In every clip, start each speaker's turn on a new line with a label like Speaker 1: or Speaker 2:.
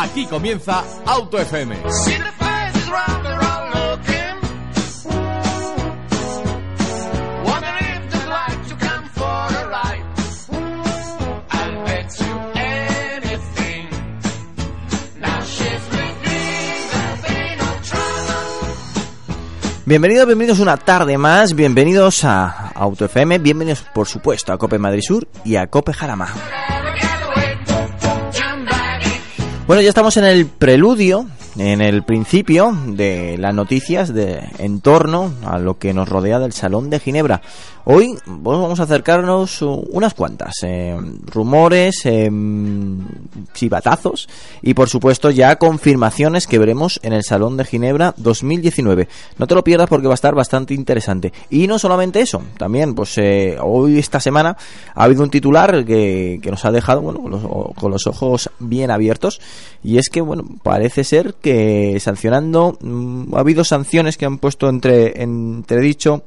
Speaker 1: Aquí comienza Auto FM.
Speaker 2: Bienvenidos, bienvenidos una tarde más, bienvenidos a Auto FM, bienvenidos por supuesto a Cope Madrid Sur y a Cope Jarama. Bueno, ya estamos en el preludio, en el principio de las noticias de en torno a lo que nos rodea del Salón de Ginebra. Hoy vamos a acercarnos unas cuantas eh, rumores, eh, chivatazos y por supuesto ya confirmaciones que veremos en el Salón de Ginebra 2019. No te lo pierdas porque va a estar bastante interesante. Y no solamente eso, también pues eh, hoy esta semana ha habido un titular que, que nos ha dejado bueno, con los, con los, ojos bien abiertos y es que bueno parece ser que sancionando mm, ha habido sanciones que han puesto entre entredicho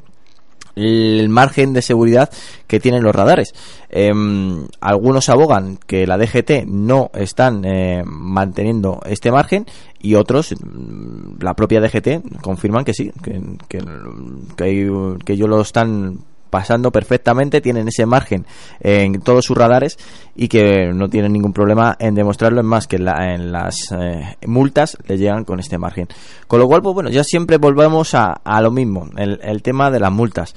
Speaker 2: el margen de seguridad que tienen los radares. Em, algunos abogan que la DGT no están eh, manteniendo este margen y otros, mm, la propia DGT, confirman que sí, que, que, que, que ellos lo están pasando perfectamente, tienen ese margen en todos sus radares y que no tienen ningún problema en demostrarlo, en más que en, las eh, multas le llegan con este margen. Con lo cual, pues bueno, ya siempre volvemos a, a lo mismo, el, tema de las multas.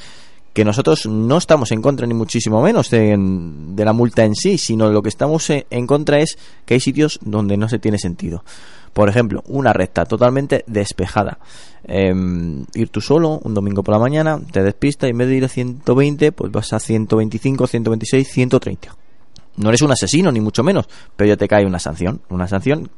Speaker 2: Que nosotros no estamos en contra, ni muchísimo menos, de, de la multa en sí, sino lo que estamos en contra es que hay sitios donde no se tiene sentido. Por ejemplo, una recta totalmente despejada. Eh, ir tú solo un domingo por la mañana, te despista y en vez de ir a 120, pues vas a 125, 126, 130. No eres un asesino, ni mucho menos, pero ya te cae una sanción, una sanción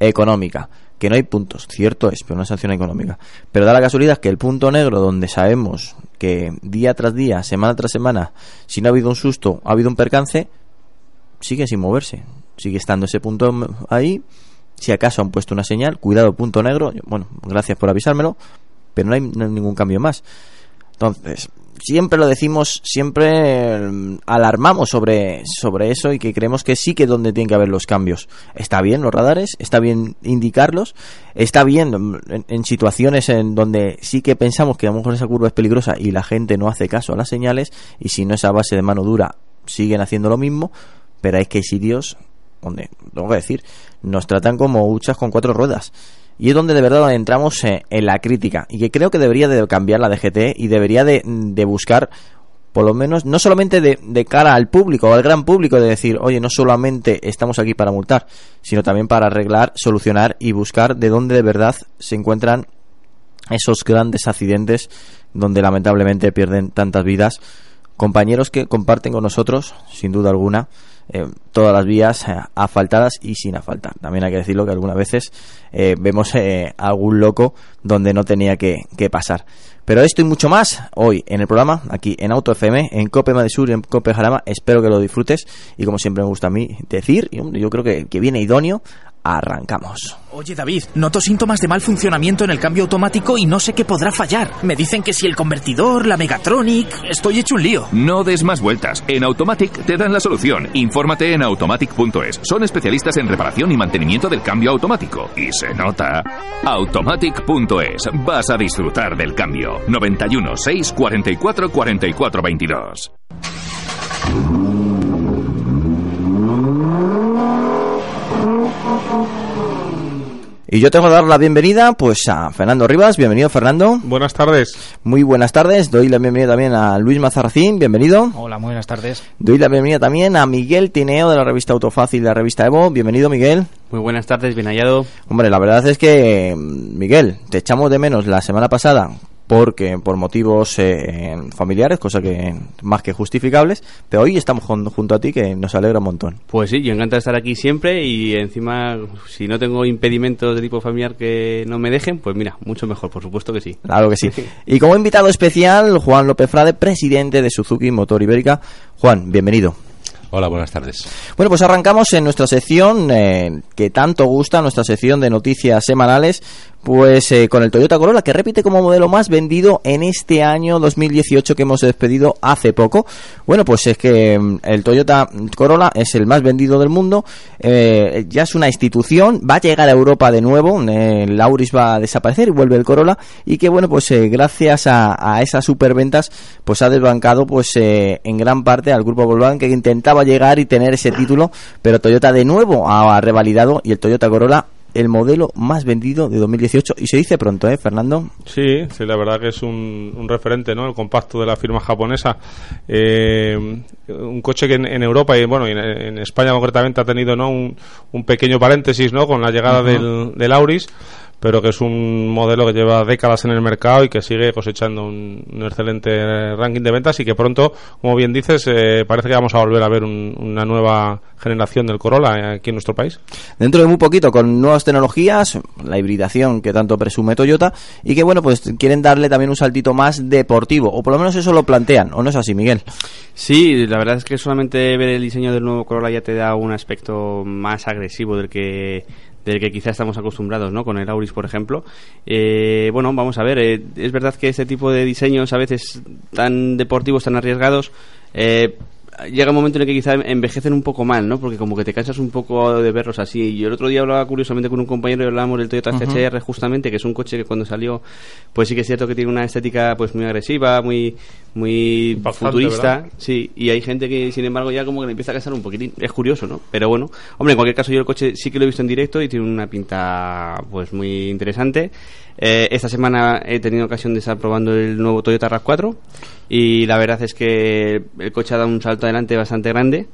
Speaker 2: económica. Que no hay puntos, cierto es, pero una sanción económica. Pero da la casualidad que el punto negro, donde sabemos que día tras día, semana tras semana, si no ha habido un susto, ha habido un percance, sigue sin moverse. Sigue estando ese punto ahí si acaso han puesto una señal, cuidado, punto negro. Bueno, gracias por avisármelo, pero no hay, ningún cambio más. Entonces, siempre lo decimos, siempre mm, alarmamos sobre, sobre eso y que creemos que sí que es donde tienen que haber los cambios. Está bien los radares, está bien indicarlos, está bien mm, en, en, situaciones en donde sí que pensamos que a lo mejor esa curva es peligrosa y la gente no hace caso a las señales y si no esa base de mano dura siguen haciendo lo mismo, pero hay que hay sitios donde, tengo que decir, nos tratan como huchas con cuatro ruedas. Y es donde de verdad entramos en la crítica. Y que creo que debería de cambiar la DGT y debería de, de buscar, por lo menos, no solamente de, de, cara al público al gran público, de decir, oye, no solamente estamos aquí para multar, sino también para arreglar, solucionar y buscar de dónde de verdad se encuentran esos grandes accidentes donde lamentablemente pierden tantas vidas. Compañeros que comparten con nosotros, sin duda alguna, eh, todas las vías eh, asfaltadas y sin asfaltar. También hay que decirlo que algunas veces eh, vemos eh, algún loco donde no tenía que, pasar. Pero esto y mucho más hoy en el programa, aquí en Auto FM, en Cope Madisur y en Cope Jarama. Espero que lo disfrutes y como siempre me gusta a mí decir, yo creo que, que viene idóneo arrancamos.
Speaker 3: Oye David, noto síntomas de mal funcionamiento en el cambio automático y no sé qué podrá fallar. Me dicen que si el convertidor, la Megatronic, estoy hecho un lío.
Speaker 4: No des más vueltas. En Automatic te dan la solución. Infórmate en automatic.es. Son especialistas en reparación y mantenimiento del cambio automático. Y se nota. Automatic.es. Vas a disfrutar del cambio. 91 6 44 44 22.
Speaker 2: Y yo tengo que dar la bienvenida pues a Fernando Rivas. Bienvenido, Fernando.
Speaker 5: Buenas tardes.
Speaker 2: Muy buenas tardes. Doy la bienvenida también a Luis Mazarracín. Bienvenido.
Speaker 6: Hola, muy buenas tardes.
Speaker 2: Doy la bienvenida también a Miguel Tineo de la revista Autofácil y la revista Evo. Bienvenido, Miguel.
Speaker 7: Muy buenas tardes, bien hallado.
Speaker 2: Hombre, la verdad es que, Miguel, te echamos de menos la semana pasada porque por motivos eh, familiares, cosa que más que justificables, pero hoy estamos jun- junto a ti que nos alegra un montón.
Speaker 5: Pues sí, yo encantado de estar aquí siempre y encima, si no tengo impedimentos de tipo familiar que no me dejen, pues mira, mucho mejor, por supuesto que sí.
Speaker 2: Claro que sí. Y como invitado especial, Juan López Frade, presidente de Suzuki Motor Ibérica. Juan, bienvenido.
Speaker 6: Hola, buenas tardes.
Speaker 2: Bueno, pues arrancamos en nuestra sección eh, que tanto gusta, nuestra sección de noticias semanales, pues eh, con el Toyota Corolla, que repite como modelo más vendido en este año 2018 que hemos despedido hace poco. Bueno, pues es que mm, el Toyota Corolla es el más vendido del mundo, eh, ya es una institución, va a llegar a Europa de nuevo, eh, el Auris va a desaparecer y vuelve el Corolla, y que bueno, pues eh, gracias a, a esas superventas, pues ha desbancado pues eh, en gran parte al grupo Volkswagen que intentaba llegar y tener ese título, pero Toyota de nuevo ha revalidado y el Toyota Corolla el modelo más vendido de 2018 y se dice pronto, ¿eh, Fernando?
Speaker 7: Sí, sí, la verdad que es un, un referente, ¿no? El compacto de la firma japonesa. Eh, un coche que en, en Europa y bueno, en, en España concretamente ha tenido, ¿no? Un, un pequeño paréntesis, ¿no? Con la llegada del, del Auris, pero que es un modelo que lleva décadas en el mercado y que sigue cosechando un, un excelente ranking de ventas y que pronto, como bien dices, eh, parece que vamos a volver a ver un- una nueva generación del Corolla eh, aquí en nuestro país.
Speaker 2: Dentro de muy poquito, con nuevas tecnologías, la hibridación que tanto presume Toyota, y que bueno, pues quieren darle también un saltito más deportivo, o por lo menos eso lo plantean, ¿o no es así, Miguel?
Speaker 5: Sí, la verdad es que solamente ver el diseño del nuevo Corolla ya te da un aspecto más agresivo del que del que quizás estamos acostumbrados, ¿no? Con el Auris, por ejemplo. Eh, bueno, vamos a ver. eh, es verdad que este tipo de diseños, a veces tan deportivos, tan arriesgados, eh, llega un momento en el que quizá envejecen un poco mal, ¿no? Porque como que te cansas un poco de verlos así. Y el otro día hablaba curiosamente con un compañero y hablábamos del Toyota
Speaker 2: Ujú.
Speaker 5: CHR justamente, que es un coche que cuando salió, pues sí que es cierto que tiene una estética pues muy agresiva, muy muy futurista,
Speaker 7: ¿verdad?
Speaker 5: sí, y hay gente que sin embargo ya como que le empieza a casar un poquitín. Es curioso, ¿no? Pero bueno, hombre, en cualquier caso yo el coche sí que lo he visto en directo y tiene una pinta pues muy interesante. Eh, esta semana he tenido ocasión de estar probando el nuevo Toyota RAV4 y la verdad es que el coche ha dado un salto adelante bastante grande.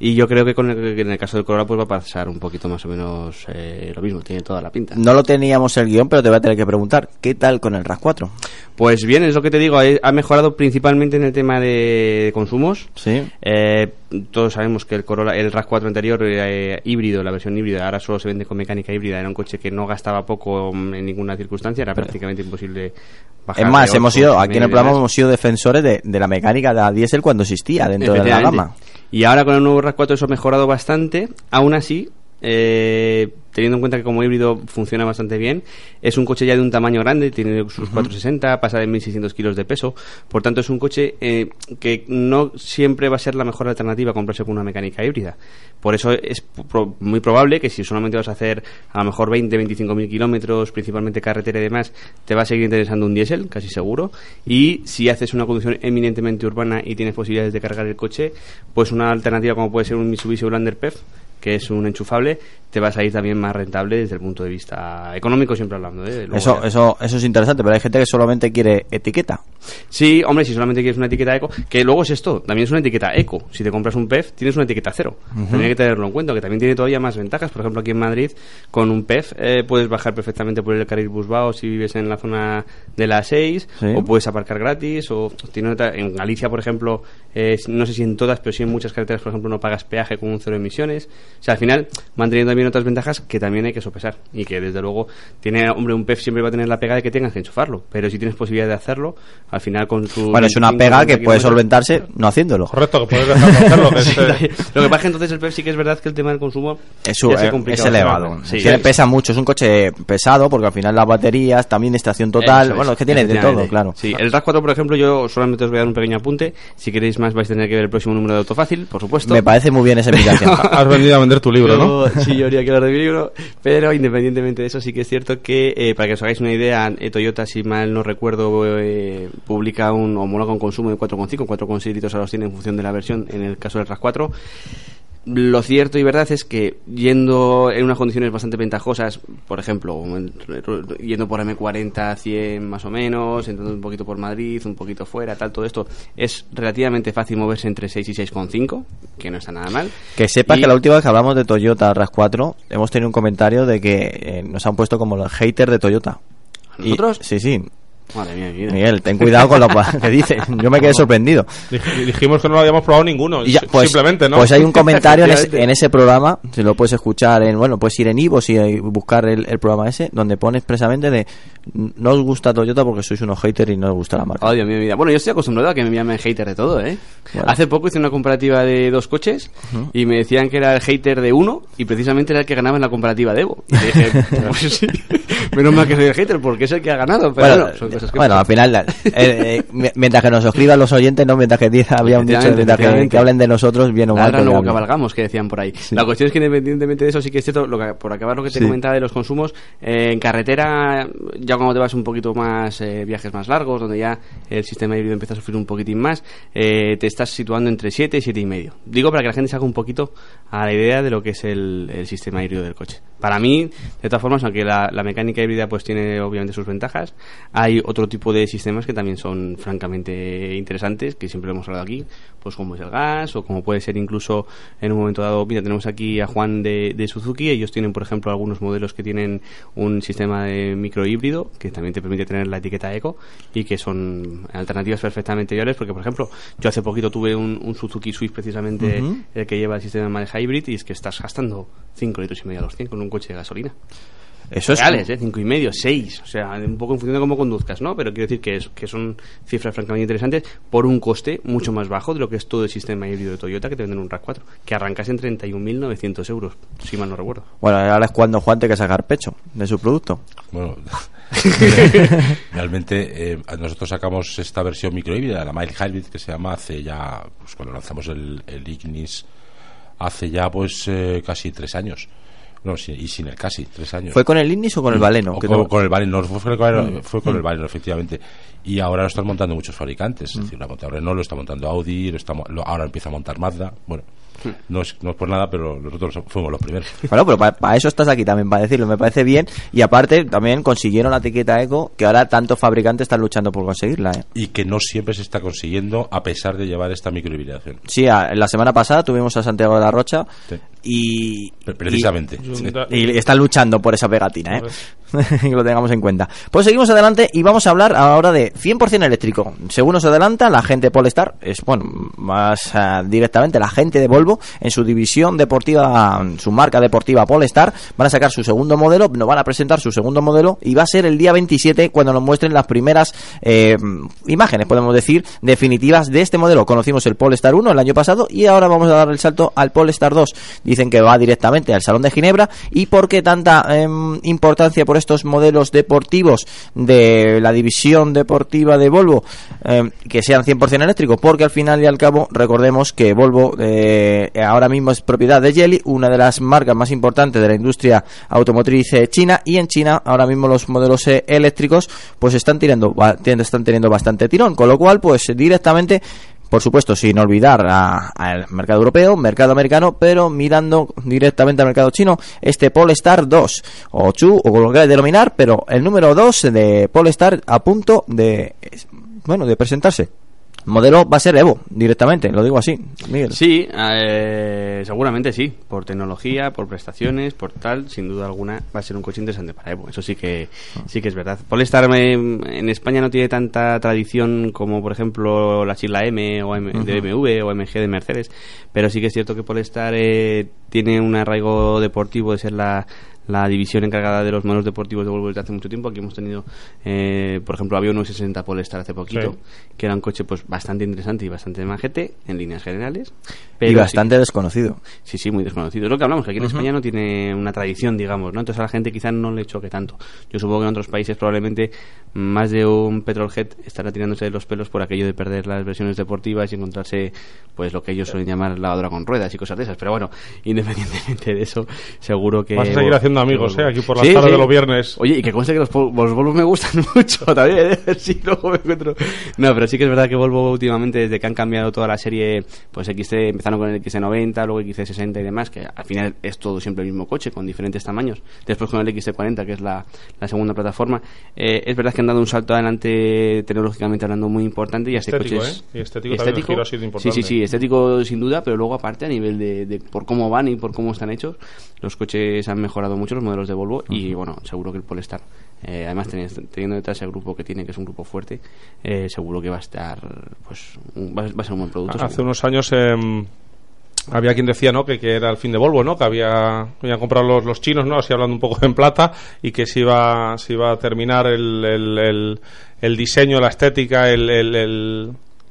Speaker 5: Y yo creo que, con el, en el caso del Corolla pues va a pasar un poquito más o menos eh, lo mismo, tiene toda la pinta.
Speaker 2: No lo teníamos el guion, pero te voy a tener que preguntar, ¿qué tal con el RAV4?
Speaker 5: Pues bien, es lo que te digo, ha mejorado principalmente en el tema de consumos.
Speaker 2: Sí.
Speaker 5: Eh, todos sabemos que el Corolla, el RAV4 anterior eh, híbrido, la versión híbrida, ahora solo se vende con mecánica híbrida, era un coche que no gastaba poco mm, en ninguna circunstancia, era prácticamente imposible bajar.
Speaker 2: Es más, hemos sido, aquí en el programa hemos sido defensores de, de la mecánica de la diésel cuando existía dentro de la gama.
Speaker 5: Y ahora con el nuevo RAV4 eso ha mejorado bastante. Aún así, eh, teniendo en cuenta que como híbrido funciona bastante bien, es un coche ya de un tamaño grande, tiene sus 460, pasa de 1600 kilos de peso. Por tanto, es un coche eh, que no siempre va a ser la mejor alternativa comprarse con una mecánica híbrida. Por eso es pro- muy probable que si solamente vas a hacer a lo mejor 20, 25 mil kilómetros, principalmente carretera y demás, te va a seguir interesando un diésel, casi seguro. Y si haces una conducción eminentemente urbana y tienes posibilidades de cargar el coche, pues una alternativa como puede ser un Mitsubishi Outlander PEF, que es un enchufable, te vas a ir también más rentable desde el punto de vista económico, siempre hablando. ¿eh? Luego
Speaker 2: Eso,
Speaker 5: ya-
Speaker 2: eso, eso es interesante, pero hay gente que solamente quiere etiqueta.
Speaker 5: Sí, hombre, si solamente quieres una etiqueta eco, que luego es esto, también es una etiqueta eco. Si te compras un PEF, tienes una etiqueta cero.
Speaker 2: Ujú.
Speaker 5: Tendría que tenerlo en cuenta, que también tiene todavía más ventajas. Por ejemplo, aquí en Madrid, con un PEF, eh, puedes bajar perfectamente por el carril Busbao si vives en la zona de la 6,
Speaker 2: Sí.
Speaker 5: o puedes aparcar gratis, o tiene otra- en Galicia, por ejemplo, eh, no sé si en todas, pero sí en muchas carreteras, por ejemplo, no pagas peaje con un cero emisiones. O sea, al final, manteniendo también otras ventajas que también hay que sopesar. Y que, desde luego, tiene, hombre, un PEF siempre va a tener la pega de que tengas que enchufarlo. Pero si tienes posibilidad de hacerlo, al final con tu
Speaker 2: Bueno, es una
Speaker 5: 25,
Speaker 2: pega que
Speaker 5: 30
Speaker 2: puede solventarse no haciéndolo.
Speaker 7: Correcto, que puedes hacerlo. Que
Speaker 5: Sí,
Speaker 7: es,
Speaker 5: también. Lo que pasa es que entonces el PEF sí que es verdad que el tema del consumo
Speaker 2: Es, su- eh, es elevado.
Speaker 5: Sí,
Speaker 2: Es
Speaker 5: es-
Speaker 2: pesa mucho, es un coche pesado porque al final las baterías, también estación total,
Speaker 5: Eso
Speaker 2: bueno,
Speaker 5: es,
Speaker 2: es que tiene de todo, claro.
Speaker 5: Sí, el RAV4, por ejemplo, yo solamente os voy a dar un pequeño apunte. Si queréis más, vais a tener que ver el próximo número de Autofácil, por supuesto.
Speaker 2: Me parece muy bien esa invitación.
Speaker 7: Has venido vender tu libro, ¿no?
Speaker 5: Sí, yo habría que hablar de mi libro, pero independientemente de eso, sí que es cierto que, eh, para que os hagáis una idea, eh, Toyota, si mal no recuerdo, eh, publica un homólogo un consumo de 4,5, 4,6 litros a los tiene en función de la versión, en el caso del RAV4. Lo cierto y verdad es que yendo en unas condiciones bastante ventajosas, por ejemplo, en- yendo por M40 100 más o menos, entrando un poquito por Madrid, un poquito fuera, tal, todo esto, es relativamente fácil moverse entre 6 y 6,5, que no está nada mal.
Speaker 2: Que sepas
Speaker 5: Y-
Speaker 2: que la última vez que hablamos de Toyota RAV4 hemos tenido un comentario de que eh, nos han puesto como los haters de Toyota.
Speaker 5: ¿A nosotros?
Speaker 2: Y- sí, sí.
Speaker 5: Madre mía, mi vida.
Speaker 2: Miguel, ten cuidado con lo que dices. Yo me quedé sorprendido.
Speaker 7: Dij- Dijimos que no lo habíamos probado ninguno.
Speaker 2: Y ya,
Speaker 7: si-
Speaker 2: pues,
Speaker 7: simplemente, ¿no?
Speaker 2: Pues hay un comentario en ese,
Speaker 5: Efectivamente.
Speaker 2: en ese programa, si lo puedes escuchar en, bueno, puedes ir en Ivos y buscar el, el programa ese, donde pone expresamente de no os gusta Toyota porque sois unos haters y no os gusta la marca.
Speaker 5: Oh, Dios mío, mi vida. Bueno, yo estoy acostumbrado a que me llamen hater de todo, ¿eh?
Speaker 2: Bueno.
Speaker 5: Hace poco hice una comparativa de dos coches y me decían que era el hater de uno y precisamente era el que ganaba en la comparativa de Evo. Y dije, pues sí, menos mal que soy el hater porque es el que ha ganado. Pero
Speaker 2: Bueno,
Speaker 5: bueno, son cosas que
Speaker 2: bueno, al final, eh, eh, mi- mientras que nos suscriban los oyentes, no mientras que diga- había un dicho, mientras que, hablen de nosotros, bien o mal. Que
Speaker 5: luego cabalgamos, que decían por ahí. La cuestión es que independientemente de eso, sí que es cierto, lo que- por acabar lo que te
Speaker 2: Sí.
Speaker 5: comentaba de los consumos, eh, en carretera, ya cuando te vas un poquito más, viajes más largos, donde ya el sistema híbrido empieza a sufrir un poquitín más, te estás situando entre 7 y 7 y medio. Digo para que la gente se haga un poquito a la idea de lo que es el, el sistema híbrido del coche. Para mí, de todas formas, aunque la, la mecánica híbrida pues tiene obviamente sus ventajas, hay otro tipo de sistemas que también son francamente interesantes, que siempre lo hemos hablado aquí, pues como es el gas o como puede ser incluso en un momento dado, mira, tenemos aquí a Juan de, de Suzuki, ellos tienen por ejemplo algunos modelos que tienen un sistema de microhíbrido que también te permite tener la etiqueta eco y que son alternativas perfectamente viables porque por ejemplo yo hace poquito tuve un, un Suzuki Swift precisamente el que lleva el sistema de maneja híbrido y es que estás gastando 5 litros y medio a los 100 con un coche de gasolina
Speaker 2: Eso es.
Speaker 5: reales, ¿eh? Cinco y medio, seis. O sea, un poco en función de cómo conduzcas, ¿no? Pero quiero decir que, es, que son cifras francamente interesantes por un coste mucho más bajo de lo que es todo el sistema híbrido de Toyota que te venden un RAV4, que arrancas en 31.900 euros, si mal no recuerdo.
Speaker 2: Bueno, ahora es cuando Juan tiene que sacar pecho de su producto.
Speaker 6: Bueno, realmente eh, nosotros sacamos esta versión microhíbrida, la Mild Hybrid, que se llama hace ya, pues cuando lanzamos el, el Ignis, hace ya pues eh, casi tres años. No, sí, y sin el casi, tres años.
Speaker 2: ¿Fue con el Ignis o con el Valeno?
Speaker 6: O
Speaker 2: Que
Speaker 6: con, con el Valeno, no, fue, con el-
Speaker 2: Mm.
Speaker 6: fue con el
Speaker 2: Mm.
Speaker 6: Valeno, efectivamente. Y ahora lo están montando muchos fabricantes. Es decir, lo ha montado Renault, lo está montando Audi, lo está, lo- ahora empieza a montar Mazda. Bueno, no es, no es por nada, pero nosotros fuimos los primeros.
Speaker 2: Bueno, pero para eso estás aquí también, para decirlo. Me parece bien. Y aparte, también consiguieron la etiqueta Eco, que ahora tantos fabricantes están luchando por conseguirla. ¿eh?
Speaker 6: Y que no siempre se está consiguiendo a pesar de llevar esta microhibridación.
Speaker 2: Sí, a- la semana pasada tuvimos a Santiago de la Rocha
Speaker 6: Sí.
Speaker 2: Y...
Speaker 6: Pre- precisamente.
Speaker 2: Y,
Speaker 6: Sí.
Speaker 2: y están luchando por esa pegatina, ¿eh? que lo tengamos en cuenta. Pues seguimos adelante y vamos a hablar ahora de 100% eléctrico. Según nos adelanta, la gente Polestar es, bueno, más ah, directamente la gente de Volvo en su división deportiva, su marca deportiva Polestar, van a sacar su segundo modelo, nos van a presentar su segundo modelo y va a ser el día 27 cuando nos muestren las primeras eh, imágenes, podemos decir, definitivas de este modelo. Conocimos el Polestar 1 el año pasado y ahora vamos a dar el salto al Polestar 2. Dicen que va directamente al Salón de Ginebra. Y por qué tanta em, importancia por estos modelos deportivos de la división deportiva de Volvo em, que sean 100% eléctricos, porque al final y al cabo recordemos que Volvo eh, ahora mismo es propiedad de Geely, una de las marcas más importantes de la industria automotriz eh, china. Y en China ahora mismo los modelos eh, eléctricos pues están tien- están teniendo bastante tirón, con lo cual pues directamente por supuesto, sin olvidar al mercado europeo, mercado americano, pero mirando directamente al mercado chino, este Polestar 2, o Chu, o como lo queráis denominar, pero el número 2 de Polestar a punto de, bueno, de presentarse. El modelo va a ser Evo, directamente, lo digo así, Miguel.
Speaker 5: Sí, eh, seguramente sí. Por tecnología, por prestaciones, por tal, sin duda alguna va a ser un coche interesante para Evo. Eso sí que sí que es verdad. Polestar eh, en España no tiene tanta tradición como, por ejemplo, la Chila M o M de BMW o MG de Mercedes, pero sí que es cierto que Polestar eh, tiene un arraigo deportivo de ser la la división encargada de los modelos deportivos de Volvo desde hace mucho tiempo. Aquí hemos tenido, eh, por ejemplo, había un 60 Polestar hace poquito,
Speaker 7: Sí.
Speaker 5: que era un coche pues bastante interesante y bastante majete en líneas generales.
Speaker 2: y
Speaker 5: pero sí-
Speaker 2: bastante desconocido.
Speaker 5: Sí, sí, muy desconocido. Es lo que hablamos, que aquí en España no tiene una tradición, digamos, ¿no? Entonces a la gente quizás no le choque tanto. Yo supongo que en otros países probablemente más de un petrolhead estará tirándose de los pelos por aquello de perder las versiones deportivas y encontrarse, pues lo que ellos suelen llamar lavadora con ruedas y cosas de esas. Pero bueno, independientemente de eso, seguro que...
Speaker 7: Vas a seguir haciendo amigos,
Speaker 5: que-
Speaker 7: ¿eh? Aquí por las
Speaker 5: Sí,
Speaker 7: tardes
Speaker 5: sí.
Speaker 7: de los viernes.
Speaker 5: Oye, y que conste que los, los Volvo me gustan mucho también, ¿eh? Luego me encuentro... No, pero sí que es verdad que Volvo últimamente, desde que han cambiado toda la serie, pues XC, empezaron con el XC90, luego XC60 y demás, que al final es todo siempre el mismo coche, con diferentes tamaños. Después con el XC40, que es la, la segunda plataforma. Eh, es verdad que han dado un salto adelante tecnológicamente hablando muy importante y así
Speaker 7: Estético,
Speaker 5: coches...
Speaker 7: ¿eh? Y estético también el giro ha sido
Speaker 5: Sí,
Speaker 7: importante.
Speaker 5: sí, sí, estético sin duda, pero luego aparte a nivel de, de por cómo van y por cómo están hechos, los coches han mejorado mucho los modelos de Volvo y bueno, seguro que el Polestar Eh, además, teniendo, teniendo detrás el grupo que tiene, que es un grupo fuerte, eh, seguro que va a estar, pues, un- va, va a ser un buen producto.
Speaker 7: Hace
Speaker 5: seguro.
Speaker 7: unos años em, había quien decía ¿no? que, que era el fin de Volvo, ¿no? que había, habían comprado los, los chinos, ¿no? así hablando un poco en plata, y que se iba, se iba a terminar el, el, el- el diseño, la estética, el-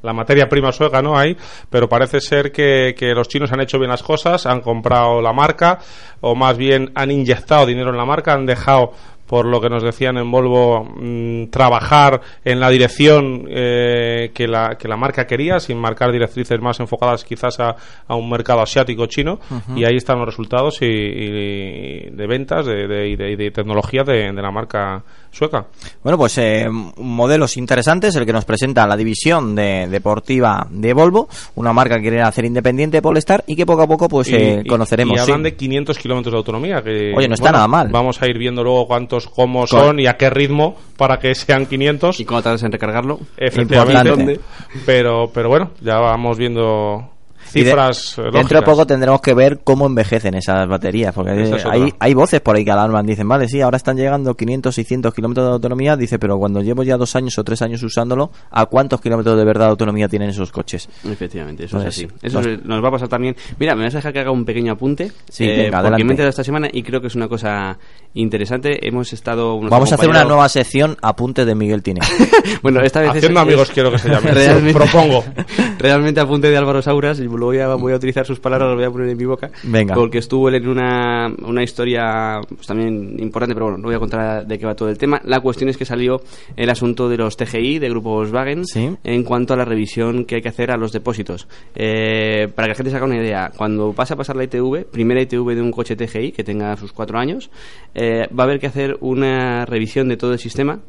Speaker 7: la materia prima sueca, ¿no? Ahí, pero parece ser que, que los chinos han hecho bien las cosas, han comprado la marca, o más bien han inyectado dinero en la marca, han dejado por lo que nos decían en Volvo, mm, trabajar en la dirección eh, que, la, que la marca quería, sin marcar directrices más enfocadas quizás a, a un mercado asiático chino, y ahí están los resultados y, y de ventas de, de- y de, y de tecnología de, de la marca sueca.
Speaker 2: Bueno, pues eh, modelos interesantes, el que nos presenta la división de, deportiva de Volvo, una marca que quiere hacer independiente de Polestar y que poco a poco pues
Speaker 7: Y-
Speaker 2: eh,
Speaker 7: y-
Speaker 2: conoceremos.
Speaker 7: Y
Speaker 2: sí.
Speaker 7: hablan de 500 kilómetros de autonomía. Que,
Speaker 2: Oye, no está nada mal.
Speaker 7: Vamos a ir viendo luego cuántos, cómo
Speaker 2: Con-
Speaker 7: son y a qué ritmo para que sean 500.
Speaker 5: ¿Y cómo tardas en recargarlo?
Speaker 7: Efectivamente.
Speaker 2: Importante.
Speaker 7: Pero, pero bueno, ya vamos viendo
Speaker 2: Y de-
Speaker 7: cifras eh,
Speaker 2: Dentro de poco tendremos que ver cómo envejecen esas baterías, porque
Speaker 7: es
Speaker 2: hay, hay voces por ahí que alarman, dicen, vale, sí, ahora están llegando 500, 600 kilómetros de autonomía, dice, pero cuando llevo ya dos años o tres años usándolo, ¿a cuántos kilómetros de verdad de autonomía tienen esos coches?
Speaker 5: Efectivamente, eso
Speaker 2: Pues
Speaker 5: es así.
Speaker 2: sí.
Speaker 5: Eso
Speaker 2: Pues-
Speaker 5: nos va a pasar también. Mira, me vas a dejar que haga un pequeño apunte. eh,
Speaker 2: Sí, venga,
Speaker 5: porque
Speaker 2: adelante.
Speaker 5: me he enterado esta semana y creo que es una cosa interesante. Hemos estado.
Speaker 2: Vamos a hacer una nueva sección apunte de Miguel Tine.
Speaker 5: Bueno, esta vez es-
Speaker 7: Haciendo
Speaker 5: es-
Speaker 7: amigos quiero que se llame.
Speaker 5: Realmente,
Speaker 7: Propongo.
Speaker 5: Realmente apunte de Álvaro Sauras y voy a, voy a utilizar sus palabras, las voy a poner en mi boca.
Speaker 2: Venga.
Speaker 5: Porque estuvo él en una, una historia pues, también importante, pero bueno, no voy a contar de qué va todo el tema. La cuestión es que salió el asunto de los TGI, de Grupo Volkswagen,
Speaker 2: Sí.
Speaker 5: en cuanto a la revisión que hay que hacer a los depósitos. Eh, para que la gente se haga una idea, cuando vas a pasar la ITV, primera ITV de un coche TGI que tenga sus cuatro años, eh, va a haber que hacer una revisión de todo el sistema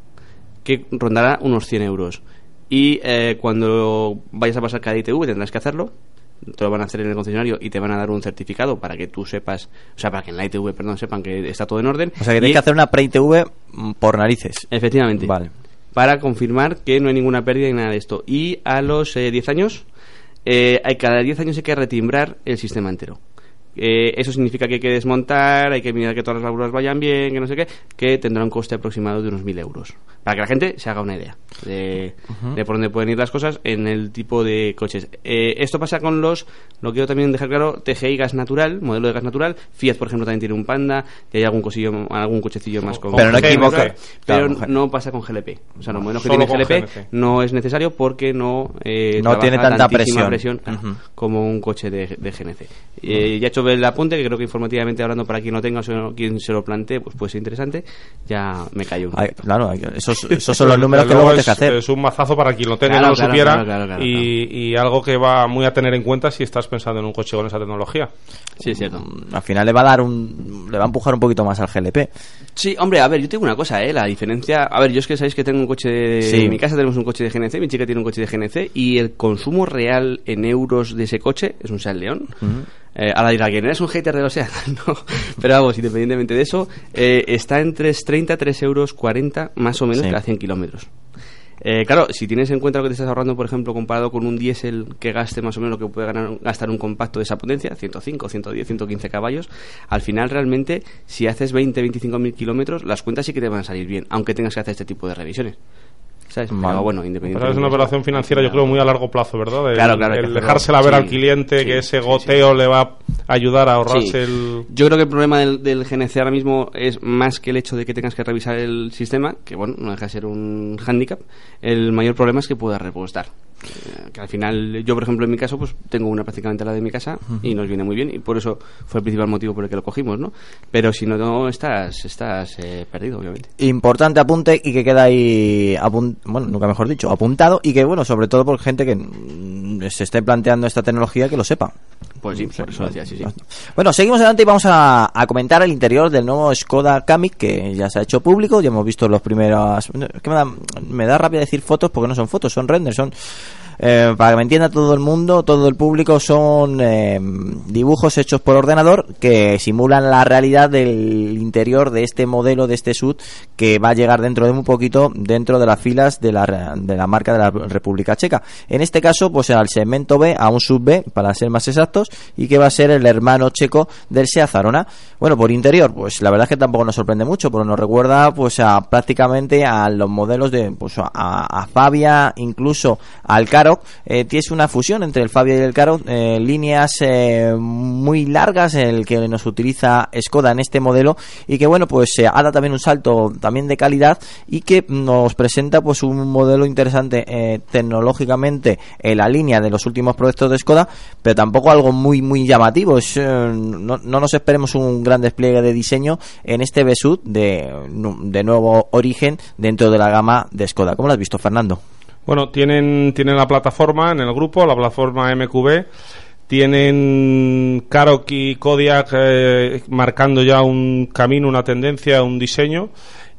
Speaker 5: que rondará unos 100 euros. Y eh, cuando vayas a pasar cada ITV tendrás que hacerlo. Te lo van a hacer en el concesionario y te van a dar un certificado para que tú sepas, o sea, para que en la ITV, perdón, sepan que está todo en orden.
Speaker 2: O sea que tienes que hacer una pre-ITV por narices.
Speaker 5: Efectivamente.
Speaker 2: Vale.
Speaker 5: Para confirmar que no hay ninguna pérdida ni nada de esto. Y a los eh, 10 años, eh, hay, cada 10 años hay que retimbrar el sistema entero. Eh, eso significa que hay que desmontar, hay que mirar que todas las válvulas vayan bien, que no sé qué, que tendrá un coste aproximado de unos 1.000 euros. Para que la gente se haga una idea de, de por dónde pueden ir las cosas en el tipo de coches. Eh, esto pasa con los, lo quiero también dejar claro, TGI gas natural, modelo de gas natural. Fiat, por ejemplo, también tiene un Panda, y hay algún, cosillo, algún cochecillo más con
Speaker 2: Pero no equivoca-
Speaker 5: Pero no pasa con GLP. O sea, los modelos que tienen GLP
Speaker 7: GLP.
Speaker 5: no es necesario porque no eh,
Speaker 2: No tiene tanta presión. Ujú.
Speaker 5: como un coche de, de GNC. Eh, ya he hecho el apunte, que creo que informativamente hablando para quien lo tenga o quien se lo plantee, pues puede ser interesante. Ya me callo un
Speaker 2: Ay,
Speaker 5: poquito.
Speaker 2: claro, esos, esos son los números que
Speaker 7: Luego es,
Speaker 2: que hacer.
Speaker 7: es un mazazo para quien lo tenga y
Speaker 5: Claro,
Speaker 7: lo supiera
Speaker 5: claro, claro, claro,
Speaker 7: y, y algo que va muy a tener en cuenta si estás pensando en un coche con esa tecnología.
Speaker 5: Sí, es cierto.
Speaker 2: Mm, Al final le va a dar un, le va a empujar un poquito más al GLP.
Speaker 5: Sí, hombre, a ver, yo tengo una cosa, ¿eh? La diferencia... A ver, yo es que sabéis que tengo un coche de...
Speaker 2: Sí.
Speaker 5: En mi casa tenemos un coche de GNC, mi chica tiene un coche de GNC y el consumo real en euros de ese coche es un Seat León. Eh, ahora dirá que eres un hater de los Seat, no. Pero vamos, independientemente de eso, eh, está en 3,30, 3 euros 40 más o menos
Speaker 2: Sí.
Speaker 5: cada 100 kilómetros. Eh, claro, si tienes en cuenta lo que te estás ahorrando, por ejemplo, comparado con un diésel que gaste más o menos lo que puede ganar- gastar un compacto de esa potencia, 105, 110, 115 caballos, al final realmente, si haces 20, 25 mil kilómetros, las cuentas sí que te van a salir bien, aunque tengas que hacer este tipo de revisiones. ¿Sabes?
Speaker 2: Vale.
Speaker 5: Pero bueno,
Speaker 7: Pero
Speaker 5: independientemente.
Speaker 7: es una operación financiera, yo creo, muy a largo plazo, ¿verdad? El,
Speaker 5: Claro, claro,
Speaker 7: el dejársela ver
Speaker 5: Sí,
Speaker 7: al cliente,
Speaker 5: sí,
Speaker 7: que ese
Speaker 5: sí,
Speaker 7: goteo le va a ayudar a ahorrarse
Speaker 5: Sí.
Speaker 7: el...
Speaker 5: Yo creo que el problema del, del GNC ahora mismo es más que el hecho de que tengas que revisar el sistema, que bueno, no deja de ser un hándicap. El mayor problema es que pueda repostar. Eh, Que al final, yo por ejemplo en mi caso, pues tengo una prácticamente la de mi casa y nos viene muy bien y por eso fue el principal motivo por el que lo cogimos, ¿no? Pero si no, no estás, estás eh, perdido, obviamente.
Speaker 2: Importante apunte y que queda ahí, bueno, nunca mejor dicho, apuntado y que, bueno, sobre todo por gente que mm, se esté planteando esta tecnología que lo sepa.
Speaker 5: Pues sí, por eso decía, sí, sí.
Speaker 2: Bueno, seguimos adelante y vamos a, a comentar el interior del nuevo Skoda Kamiq que ya se ha hecho público. Ya hemos visto los primeros. Es que me da, me da rabia decir fotos porque no son fotos, son renders, son Eh, para que me entienda todo el mundo, todo el público, son eh, dibujos hechos por ordenador que simulan la realidad del interior de este modelo, de este SUV, que va a llegar dentro de muy poquito dentro de las filas de la, de la marca de la República Checa. En este caso, pues al segmento B, a un sub B, para ser más exactos, y que va a ser el hermano checo del Seat Arona. Bueno, por interior, pues la verdad es que tampoco nos sorprende mucho, porque nos recuerda pues a prácticamente a los modelos de pues a, a Fabia, incluso al Karoq. Eh, tienes una fusión entre el Fabia y el Karoq, eh, líneas eh, muy largas, el que nos utiliza Skoda en este modelo, y que bueno, pues se ha dado también un salto también de calidad y que nos presenta pues un modelo interesante eh, tecnológicamente en la línea de los últimos proyectos de Skoda, pero tampoco algo muy muy llamativo. Es, eh, no, no nos esperemos un gran despliegue de diseño en este Besut de, de nuevo origen dentro de la gama de Skoda. ¿Cómo lo has visto, Fernando?
Speaker 7: Bueno, tienen, tienen la plataforma en el grupo, la plataforma MQB. Tienen Karoq y Kodiak eh, marcando ya un camino, una tendencia, un diseño.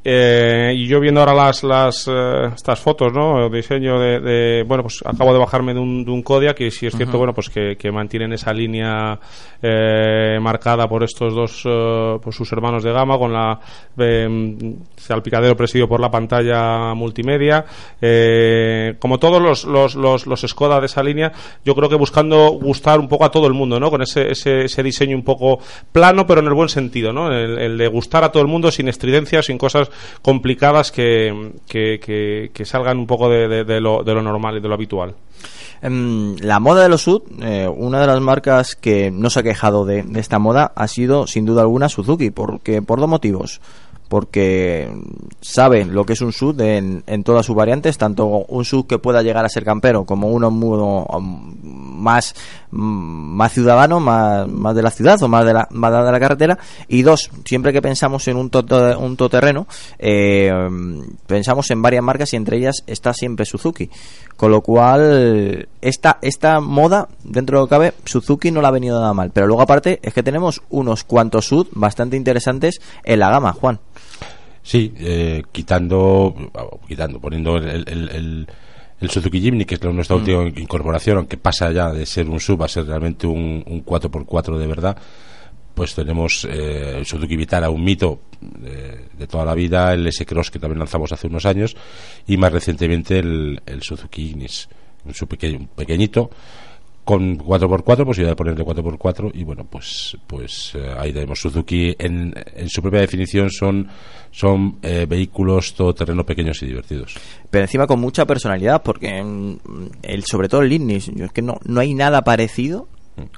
Speaker 7: Eh, y yo viendo ahora las, las eh, estas fotos, ¿no? El diseño de, de- bueno, pues acabo de bajarme de un, de un Kodiak y si es cierto, bueno, pues que, que mantienen esa línea eh, marcada por estos dos, eh, por sus hermanos de gama, con la eh, salpicadero presidido por la pantalla multimedia. Eh, como todos los, los, los, los Skoda de esa línea, yo creo que buscando gustar un poco a todo el mundo, ¿no? Con ese, ese, ese diseño un poco plano, pero en el buen sentido, ¿no? El, el de gustar a todo el mundo sin estridencias, sin cosas complicadas que, que, salgan un poco de, lo, de lo normal y de lo habitual.
Speaker 2: Em, la moda de los SUV, eh, una de las marcas que no se ha quejado de, de esta moda ha sido sin duda alguna Suzuki, porque por dos motivos. Porque sabe lo que es un SUV en, en todas sus variantes, tanto un SUV que pueda llegar a ser campero como uno mu- más, mm, más ciudadano, más, más de la ciudad o más de la, más de la carretera. Y dos, siempre que pensamos en un, toto- un todoterreno, eh, pensamos en varias marcas y entre ellas está siempre Suzuki. Con lo cual, esta, esta moda, dentro de lo que cabe, Suzuki no la ha venido nada mal. Pero luego, aparte, es que tenemos unos cuantos SUV bastante interesantes en la gama, Juan.
Speaker 6: Sí, eh, quitando, quitando, poniendo el, el, el- el Suzuki Jimny, que es nuestra
Speaker 2: Mm.
Speaker 6: última incorporación, aunque pasa ya de ser un sub a ser realmente un, un 4x4 de verdad, pues tenemos eh, el Suzuki Vitara, un mito eh, de toda la vida, el S-Cross que también lanzamos hace unos años, y más recientemente el, el Suzuki Ignis, un sub peque- un pequeñito, con 4x4, posibilidad de ponerle 4x4 y bueno, pues pues eh, ahí tenemos Suzuki en, en su propia definición son son eh, vehículos todoterreno pequeños y divertidos.
Speaker 2: Pero encima con mucha personalidad, porque el, sobre todo el Ignis, yo es que no, no hay nada parecido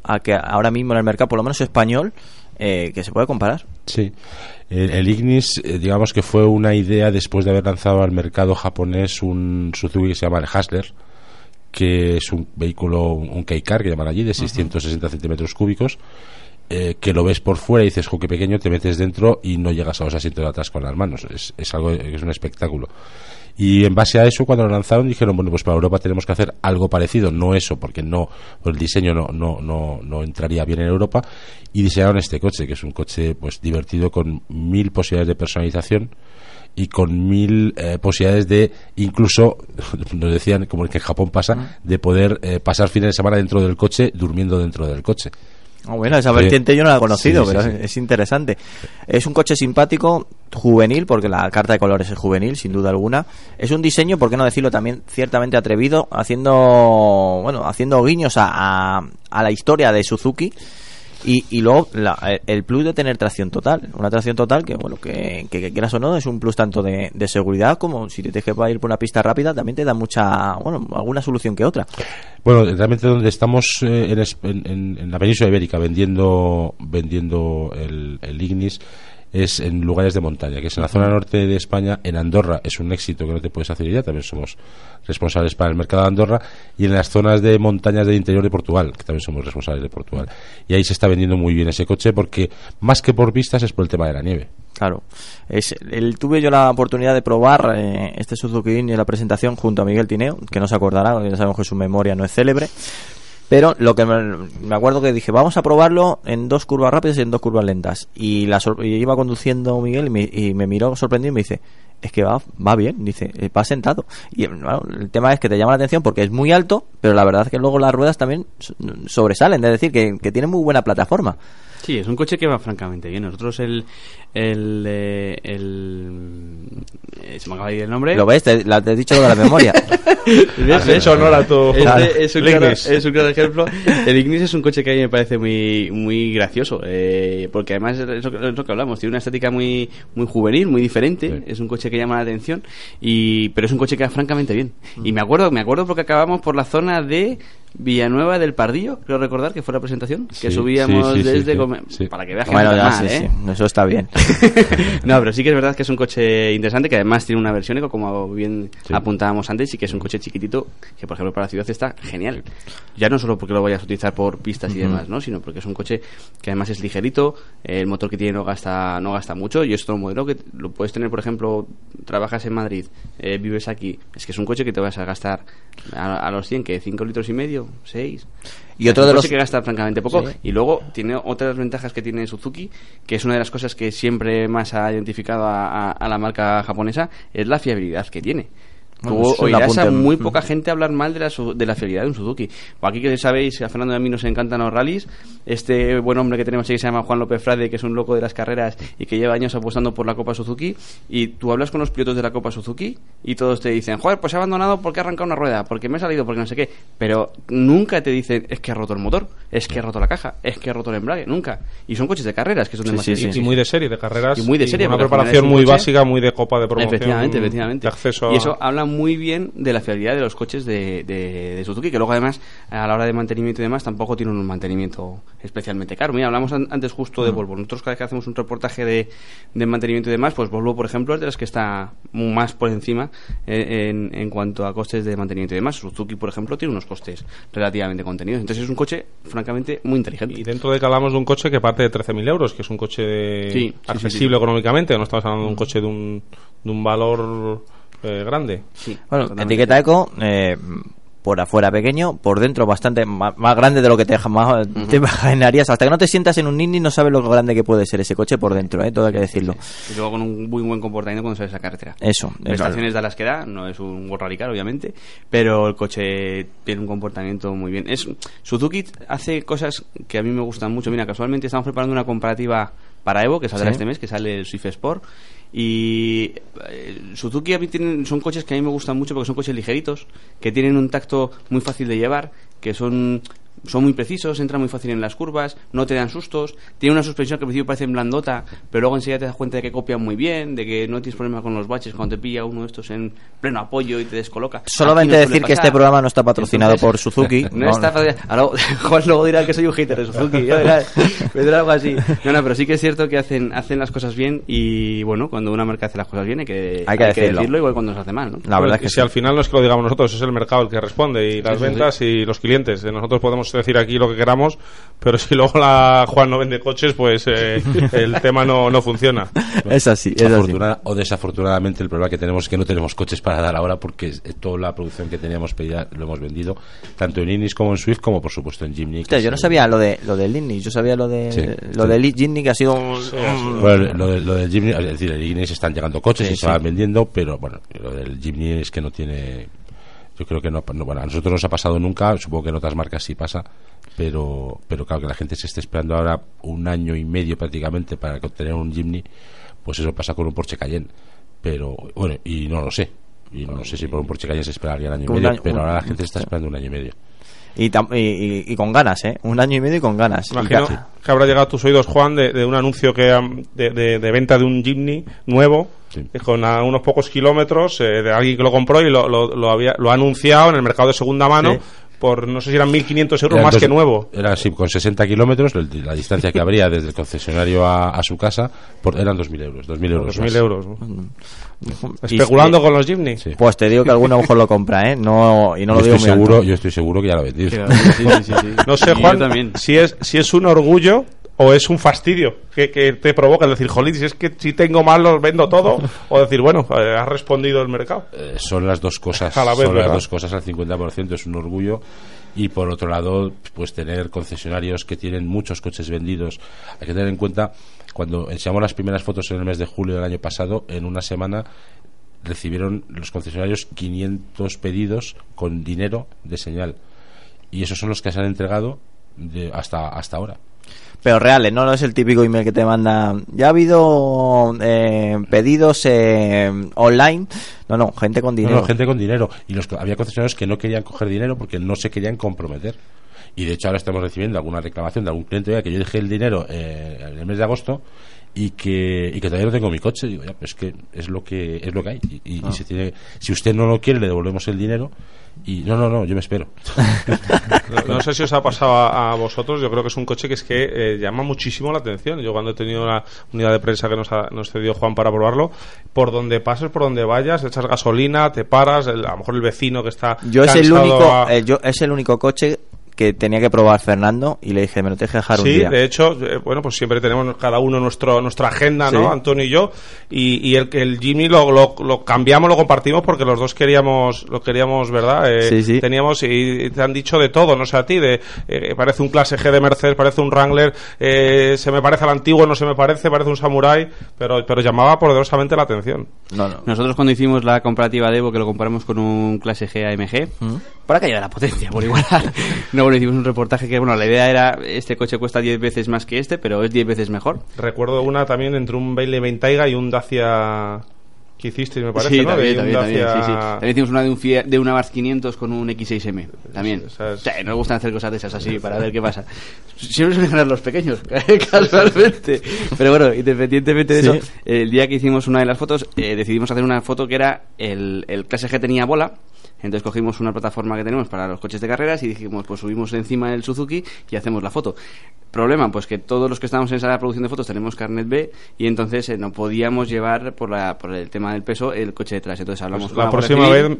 Speaker 2: a que ahora mismo en el mercado, por lo menos español, eh, que se pueda comparar.
Speaker 6: Sí. El, el Ignis, eh, digamos que fue una idea después de haber lanzado al mercado japonés un Suzuki que se llama el Hustler, que es un vehículo, un K-Car que llaman allí, de 660 centímetros cúbicos, eh, que lo ves por fuera y dices, jo, qué pequeño, te metes dentro y no llegas a los asientos de atrás con las manos. Es, es algo, es un espectáculo. Y en base a eso, cuando lo lanzaron, dijeron, bueno, pues para Europa tenemos que hacer algo parecido, no eso, porque no, el diseño no, no, no, no entraría bien en Europa, y diseñaron este coche, que es un coche pues divertido con mil posibilidades de personalización y con mil eh, posibilidades de incluso nos decían como que en Japón pasa de poder eh, pasar fines de semana dentro del coche durmiendo dentro del coche
Speaker 2: Ah, bueno, esa
Speaker 6: Sí.
Speaker 2: vertiente yo no la he conocido,
Speaker 6: Sí, sí,
Speaker 2: pero es interesante. Es un coche simpático, juvenil, porque la carta de colores es juvenil, sin duda alguna. Es un diseño, por qué no decirlo también, ciertamente atrevido, haciendo, bueno, haciendo guiños a, a, a la historia de Suzuki. Y, y luego la- el plus de tener tracción total, una tracción total que, bueno, que, que, que quieras o no, es un plus tanto de, de seguridad como si te que ir por una pista rápida, también te da mucha, bueno, alguna solución que otra.
Speaker 6: Bueno, realmente donde estamos eh, en- en- en la península ibérica vendiendo vendiendo el, el Ignis es en lugares de montaña, que es en la zona norte de España, en Andorra es un éxito que no te puedes hacer idea, también somos responsables para el mercado de Andorra, y en las zonas de montañas del interior de Portugal, que también somos responsables de Portugal. Y ahí se está vendiendo muy bien ese coche porque más que por vistas es por el tema de la nieve.
Speaker 2: Claro. Es, el, tuve yo la oportunidad de probar eh, este Suzuki en la presentación junto a Miguel Tineo, que no se acordará, ya sabemos que su memoria no es célebre. Pero lo que me, acuerdo que dije, vamos a probarlo en dos curvas rápidas y en dos curvas lentas. Y, la, y iba conduciendo Miguel y me, y me miró sorprendido y me dice, es que va, va bien, dice, eh, va sentado. Y bueno, el tema es que te llama la atención porque es muy alto, pero la verdad es que luego las ruedas también so- sobresalen, es decir, que tiene muy buena plataforma.
Speaker 5: Sí, es un coche que va francamente bien. Nosotros el... el, eh, el eh, se me acaba de ir el nombre.
Speaker 2: ¿Lo ves? Te, la- te he dicho lo de la memoria.
Speaker 5: ¿Ves?
Speaker 7: Has hecho honor a tu-
Speaker 5: Este es, un claro,
Speaker 7: Ignis.
Speaker 5: es un claro ejemplo. El Ignis es un coche que a mí me parece muy muy gracioso, eh, porque además es lo, que- es lo que hablamos, tiene una estética muy muy juvenil, muy diferente, es un coche que llama la atención, y pero es un coche que va francamente bien.
Speaker 7: Mm.
Speaker 5: Y me acuerdo me acuerdo porque acabamos por la zona de Villanueva del Pardillo, creo recordar que fue la presentación, que
Speaker 6: Sí,
Speaker 5: subíamos
Speaker 6: sí, sí, sí,
Speaker 5: desde
Speaker 6: sí.
Speaker 5: Come-
Speaker 6: Sí.
Speaker 5: para que veas que
Speaker 2: bueno,
Speaker 5: no está mal, ¿eh?
Speaker 2: sí, eso está bien.
Speaker 5: no, pero sí que es verdad que es un coche interesante que además tiene una versión eco, como bien
Speaker 6: Sí.
Speaker 5: apuntábamos antes, y que es un coche chiquitito que, por ejemplo, para la ciudad está genial. Ya no solo porque lo vayas a utilizar por pistas y demás, ¿no? Sino porque es un coche que además es ligerito, el motor que tiene no gasta no gasta mucho y es otro modelo que lo puedes tener, por ejemplo, trabajas en Madrid, eh, vives aquí, es que es un coche que te vas a gastar a, a los 100, que 5 litros y medio, 6.
Speaker 2: Y otro de los-
Speaker 5: que gasta francamente poco
Speaker 2: Sí.
Speaker 5: y luego tiene otras ventajas que tiene Suzuki, que es una de las cosas que siempre más ha identificado a, a- a la marca japonesa, es la fiabilidad que tiene. Tú oirás a
Speaker 2: apunte.
Speaker 5: muy poca gente hablar mal de la, su- de la fiabilidad de un Suzuki. Pues aquí que sabéis, a Fernando y a mí nos encantan los rallies, este buen hombre que tenemos ahí que se llama Juan López Frade, que es un loco de las carreras y que lleva años apostando por la Copa Suzuki, y tú hablas con los pilotos de la Copa Suzuki y todos te dicen, joder, pues he abandonado porque he arrancado una rueda, porque me he salido, porque no sé qué, pero nunca te dicen, es que ha roto el motor, es que ha roto la caja, es que ha roto el embrague, nunca. Y son coches de carreras, que son
Speaker 2: Sí,
Speaker 5: demasiado
Speaker 2: sí, sí.
Speaker 7: Y muy de serie, de carreras.
Speaker 5: Y muy de serie,
Speaker 7: Una preparación muy
Speaker 5: coche-
Speaker 7: básica, muy de copa de promoción.
Speaker 5: Efectivamente, efectivamente.
Speaker 7: De acceso a-
Speaker 5: Y eso habla muy bien de la fiabilidad de los coches de, de- de Suzuki, que luego además a la hora de mantenimiento y demás tampoco tienen un mantenimiento especialmente caro. Mira, hablamos an- antes justo de Volvo. Nosotros cada vez que hacemos un reportaje de, de mantenimiento y demás, pues Volvo, por ejemplo, es de las que está más por encima eh, en, en cuanto a costes de mantenimiento y demás. Suzuki, por ejemplo, tiene unos costes relativamente contenidos. Entonces es un coche, francamente, muy inteligente.
Speaker 7: Y dentro de que hablamos de un coche que parte de 13.000 euros, que es un coche
Speaker 5: Sí, sí,
Speaker 7: accesible
Speaker 5: sí, sí.
Speaker 7: económicamente, no estamos hablando de un coche de un, de un valor eh, grande.
Speaker 5: Sí,
Speaker 2: Bueno,
Speaker 5: totalmente.
Speaker 2: etiqueta eco, eh, por afuera pequeño, por dentro bastante más, más grande de lo que te, te imaginarías. Hasta que no te sientas en un Nini no sabes lo grande que puede ser ese coche por dentro, ¿eh? todo hay que decirlo.
Speaker 5: Y luego con un muy buen comportamiento cuando sales a carretera.
Speaker 2: Eso,
Speaker 5: Prestaciones de las que da, no es un Car, obviamente, pero el coche tiene un comportamiento muy bien. Es Suzuki hace cosas que a mí me gustan mucho. Mira, casualmente estamos preparando una comparativa para Evo, que saldrá
Speaker 2: Sí.
Speaker 5: este mes, que sale el Swift Sport. Y eh, Suzuki a mí tienen, son coches que a mí me gustan mucho porque son coches ligeritos, que tienen un tacto muy fácil de llevar, que son son muy precisos, entran muy fácil en las curvas, no te dan sustos, tiene una suspensión que al principio parece blandota, pero luego enseguida te das cuenta de que copian muy bien, de que no tienes problema con los baches cuando te pilla uno de estos en pleno apoyo y te descoloca.
Speaker 2: Solamente
Speaker 5: no
Speaker 2: decir que este programa no está patrocinado
Speaker 5: Entonces,
Speaker 2: por Suzuki.
Speaker 5: No,
Speaker 2: No,
Speaker 5: está
Speaker 2: no.
Speaker 5: patrocinado. Ahora, Juan luego dirá que soy un hater de Suzuki, ya verás, vendrá algo así. No, no, pero sí que es cierto que hacen, hacen las cosas bien y bueno, cuando una marca hace las cosas bien hay que,
Speaker 2: Hay que decirlo.
Speaker 5: igual cuando se hace mal, ¿no?
Speaker 2: La verdad es que
Speaker 7: si
Speaker 2: sí.
Speaker 7: al final no es que lo digamos nosotros, es el mercado el que responde y las
Speaker 5: Sí, sí,
Speaker 7: ventas y los clientes. Nosotros podemos decir aquí lo que queramos, pero si luego la Juan no vende coches, pues eh, el tema no, no funciona.
Speaker 2: Es así, es así.
Speaker 6: Afortuna- o desafortunadamente el problema que tenemos es que no tenemos coches para dar ahora porque eh, toda la producción que teníamos pedida lo hemos vendido tanto en Inis como en Swift como por supuesto en Jimny.
Speaker 2: yo no sabía lo de lo del Lindy, yo sabía lo de
Speaker 6: Sí,
Speaker 2: lo
Speaker 6: sí.
Speaker 2: del Jimny que ha sido un,
Speaker 6: Bueno, lo, de- lo del Jimny, es decir, el Ignis están llegando coches
Speaker 2: Sí,
Speaker 6: y
Speaker 2: sí.
Speaker 6: se van vendiendo, pero bueno, lo del Jimny es que no tiene. Yo creo que no, no- bueno, a nosotros nos ha pasado nunca, supongo que en otras marcas sí pasa, pero, pero claro que la gente se esté esperando ahora un año y medio prácticamente para obtener un Jimny, pues eso pasa con un Porsche Cayenne. Pero bueno, y no lo sé. Y no sé si por un Porsche Cayenne se esperaría un año y medio,
Speaker 2: año-
Speaker 6: pero ahora la gente se está esperando un año y medio.
Speaker 2: Y, tam- y, y- y con ganas, ¿eh? Un año y medio y con ganas.
Speaker 7: Imagino que habrá llegado a tus oídos, Juan, de, de un anuncio que de, de- de venta de un Jimny nuevo,
Speaker 6: Sí.
Speaker 7: con a unos pocos kilómetros, eh, de alguien que lo compró y lo, lo, lo había, lo ha anunciado en el mercado de segunda mano
Speaker 6: Sí.
Speaker 7: por, no sé si eran 1.500 euros
Speaker 6: Eran
Speaker 7: más
Speaker 6: dos-
Speaker 7: que nuevo.
Speaker 6: Era así, con 60 kilómetros, la distancia que habría desde el concesionario a, a su casa, por, eran 2.000 euros. 2.000 euros.
Speaker 7: 2.000
Speaker 6: más.
Speaker 7: euros. Especulando con los Jimny.
Speaker 6: Sí.
Speaker 2: Pues te digo que alguno a lo mejor lo compra, ¿eh? No, y no
Speaker 6: yo,
Speaker 2: lo digo
Speaker 6: estoy seguro,
Speaker 2: alto.
Speaker 6: yo estoy seguro que ya lo he vendido.
Speaker 5: Sí, sí, sí, sí.
Speaker 7: No sé, Juan,
Speaker 5: también.
Speaker 7: si es, si es un orgullo o es un fastidio que, que te provoca el decir, jolín, si es que si tengo mal los vendo todo, o decir, bueno, eh, ha respondido el mercado.
Speaker 6: Eh, son las dos cosas.
Speaker 7: A la vez,
Speaker 6: son las dos cosas al 50%, es un orgullo. Y por otro lado, pues tener concesionarios que tienen muchos coches vendidos. Hay que tener en cuenta, cuando enseñamos las primeras fotos en el mes de julio del año pasado, en una semana recibieron los concesionarios 500 pedidos con dinero de señal. Y esos son los que se han entregado de hasta, hasta ahora.
Speaker 2: Pero reales, no, no es el típico email que te manda. Ya ha habido eh, pedidos eh, online. No, no, gente con
Speaker 6: No,
Speaker 2: dinero.
Speaker 6: no, gente con dinero. Y los, había concesionarios que no querían coger dinero porque no se querían comprometer. Y de hecho ahora estamos recibiendo alguna reclamación de algún cliente oiga, que yo dejé el dinero eh, en el mes de agosto y que, y que todavía no tengo mi coche. Digo, ya, pues es que es lo que es lo que hay. Y, y- y
Speaker 2: Ah.
Speaker 6: se tiene, si usted no lo quiere, le devolvemos el dinero. Y no, no, no, yo me espero.
Speaker 7: No, no sé si os ha pasado a, a vosotros, yo creo que es un coche que es que eh, llama muchísimo la atención. Yo cuando he tenido la unidad de prensa que nos, ha- nos cedió Juan para probarlo, por donde pases, por donde vayas, echas gasolina, te paras, el- a lo mejor el vecino que está
Speaker 2: Yo es el único,
Speaker 7: a-
Speaker 2: eh, yo es el único coche que tenía que probar Fernando y le dije, me lo tienes que dejar un
Speaker 7: Sí,
Speaker 2: día.
Speaker 7: de hecho, eh, bueno, pues siempre tenemos cada uno nuestro nuestra agenda, ¿no?
Speaker 2: Sí.
Speaker 7: Antonio y yo, y, y el el Jimmy lo, lo, lo cambiamos, lo compartimos porque los dos queríamos, lo queríamos, ¿verdad? Eh,
Speaker 2: Sí, sí.
Speaker 7: Teníamos y te han dicho de todo, no sé a ti, de eh, parece un clase G de Mercedes, parece un Wrangler, eh, se me parece al antiguo, no se me parece, parece un Samurai, pero pero llamaba poderosamente la atención.
Speaker 2: No, no.
Speaker 5: Nosotros cuando hicimos la comparativa de Evo, que lo comparamos con un clase G AMG, para que haya la potencia, por igual. no, bueno, hicimos un reportaje que, bueno, la idea era, este coche cuesta 10 veces más que este, pero es 10 veces mejor.
Speaker 7: Recuerdo una también entre un Bailey Bentayga y un Dacia que hicisteis, me parece,
Speaker 5: sí,
Speaker 7: ¿no?
Speaker 5: también, también, también,
Speaker 7: Dacia-
Speaker 5: sí, sí. También hicimos una de un, Fiat- de una Abarth 500 con un X6M, también.
Speaker 7: O sea,
Speaker 5: nos gustan hacer cosas de esas así, para ver qué pasa. Siempre suelen ganar los pequeños, casualmente. Pero bueno, independientemente de
Speaker 2: Sí.
Speaker 5: eso, el día que hicimos una de las fotos, eh, decidimos hacer una foto que era el, el clase G tenía bola, entonces cogimos una plataforma que tenemos para los coches de carreras y dijimos, pues subimos encima el Suzuki y hacemos la foto. Problema, pues que todos los que estamos en esa producción de fotos tenemos carnet B y entonces eh, no podíamos llevar por, la, por el tema del peso el coche detrás. Entonces hablamos
Speaker 7: Pues
Speaker 5: con
Speaker 7: la próxima vez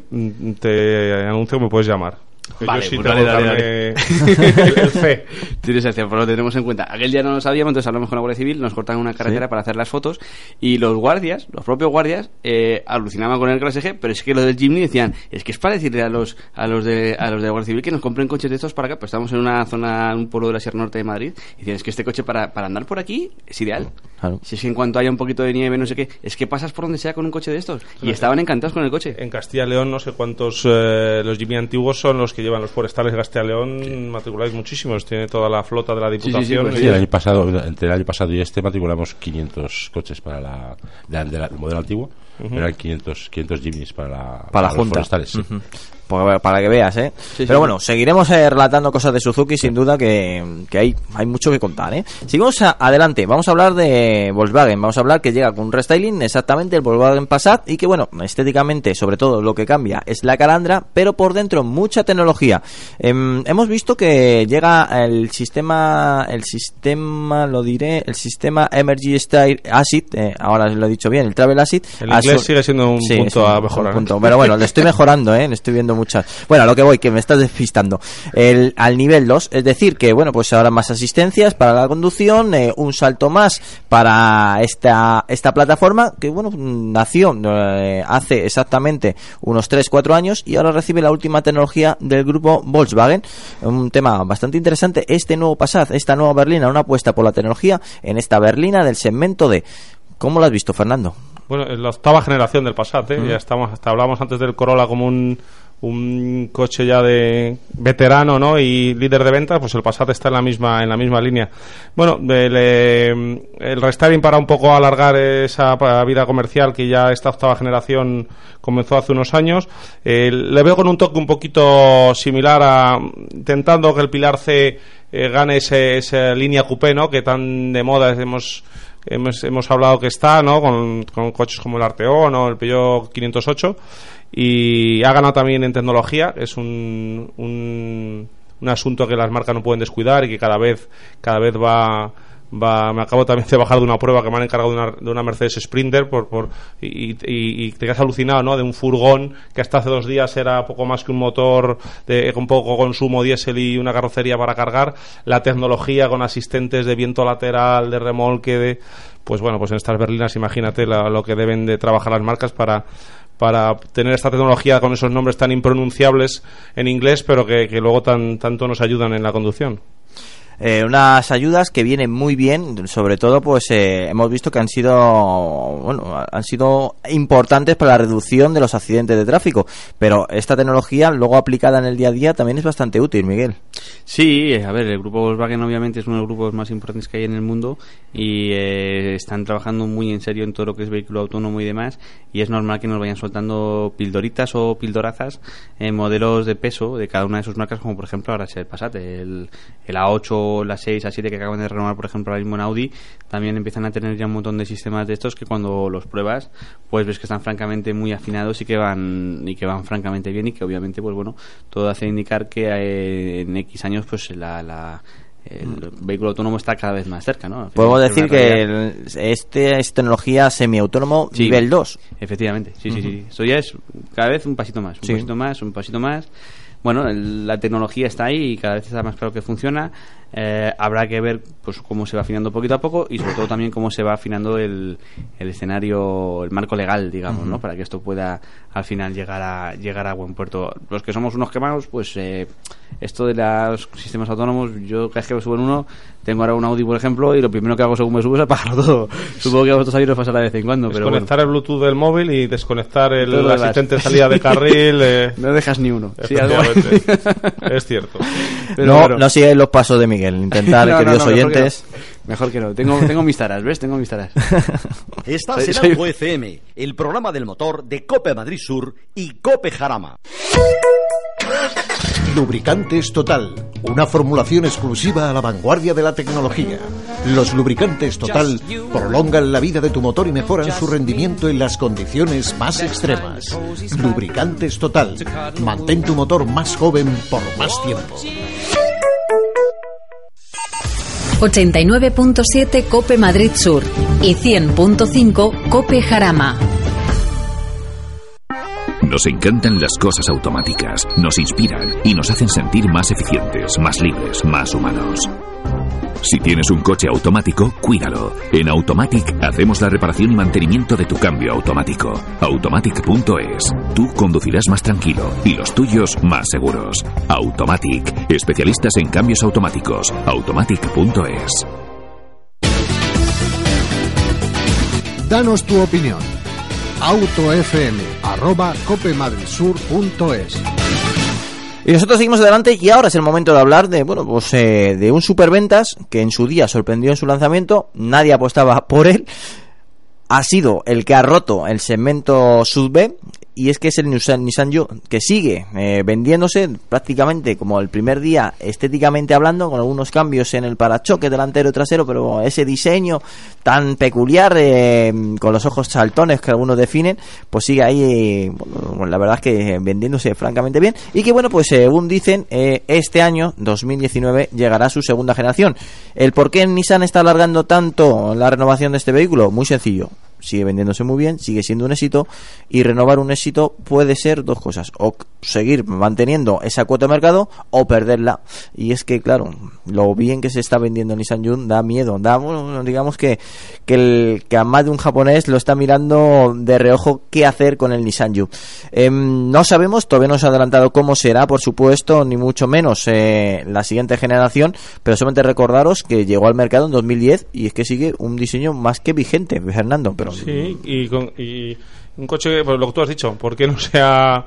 Speaker 7: te anuncio que me puedes llamar.
Speaker 5: Vale,
Speaker 7: yo sí
Speaker 5: pues
Speaker 7: tengo
Speaker 5: dale, dale,
Speaker 7: C.
Speaker 5: Tienes el pues lo tenemos en cuenta. Aquel día no lo sabíamos, entonces hablamos con la Guardia Civil, nos cortan una carretera
Speaker 2: Sí.
Speaker 5: para hacer las fotos y los guardias, los propios guardias, eh, alucinaban con el clase G, pero es que lo del Jimny decían, es que es para decirle a los a los de a los de la Guardia Civil que nos compren coches de estos para acá, pues estamos en una zona, un pueblo de la Sierra Norte de Madrid, y decían, es que este coche para, para andar por aquí es ideal.
Speaker 2: Claro.
Speaker 5: Si es que en cuanto haya un poquito de nieve, no sé qué, es que pasas por donde sea con un coche de estos. Y estaban encantados con el coche.
Speaker 7: En Castilla y León no sé cuántos eh, los Jimmy antiguos son los que llevan los forestales de Castilla y León matriculáis muchísimos tiene toda la flota de la
Speaker 5: sí, sí,
Speaker 7: diputación
Speaker 5: pues
Speaker 6: Sí, el año pasado, entre el año pasado y este matriculamos 500 coches para la, de- de la- del modelo antiguo, eran 500, 500 Jimmys para la,
Speaker 2: para la
Speaker 6: los
Speaker 2: Junta.
Speaker 6: forestales, sí.
Speaker 2: Para que veas, ¿eh?
Speaker 5: sí.
Speaker 2: Pero bueno, seguiremos eh, relatando cosas de Suzuki, sin duda que, que hay, hay mucho que contar, ¿eh? Seguimos a- adelante, vamos a hablar de Volkswagen, vamos a hablar que llega con un restyling, exactamente el Volkswagen Passat, y que bueno, estéticamente, sobre todo, lo que cambia es la calandra, pero por dentro mucha tecnología. Em, hemos visto que llega el sistema, el sistema, lo diré, el sistema Energy Style Acid, eh, ahora lo he dicho bien, el Travel Acid.
Speaker 7: El inglés sigue siendo un
Speaker 2: Sí,
Speaker 7: punto a mejorar, ¿eh?
Speaker 2: punto. Pero bueno, le estoy mejorando, ¿eh? Le estoy viendo muchas. Bueno, a lo que voy, que me estás despistando. El, al nivel 2, es decir, que bueno, pues ahora más asistencias para la conducción, eh, un salto más para esta, esta plataforma, que bueno, nació eh, hace exactamente unos 3-4 años y ahora recibe la última tecnología del grupo Volkswagen. Un tema bastante interesante, este nuevo Passat, esta nueva berlina, una apuesta por la tecnología en esta berlina del segmento de... ¿Cómo lo has visto, Fernando?
Speaker 7: Bueno, es la octava generación del Passat, ¿eh? Ya estamos, hasta hablamos antes del Corolla como un, un coche ya de veterano, ¿no? Y líder de ventas, pues el Passat está en la misma, en la misma línea. Bueno, el, el restyling para un poco alargar esa vida comercial que ya esta octava generación comenzó hace unos años. Eh, le veo con un toque un poquito similar a, intentando que el Pilar C eh, gane ese, esa línea coupé, ¿no? Que tan de moda hemos, hemos, hemos hablado que está, ¿no? Con, con coches como el Arteon o el Peugeot 508 y ha ganado también en tecnología, es un, un, un asunto que las marcas no pueden descuidar y que cada vez cada vez va va me acabo también de bajar de una prueba que me han encargado de una, de una Mercedes Sprinter por, por y, y- y te quedas alucinado ¿no? de un furgón que hasta hace dos días era poco más que un motor de, con poco consumo diésel y una carrocería para cargar la tecnología con asistentes de viento lateral de remolque de pues bueno pues en estas berlinas imagínate la- lo que deben de trabajar las marcas para para tener esta tecnología con esos nombres tan impronunciables en inglés, pero que, que luego tan, tanto nos ayudan en la conducción.
Speaker 2: Eh, unas ayudas que vienen muy bien, sobre todo pues eh, hemos visto que han sido bueno, han sido importantes para la reducción de los accidentes de tráfico, pero esta tecnología luego aplicada en el día a día también es bastante útil, Miguel.
Speaker 5: Sí, a ver, el grupo Volkswagen obviamente es uno de los grupos más importantes que hay en el mundo y eh, están trabajando muy en serio en todo lo que es vehículo autónomo y demás y es normal que nos vayan soltando pildoritas o pildorazas en modelos de peso de cada una de sus marcas como por ejemplo ahora es el Passat, el, el A8, la 6, A7 que acaban de renovar por ejemplo ahora mismo en Audi también empiezan a tener ya un montón de sistemas de estos que cuando los pruebas pues ves que están francamente muy afinados y que van y que van francamente bien y que obviamente pues bueno todo hace indicar que eh, en X años pues la, la el vehículo autónomo está cada vez más cerca, ¿no?
Speaker 2: Podemos decir que el- este es tecnología semiautónomo
Speaker 5: Sí.
Speaker 2: nivel 2.
Speaker 5: Efectivamente, sí, sí, sí. Eso ya es cada vez un pasito más, un
Speaker 2: Sí.
Speaker 5: pasito más, un pasito más. Bueno, el- la tecnología está ahí y cada vez está más claro que funciona. Eh, habrá que ver pues cómo se va afinando poquito a poco y sobre todo también cómo se va afinando el, el escenario, el marco legal, digamos, ¿no? Para que esto pueda al final llegar a llegar a buen puerto. Los que somos unos quemados, pues eh, esto de los sistemas autónomos, yo cada vez que me subo en uno, tengo ahora un Audi, por ejemplo, y lo primero que hago según me subo es apagarlo todo. Supongo que a vosotros ahí os pasará de vez en cuando, pero bueno.
Speaker 7: Desconectar el Bluetooth del móvil y desconectar el
Speaker 5: demás.
Speaker 7: asistente de salida de carril. eh,
Speaker 5: No dejas ni uno. Sí,
Speaker 7: es cierto.
Speaker 5: Pero
Speaker 2: no,
Speaker 5: bueno.
Speaker 2: no siguen los pasos de Miguel. Intentar,
Speaker 5: No, no,
Speaker 2: queridos
Speaker 5: no, mejor que
Speaker 2: oyentes.
Speaker 5: no. Mejor que no. Tengo, tengo mis taras, ¿ves? Tengo mis taras. Soy-
Speaker 8: en
Speaker 5: soy-
Speaker 8: Algo FM, el programa del motor de Cope Madrid Sur y Cope Jarama.
Speaker 9: Lubricantes Total, una formulación exclusiva a la vanguardia de la tecnología. Los lubricantes Total prolongan la vida de tu motor y mejoran su rendimiento en las condiciones más extremas. Lubricantes Total, mantén tu motor más joven por más tiempo.
Speaker 10: 89.7 Cope Madrid Sur y 100.5 Cope Jarama.
Speaker 4: Nos encantan las cosas automáticas, nos inspiran y nos hacen sentir más eficientes, más libres, más humanos. Si tienes un coche automático, cuídalo. En Automatic hacemos la reparación y mantenimiento de tu cambio automático. Automatic.es. Tú conducirás más tranquilo y los tuyos más seguros. Automatic. Especialistas en cambios automáticos. Automatic.es.
Speaker 11: Danos tu opinión. autofm
Speaker 2: Y nosotros seguimos adelante y ahora es el momento de hablar de, bueno, pues eh, de un superventas que en su día sorprendió en su lanzamiento, nadie apostaba por él, ha sido el que ha roto el segmento sub-B y es que es el Nissan, Nissan Yo que sigue eh, vendiéndose prácticamente como el primer día estéticamente hablando con algunos cambios en el parachoque delantero y trasero pero ese diseño tan peculiar eh, con los ojos saltones que algunos definen pues sigue ahí la verdad es que vendiéndose francamente bien. Y que bueno pues según dicen eh, este año 2019 llegará su segunda generación. El por qué Nissan está alargando tanto la renovación de este vehículo muy sencillo sigue vendiéndose muy bien, sigue siendo un éxito y renovar un éxito puede ser dos cosas, o seguir manteniendo esa cuota de mercado o perderla. Y es que, claro, lo bien que se está vendiendo Nissan Jun da miedo, da, digamos que, que, el, que a más de un japonés lo está mirando de reojo qué hacer con el Nissan Jun. Eh, no sabemos, todavía no se ha adelantado cómo será, por supuesto, ni mucho menos eh, la siguiente generación, pero solamente recordaros que llegó al mercado en 2010 y es que sigue un diseño más que vigente, Fernando, pero
Speaker 7: Sí, y, con, y un coche, pues lo que tú has dicho, ¿por qué no se ha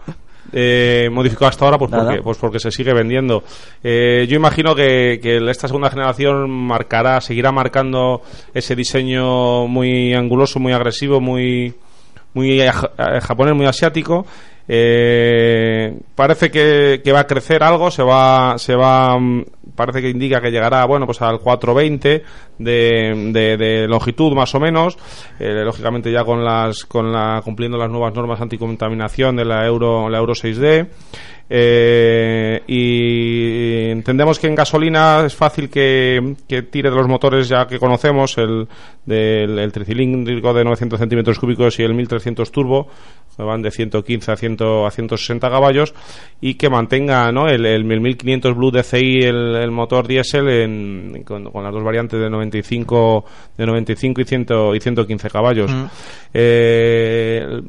Speaker 7: eh, modificado hasta ahora? Pues
Speaker 2: Nada.
Speaker 7: porque, pues porque se sigue vendiendo. Eh, yo imagino que, que esta segunda generación marcará, seguirá marcando ese diseño muy anguloso, muy agresivo, muy, muy eh, japonés, muy asiático. Eh, parece que, va a crecer algo, se va, se va, mm, parece que indica que llegará, bueno, pues al 420 de, de, de longitud más o menos, eh, lógicamente ya con las, con la, cumpliendo las nuevas normas anticontaminación de la Euro, la Euro 6D. Eh, y entendemos que en gasolina es fácil que, que tire de los motores ya que conocemos, el, del el tricilíndrico de 900 centímetros cúbicos y el 1300 turbo, que van de 115 a, 100, a 160 caballos, y que mantenga ¿no? el, el 1500 Blue DCI, el, el motor diésel, en, con, con las dos variantes de 95, de 95 y, 100, y 115 caballos.
Speaker 2: Mm.
Speaker 7: Eh,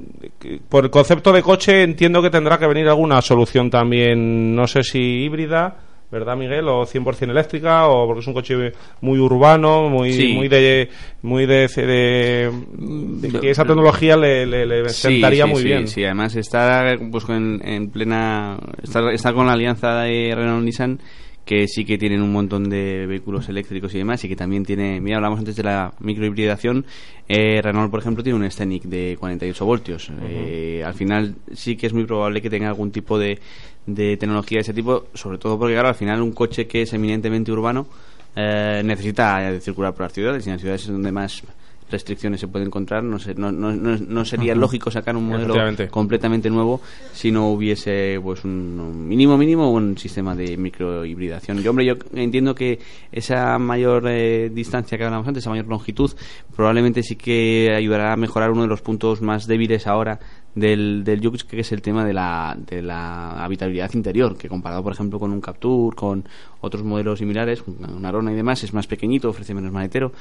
Speaker 7: por el concepto de coche entiendo que tendrá que venir alguna solución también, no sé si híbrida, ¿verdad, Miguel? O 100% eléctrica, o porque es un coche muy urbano, muy,
Speaker 5: Sí.
Speaker 7: muy de, muy de, de- de que esa tecnología le, le, le sentaría
Speaker 5: sí,
Speaker 7: muy
Speaker 5: sí,
Speaker 7: bien.
Speaker 5: Sí, además está pues en, en plena está, está con la alianza de Renault Nissan que sí que tienen un montón de vehículos eléctricos y demás y que también tiene, mira, hablamos antes de la microhibridación, eh, Renault por ejemplo tiene un Scenic de 48 voltios. Eh, al final sí que es muy probable que tenga algún tipo de, de tecnología de ese tipo, sobre todo porque claro, al final un coche que es eminentemente urbano eh, necesita eh, circular por las ciudades y en las ciudades es donde más restricciones se pueden encontrar no, sé, no, no, no, sería lógico sacar un modelo completamente nuevo si no hubiese pues un, un mínimo mínimo un sistema de microhibridación. Yo hombre yo entiendo que esa mayor eh, distancia que hablábamos antes, esa mayor longitud, probablemente sí que ayudará a mejorar uno de los puntos más débiles ahora del, del Yux, que es el tema de la, de la habitabilidad interior, que comparado por ejemplo con un Captur, con otros modelos similares, un Arona y demás, es más pequeñito, ofrece menos maletero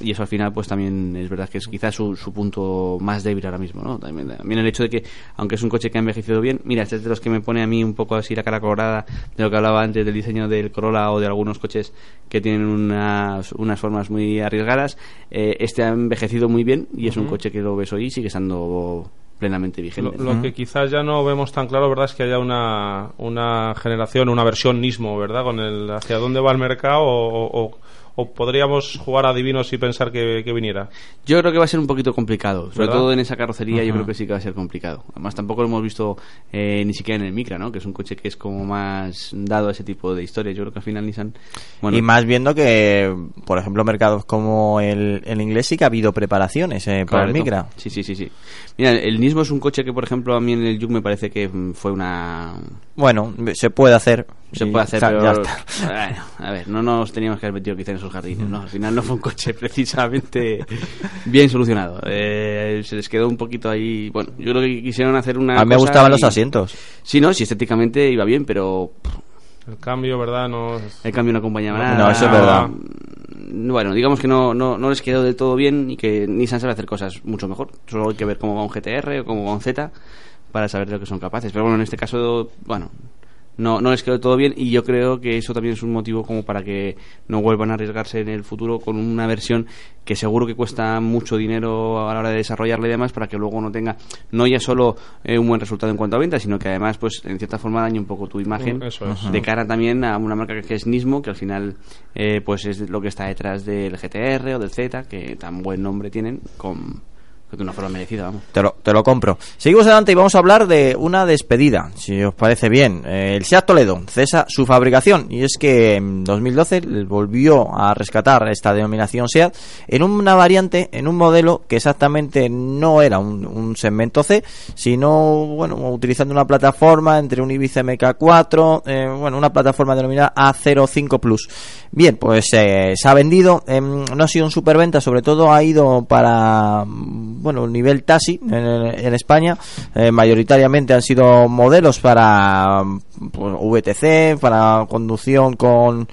Speaker 5: y eso al final pues también es verdad que es quizás su, su punto más débil ahora mismo, ¿no? También, también el hecho de que, aunque es un coche que ha envejecido bien, mira, este es de los que me pone a mí un poco así la cara colorada de lo que hablaba antes del diseño del Corolla o de algunos coches que tienen unas, unas formas muy arriesgadas, eh, este ha envejecido muy bien y es un coche que lo ves hoy y sigue estando plenamente vigente.
Speaker 7: Lo, lo que quizás ya no vemos tan claro, ¿verdad? Es que haya una, una generación, una versión Nismo, ¿verdad? Con el hacia dónde va el mercado o, o- o podríamos jugar a divinos y pensar que, que viniera.
Speaker 5: Yo creo que va a ser un poquito complicado, sobre
Speaker 7: ¿Verdad?
Speaker 5: todo en esa carrocería. Yo
Speaker 7: Ujú.
Speaker 5: creo que sí que va a ser complicado. Además, tampoco lo hemos visto eh, ni siquiera en el Micra, ¿no? Que es un coche que es como más dado a ese tipo de historias. Yo creo que al final Nissan. Bueno,
Speaker 2: y más viendo que, por ejemplo, mercados como el, el inglés sí que ha habido preparaciones eh, para el. Micra.
Speaker 5: Sí, sí, sí, sí. Mira, el Nismo es un coche que, por ejemplo, a mí en el Juke me parece que mm, fue una...
Speaker 2: Bueno, se puede hacer.
Speaker 5: Se puede hacer,
Speaker 2: ya-
Speaker 5: pero...
Speaker 2: ya está.
Speaker 5: Bueno, a ver, no nos teníamos que haber metido quizá en esos jardines, ¿no? Al final no fue un coche precisamente bien solucionado. Eh, se les quedó un poquito ahí... Bueno, yo creo que quisieron hacer una
Speaker 2: A mí me gustaban
Speaker 5: y-
Speaker 2: los asientos.
Speaker 5: Sí, no, sí, estéticamente iba bien, pero
Speaker 7: El cambio, ¿verdad? No,
Speaker 5: el cambio no acompañaba
Speaker 7: No,
Speaker 5: nada.
Speaker 2: no, eso es verdad.
Speaker 5: Bueno, digamos que no, no, no les quedó del todo bien y que Nissan sabe hacer cosas mucho mejor. Solo hay que ver cómo va un GTR o cómo va un Z para saber de lo que son capaces. Pero bueno, en este caso, bueno, no, no les quedó todo bien y yo creo que eso también es un motivo como para que no vuelvan a arriesgarse en el futuro con una versión que seguro que cuesta mucho dinero a la hora de desarrollarla y demás para que luego no tenga no ya solo eh, un buen resultado en cuanto a ventas sino que además pues en cierta forma dañe un poco tu imagen
Speaker 7: eso
Speaker 5: de cara también a una marca que es Nismo que al final eh, pues es lo que está detrás del GTR o del Z que tan buen nombre tienen con de una forma merecida vamos
Speaker 2: Te lo, te lo compro. Seguimos adelante y vamos a hablar de una despedida, si os parece bien. Eh, el SEAT Toledo cesa su fabricación y es que en 2012 volvió a rescatar esta denominación SEAT en una variante, en un modelo que exactamente no era un, segmento C, sino bueno utilizando una plataforma entre un Ibiza MK4, eh, bueno una plataforma denominada A05 Plus. Bien, pues eh, se ha vendido, em, no ha sido un superventa, sobre todo ha ido para bueno, el nivel taxi en, España. Eh, mayoritariamente han sido modelos para pues, VTC, para conducción con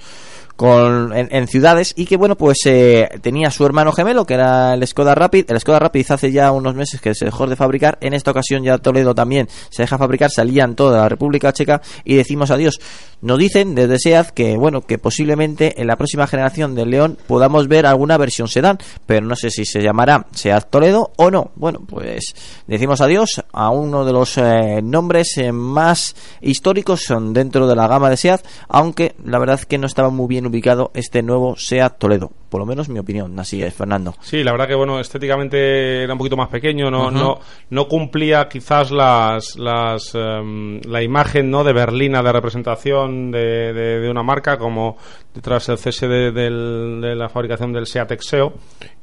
Speaker 2: con, en, en ciudades y que bueno pues eh, tenía su hermano gemelo que era el Skoda Rapid el Skoda Rapid hace ya unos meses que se dejó de fabricar en esta ocasión ya Toledo también se deja fabricar salían toda la República Checa y decimos adiós nos dicen desde SEAT que bueno que posiblemente en la próxima generación del León podamos ver alguna versión sedán pero no sé si se llamará SEAT Toledo o no. Bueno pues decimos adiós a uno de los eh, nombres eh, más históricos dentro de la gama de SEAT aunque la verdad es que no estaba muy bien ubicado este nuevo SEAT Toledo por lo menos mi opinión así es Fernando.
Speaker 7: Sí, la verdad que bueno, estéticamente era un poquito más pequeño, no, no, no cumplía quizás las, las em, la imagen no de berlina de representación de, de- de una marca como detrás el cese de, de la fabricación del Seat Exeo,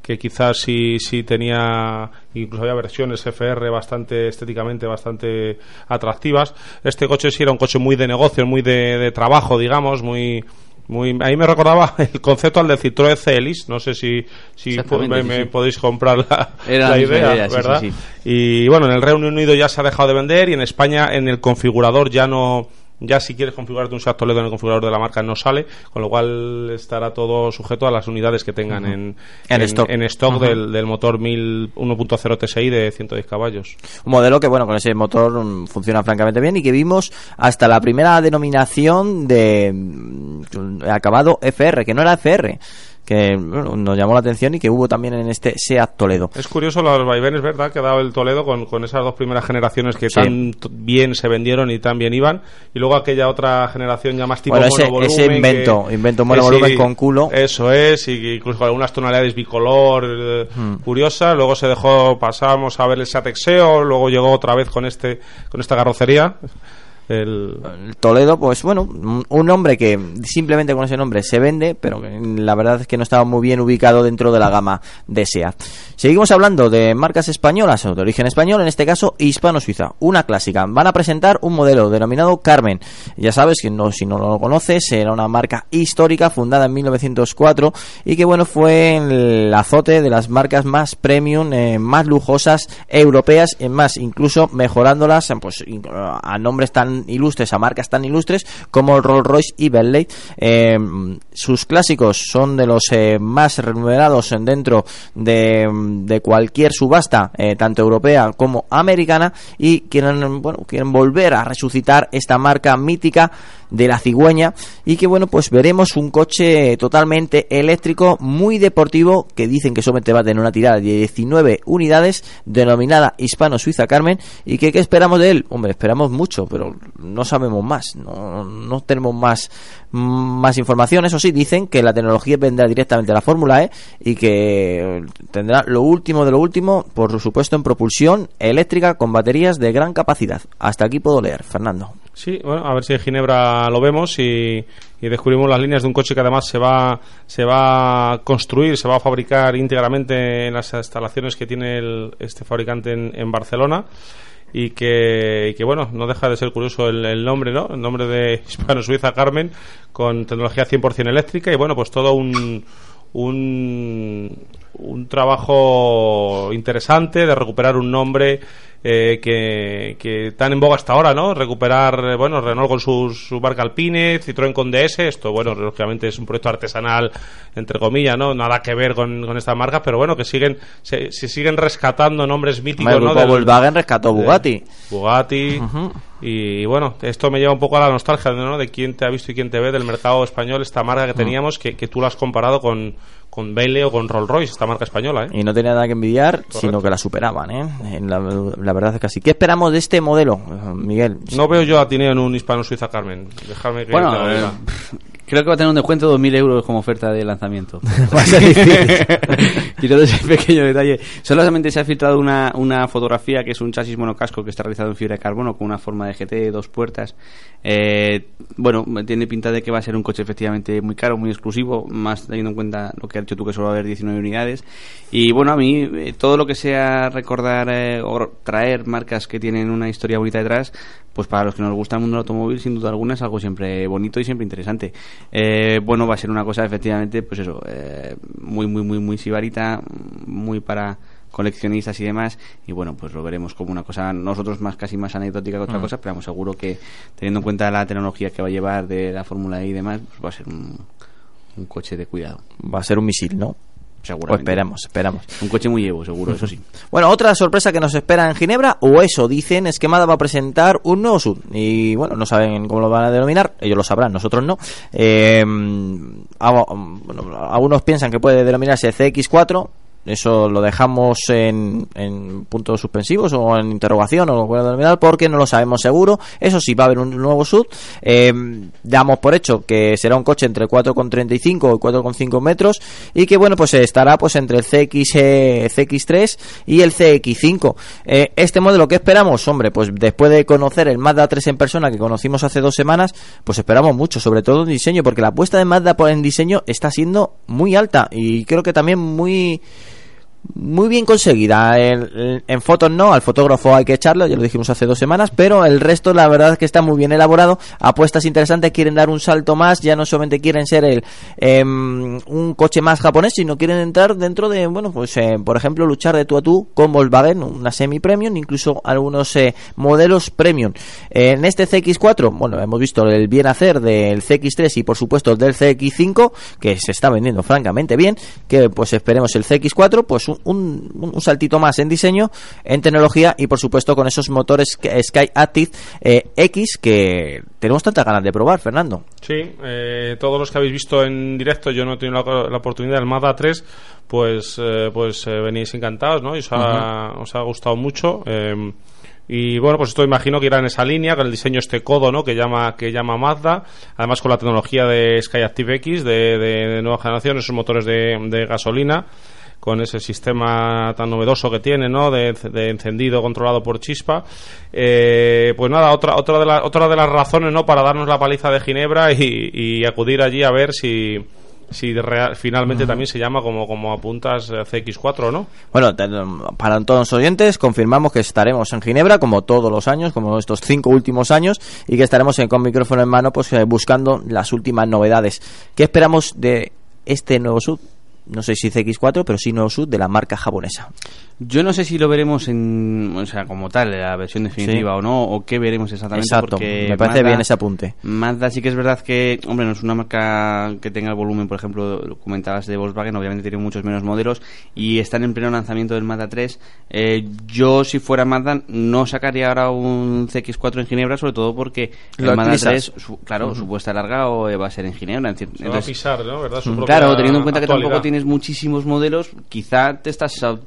Speaker 7: que quizás sí, sí tenía, incluso había versiones FR bastante estéticamente bastante atractivas. Este coche sí era un coche muy de negocio, muy de, de trabajo, digamos, muy muy, ahí me recordaba el concepto al de Citroën CLX, no sé si, si me,
Speaker 5: sí,
Speaker 7: me
Speaker 5: sí.
Speaker 7: podéis comprar la,
Speaker 5: Era
Speaker 7: la idea,
Speaker 5: idea,
Speaker 7: ¿verdad?
Speaker 5: sí, sí.
Speaker 7: Y bueno, en el Reino Unido ya se ha dejado de vender y en España en el configurador ya no Ya si quieres configurarte un SEAT Toledo en el configurador de la marca no sale, con lo cual estará todo sujeto a las unidades que tengan en,
Speaker 2: En stock.
Speaker 7: en stock del, del motor 1000 1.0 TSI de 110 caballos.
Speaker 2: Un modelo que, bueno, con ese motor mm, funciona francamente bien y que vimos hasta la primera denominación de mm, acabado FR, que no era FR, que bueno, nos llamó la atención y que hubo también en este SEAT Toledo.
Speaker 7: Es curioso los vaivenes, ¿verdad?, que ha dado el Toledo con, con esas dos primeras generaciones que
Speaker 2: Sí.
Speaker 7: tan bien se vendieron y tan bien iban, y luego aquella otra generación ya más tipo
Speaker 2: Bueno, ese- invento,
Speaker 7: que-
Speaker 2: invento monovolumen con culo.
Speaker 7: Eso es, y incluso con algunas tonalidades bicolor eh,
Speaker 2: Hmm.
Speaker 7: curiosas. Luego se dejó, pasamos a ver el Satexeo, luego llegó otra vez con este con esta carrocería. El,
Speaker 2: Toledo, pues bueno, un nombre que simplemente con ese nombre se vende, pero la verdad es que no estaba muy bien ubicado dentro de la gama de. Seguimos hablando de marcas españolas o de origen español, en este caso hispano-suiza, una clásica. Van a presentar un modelo denominado Carmen. Ya sabes que no, si no lo conoces, era una marca histórica fundada en 1904 y que bueno, fue el azote de las marcas más premium, eh, más lujosas europeas, en más incluso mejorándolas pues a nombres tan ilustres, a marcas tan ilustres como Rolls Royce y Bentley. Eh, sus clásicos son de los eh, más remunerados dentro de, de cualquier subasta, eh, tanto europea como americana, y quieren, bueno, quieren volver a resucitar esta marca mítica de la cigüeña y que bueno pues veremos un coche totalmente eléctrico muy deportivo que dicen que solamente va a tener una tirada de 19 unidades denominada hispano-suiza Carmen y que qué esperamos de él hombre esperamos mucho pero no sabemos más no, no tenemos más más información. Eso sí dicen que la tecnología vendrá directamente de la Fórmula E y que tendrá lo último de lo último por supuesto en propulsión eléctrica con baterías de gran capacidad. Hasta aquí puedo leer Fernando.
Speaker 7: Sí, bueno, a ver si en Ginebra lo vemos y, y descubrimos las líneas de un coche que además se va, se va a construir, se va a fabricar íntegramente en las instalaciones que tiene el- este fabricante en Barcelona y que, y que, bueno, no deja de ser curioso el, nombre, ¿no? El nombre de Hispano-Suiza Carmen con tecnología 100% eléctrica y, bueno, pues todo un, un, un trabajo interesante de recuperar un nombre eh, que, que tan en boga hasta ahora, ¿no? Recuperar, eh, bueno, Renault con su, su marca Alpine, Citroën con DS, esto, bueno, lógicamente es un proyecto artesanal, entre comillas, ¿no? Nada que ver con, con estas marcas, pero bueno, que siguen, se, se siguen rescatando nombres míticos,
Speaker 2: el
Speaker 7: ¿no?
Speaker 2: grupo
Speaker 7: Del-
Speaker 2: Volkswagen rescató Bugatti
Speaker 7: Bugatti. Y bueno, esto me lleva un poco a la nostalgia ¿no? de quién te ha visto y quién te ve del mercado español, esta marca que
Speaker 2: Mm.
Speaker 7: teníamos, que, que tú la has comparado con, con Bentley o con Rolls Royce, esta marca española. ¿eh?
Speaker 2: Y no tenía nada que envidiar, sino que la superaban, ¿eh? En La, la verdad es que así. ¿Qué esperamos de este modelo, Miguel?
Speaker 7: No veo yo a Tineo en un hispano-suiza, Carmen. Déjame que
Speaker 5: Bueno, eh. Creo que va a tener un descuento de 2.000 euros como oferta de lanzamiento.
Speaker 2: Va a ser difícil.
Speaker 5: Quiero ese pequeño detalle. Solamente se ha filtrado una, una fotografía que es un chasis monocasco que está realizado en fibra de carbono con una forma de GT, dos puertas. Eh, bueno, tiene pinta de que va a ser un coche efectivamente muy caro, muy exclusivo, más teniendo en cuenta lo que has dicho tú que solo va a haber 19 unidades. Y bueno, a mí eh, todo lo que sea recordar eh, o traer marcas que tienen una historia bonita detrás, pues para los que nos gusta el mundo del automóvil, sin duda alguna es algo siempre bonito y siempre interesante. Eh, bueno, va a ser una cosa efectivamente, pues eso, eh, muy, muy, muy, muy sibarita, muy para coleccionistas y demás y bueno pues lo veremos como una cosa nosotros más casi más anecdótica que otra
Speaker 2: Mm.
Speaker 5: cosa pero vamos seguro que teniendo en cuenta la tecnología que va a llevar de la Fórmula E y demás pues va a ser un, un coche de cuidado
Speaker 2: Va a ser un misil, ¿no?
Speaker 5: Seguramente
Speaker 2: Pues esperemos, esperamos.
Speaker 5: un coche muy Evo seguro eso sí
Speaker 2: Bueno, otra sorpresa que nos espera en Ginebra, o eso dicen, es que Mada va a presentar un nuevo sub. Y bueno, no saben cómo lo van a denominar, ellos lo sabrán, nosotros no. Eh, algunos piensan que puede denominarse CX4. Eso lo dejamos en, en puntos suspensivos o en interrogación o lo puede denominar porque no lo sabemos seguro. Eso sí, va a haber un nuevo sub. Eh, damos por hecho que será un coche entre 4,35 y 4,5 metros y que bueno, pues estará pues entre el CX, eh, CX3 y el CX5. Eh, este modelo, ¿qué esperamos? Hombre, pues después de conocer el Mazda 3 en persona que conocimos hace dos semanas, pues esperamos mucho, sobre todo en diseño, porque la apuesta de Mazda en diseño está siendo muy alta y creo que también muy muy bien conseguida. En, en fotos no, al fotógrafo hay que echarlo, ya lo dijimos hace dos semanas, pero el resto la verdad es que está muy bien elaborado. Apuestas interesantes, quieren dar un salto más, ya no solamente quieren ser el em, un coche más japonés, sino quieren entrar dentro de, bueno, pues eh, por ejemplo, luchar de tú a tú con Volkswagen, una semi-premium, incluso algunos eh, modelos premium. en este CX4, bueno, hemos visto el bien hacer del CX3 y por supuesto del CX5, que se está vendiendo francamente bien, que pues esperemos el CX4, pues un, un, un saltito más en diseño, en tecnología y por supuesto con esos motores Sky Active eh, X que tenemos tantas ganas de probar, Fernando.
Speaker 7: Sí, eh, todos los que habéis visto en directo, yo no he tenido la, la oportunidad del Mazda 3, pues, eh, pues eh, venís encantados, ¿no? Y os ha, os ha gustado mucho. eh, y bueno, pues esto imagino que irá en esa línea, con el diseño este codo, ¿no? Que llama, que llama Mazda, además con la tecnología de Sky Active X de, de, de nueva generación, esos motores de, de gasolina, con ese sistema tan novedoso que tiene, ¿no? De, de encendido controlado por chispa. Eh, pues nada, otra, otra, de la- otra de las razones, ¿no? Para darnos la paliza de Ginebra y, y acudir allí a ver si, si real- finalmente también se llama como, como apuntas eh, CX4, ¿no?
Speaker 2: Bueno, para todos los oyentes, confirmamos que estaremos en Ginebra, como todos los años, como estos cinco últimos años, y que estaremos con micrófono en mano, pues eh, buscando las últimas novedades. ¿Qué esperamos de este nuevo sub? No sé si CX4, pero sí sub de la marca japonesa.
Speaker 5: Yo no sé si lo veremos en, o sea, como tal, la versión definitiva
Speaker 2: Sí.
Speaker 5: o no, o qué veremos exactamente.
Speaker 2: Exacto,
Speaker 5: porque
Speaker 2: me parece
Speaker 5: Mazda-
Speaker 2: bien ese apunte.
Speaker 5: Mazda sí que es verdad que, hombre, no es una marca que tenga el volumen, por ejemplo, lo comentabas de Volkswagen, obviamente tiene muchos menos modelos y están en pleno lanzamiento del Mazda 3. Eh, yo, si fuera Mazda, no sacaría ahora un CX4 en Ginebra, sobre todo porque
Speaker 2: Lo
Speaker 5: el Mazda
Speaker 2: pisas.
Speaker 5: 3, su- claro,
Speaker 2: Ujú.
Speaker 5: su puesta larga o, eh, va a ser en Ginebra. en cier-
Speaker 7: Se va a pisar, ¿no? ¿Verdad? Su propia
Speaker 5: Claro, teniendo en cuenta que tampoco tienes muchísimos modelos, quizá te estás au-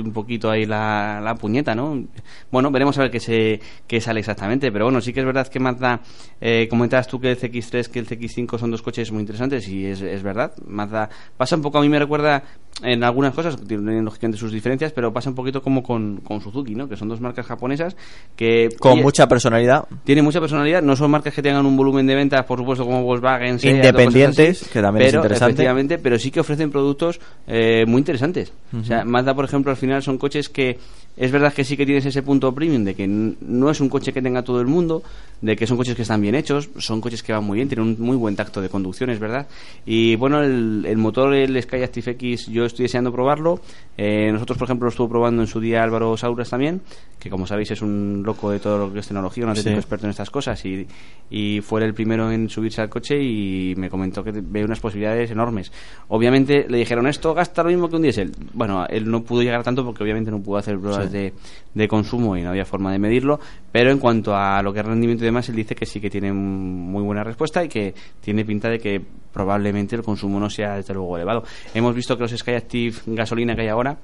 Speaker 5: un poquito ahí la, la puñeta, ¿no? Bueno, veremos a ver qué, se, qué sale exactamente, pero bueno, sí que es verdad que Mazda, eh, comentabas tú que el CX3, que el CX5 son dos coches muy interesantes y es, es verdad. Mazda pasa un poco, a mí me recuerda en algunas cosas, tienen lógicamente sus diferencias, pero pasa un poquito como con, con Suzuki, ¿no? Que son dos marcas japonesas que...
Speaker 2: Con
Speaker 5: oye,
Speaker 2: mucha personalidad.
Speaker 5: tiene mucha personalidad, no son marcas que tengan un volumen de ventas, por supuesto, como Volkswagen, Seat,
Speaker 2: Independientes,
Speaker 5: así,
Speaker 2: que también es interesante.
Speaker 5: efectivamente, pero sí que ofrecen productos eh, muy interesantes. O sea. Mazda, por ejemplo, al final son coches que es verdad que sí que tienes ese punto premium de que no es un coche que tenga todo el mundo, de que son coches que están bien hechos, son coches que van muy bien, tienen un muy buen tacto de conducción, es verdad. Y bueno, el, el motor, el Sky Active X, yo estoy deseando probarlo. Eh, nosotros, por ejemplo, lo estuvo probando en su día Álvaro Sauras también, que como sabéis es un loco de todo lo que es tecnología, un auténtico
Speaker 2: Sí.
Speaker 5: experto en estas cosas y, y fue el primero en subirse al coche y me comentó que ve unas posibilidades enormes. Obviamente le dijeron esto gasta lo mismo que un diésel. Bueno, él no pudo llegar a tanto porque obviamente no pudo hacer pruebas
Speaker 2: Sí.
Speaker 5: de, de consumo y no había forma de medirlo, pero en cuanto a lo que es rendimiento y demás, él dice que sí que tiene muy buena respuesta y que tiene pinta de que probablemente el consumo no sea desde luego elevado. Hemos visto que los Sky Active gasolina que hay ahora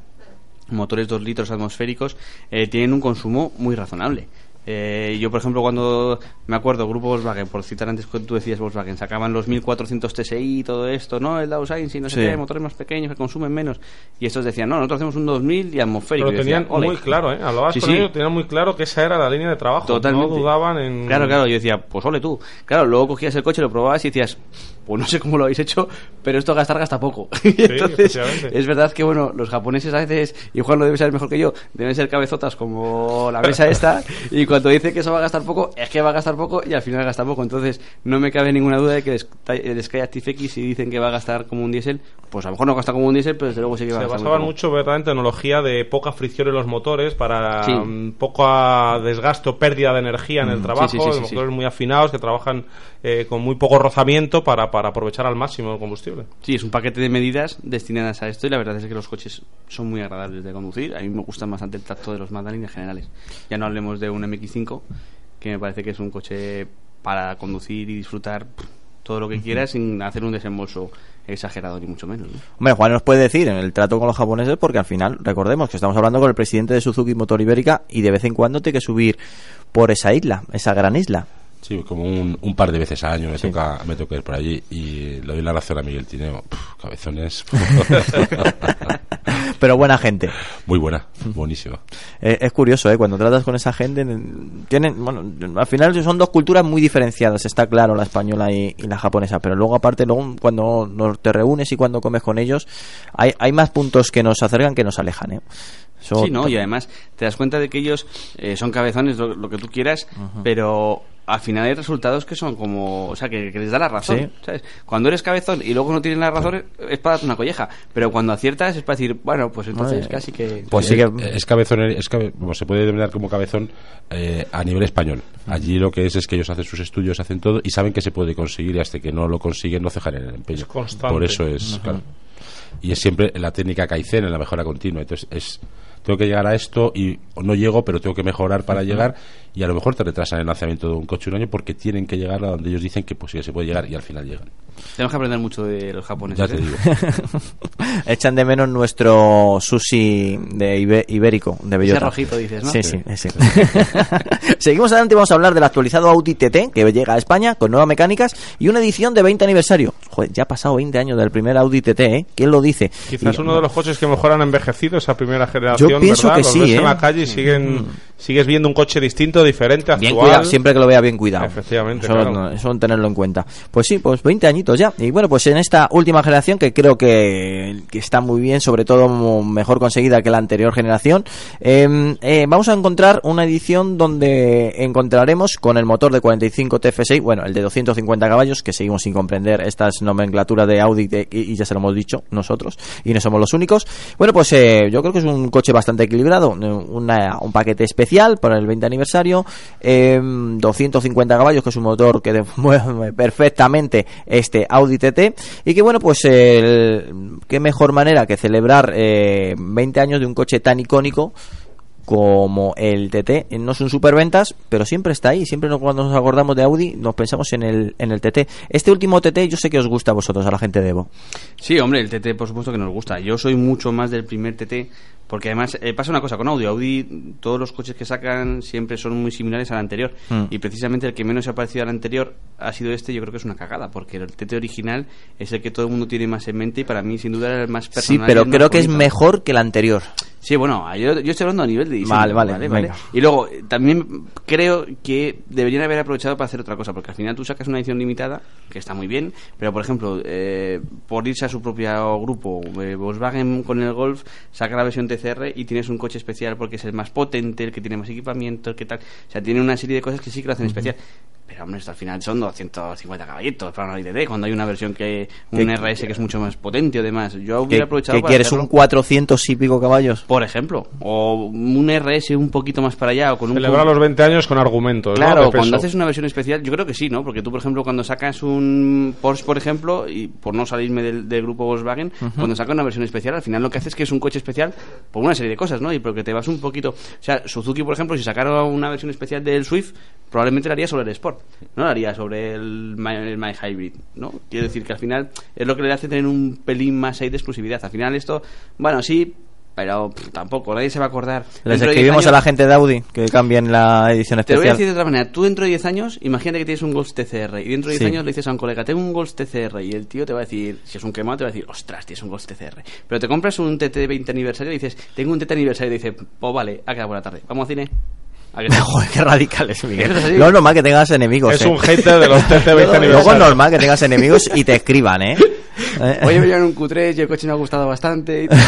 Speaker 5: motores 2 litros atmosféricos eh, tienen un consumo muy razonable. Eh, yo, por ejemplo, cuando me acuerdo, Grupo Volkswagen, por citar antes que tú decías Volkswagen, sacaban los 1400 TSI y todo esto, ¿no? El Dow Science y no sé qué, motores más pequeños que consumen menos. Y estos decían, no, nosotros hacemos un 2000 y atmosférico.
Speaker 7: Pero tenían muy claro, ¿eh? Hablabas
Speaker 5: Sí,
Speaker 7: con
Speaker 5: sí.
Speaker 7: ellos, tenían muy claro que esa era la línea de trabajo.
Speaker 5: Totalmente.
Speaker 7: No dudaban en...
Speaker 5: Claro, claro, yo decía, pues ole tú. Claro, luego cogías el coche, lo probabas y decías, pues no sé cómo lo habéis hecho, pero esto gastar gasta poco. Y Entonces, es verdad que, bueno, los japoneses a veces, y Juan lo debe saber mejor que yo, deben ser cabezotas como la mesa esta, y cuando dice que eso va a gastar poco, es que va a gastar poco y al final gasta poco. Entonces, no me cabe ninguna duda de que el Sky- Active X, si dicen que va a gastar como un diésel, pues a lo mejor no gasta como un diésel, pero desde luego sí que va a
Speaker 7: Se
Speaker 5: gastar muy
Speaker 7: basaban
Speaker 5: poco.
Speaker 7: mucho, ¿verdad?, en tecnología de poca fricción en los motores para
Speaker 5: Sí.
Speaker 7: mm, poca desgaste o pérdida de energía en el
Speaker 5: Mm,
Speaker 7: trabajo.
Speaker 5: sí, sí,
Speaker 7: motores muy afinados que trabajan eh, con muy poco rozamiento para, para aprovechar al máximo el combustible.
Speaker 5: Sí, es un paquete de medidas destinadas a esto y la verdad es que los coches son muy agradables de conducir. A mí me gustan bastante el tacto de los Mazda en líneas generales. Ya no hablemos de un MX5, que me parece que es un coche para conducir y disfrutar todo lo que quieras sin hacer un desembolso exagerado ni mucho menos. ¿no?
Speaker 2: Hombre, Juan nos puede decir en el trato con los japoneses, porque al final, recordemos que estamos hablando con el presidente de Suzuki Motor Ibérica y de vez en cuando tiene que subir por esa isla, esa gran isla.
Speaker 6: Sí, como un, un par de veces al año me toca me toca ir por allí y le doy la razón a Miguel Tineo. Puf, cabezones.
Speaker 2: pero buena gente.
Speaker 6: Muy buena, buenísima.
Speaker 2: Eh, es curioso, ¿eh? Cuando tratas con esa gente, tienen, bueno, al final son dos culturas muy diferenciadas, está claro, la española y, y la japonesa, pero luego aparte, luego cuando te reúnes y cuando comes con ellos, hay, hay más puntos que nos acercan que nos alejan, ¿eh?
Speaker 5: Sí, ¿no? Y además te das cuenta de que ellos eh, son cabezones, lo, lo que tú quieras, pero al final hay resultados que son como... O sea, que, que les da la razón,
Speaker 2: Sí.
Speaker 5: ¿sabes? Cuando eres cabezón y luego no tienes la razón, es para darte una colleja. Pero cuando aciertas es para decir, bueno, pues entonces
Speaker 6: Eh,
Speaker 5: casi que...
Speaker 6: Pues sí que es cabezón, es cabe- bueno, se puede denominar como cabezón eh, a nivel español. Allí lo que es es que ellos hacen sus estudios, hacen todo y saben que se puede conseguir y hasta que no lo consiguen no cejan en el empeño.
Speaker 7: Es constante.
Speaker 6: Por eso es, claro. Y es siempre la técnica Kaizen, en la mejora continua. Entonces es tengo que llegar a esto y no llego, pero tengo que mejorar para llegar y a lo mejor te retrasan el lanzamiento de un coche un año porque tienen que llegar a donde ellos dicen que pues sí se puede llegar y al final llegan.
Speaker 5: Tenemos que aprender mucho de los japoneses.
Speaker 6: Ya te
Speaker 5: ¿eh?
Speaker 6: digo.
Speaker 2: Echan de menos nuestro sushi de ibe- ibérico, de bellota.
Speaker 5: rojito dices, ¿no?
Speaker 2: Sí,
Speaker 5: Sí.
Speaker 2: Seguimos adelante y vamos a hablar del actualizado Audi TT que llega a España con nuevas mecánicas y una edición de 20 aniversario. Joder, ya ha pasado 20 años del primer Audi TT, ¿eh? ¿Quién lo dice?
Speaker 7: Quizás
Speaker 2: Y-
Speaker 7: uno de los coches que mejor han envejecido esa primera generación,
Speaker 2: Yo pienso
Speaker 7: ¿verdad?
Speaker 2: que
Speaker 7: Los
Speaker 2: sí,
Speaker 7: ves
Speaker 2: ¿eh?
Speaker 7: en la calle y siguen, sigues viendo un coche distinto, diferente,
Speaker 2: Bien
Speaker 7: actual.
Speaker 2: cuidado, siempre que lo vea bien cuidado.
Speaker 7: Efectivamente,
Speaker 2: eso,
Speaker 7: claro.
Speaker 2: no- eso tenerlo en cuenta. Pues sí, pues 20 añitos ya. Y bueno, pues en esta última generación que creo que, que está muy bien, sobre todo mejor conseguida que la anterior generación, eh, eh, vamos a encontrar una edición donde encontraremos con el motor de 45 TF6, bueno, el de 250 caballos, que seguimos sin comprender estas nomenclaturas de Audi de- y, ya se lo hemos dicho nosotros y no somos los únicos. Bueno, pues eh, yo creo que es un coche bastante equilibrado, una- un paquete especial para el 20 aniversario, eh, 250 caballos, que es un motor que mueve perfectamente este Audi TT y que bueno, pues el- qué mejor manera que celebrar eh, 20 años de un coche tan icónico como el TT no son superventas, pero siempre está ahí. Siempre cuando nos acordamos de Audi nos pensamos en el, en el TT. Este último TT yo sé que os gusta a vosotros, a la gente de Evo.
Speaker 5: Sí, hombre, el TT por supuesto que nos gusta. Yo soy mucho más del primer TT porque además eh, pasa una cosa con Audi. Audi, todos los coches que sacan siempre son muy similares al anterior
Speaker 2: Mm.
Speaker 5: y precisamente el que menos se ha parecido al anterior ha sido este. Yo creo que es una cagada porque el TT original es el que todo el mundo tiene más en mente y para mí sin duda era el más
Speaker 2: Sí,
Speaker 5: personal. y
Speaker 2: pero creo que es mejor que el anterior.
Speaker 5: Sí, bueno, yo, yo estoy hablando a nivel de diseño.
Speaker 2: Vale, vale, venga.
Speaker 5: Y luego, eh, también creo que deberían haber aprovechado para hacer otra cosa, porque al final tú sacas una edición limitada, que está muy bien, pero por ejemplo, eh, por irse a su propio grupo, eh, Volkswagen con el Golf saca la versión Y tienes un coche especial porque es el más potente, el que tiene más equipamiento, el que tal. O sea, tiene una serie de cosas que sí que lo hacen especial. Pero hombre, esto al final son 250 caballitos para una IDD, cuando hay una versión que un
Speaker 2: ¿Qué-
Speaker 5: RS que es mucho más potente o demás. Yo
Speaker 2: ¿Qué,
Speaker 5: hubiera aprovechado
Speaker 2: qué
Speaker 5: para
Speaker 2: quieres?
Speaker 5: hacerlo.
Speaker 2: ¿Un 400 y pico caballos?
Speaker 5: Por ejemplo, o un RS un poquito más para allá o con un
Speaker 7: Celebrar los 20 años con argumentos, ¿no?
Speaker 5: Claro, cuando haces una versión especial, yo creo que sí, ¿no? Porque tú, por ejemplo, cuando sacas un Porsche, por ejemplo, y por no salirme del, del grupo Volkswagen, cuando sacas una versión especial, al final lo que haces es que es un coche especial por una serie de cosas, ¿no? Y porque te vas un poquito... O sea, Suzuki, por ejemplo, si sacara una versión especial del Swift, probablemente la haría sobre el Sport, no la haría sobre el My, el My Hybrid, ¿no? Quiero decir que al final es lo que le hace tener un pelín más ahí de exclusividad. Al final esto, bueno, sí... Pero pff, tampoco, nadie se va a acordar.
Speaker 2: Les
Speaker 5: Dentro de 10
Speaker 2: escribimos a la gente de Audi que cambien la edición
Speaker 5: te voy a
Speaker 2: especial.
Speaker 5: decir de otra manera, tú dentro de 10 años, imagínate que tienes un Golf TCR y dentro de 10
Speaker 2: Sí.
Speaker 5: años le dices a un colega, tengo un Golf TCR y el tío te va a decir, si es un quemado, te va a decir, ostras, tienes un Golf TCR. Pero te compras un TT de 20 aniversario y dices, tengo un TT aniversario y dices, pues vale, ha quedado buena tarde, vamos al cine. ¿A que?
Speaker 2: Joder, qué radicales, Miguel.
Speaker 5: ¿Es así?
Speaker 2: No es normal que tengas enemigos.
Speaker 7: Es
Speaker 2: eh.
Speaker 7: un hater de los TT 20
Speaker 2: Luego es normal que tengas enemigos y te escriban, ¿eh?
Speaker 5: Oye, me llevan un Q3 y el coche me ha gustado bastante.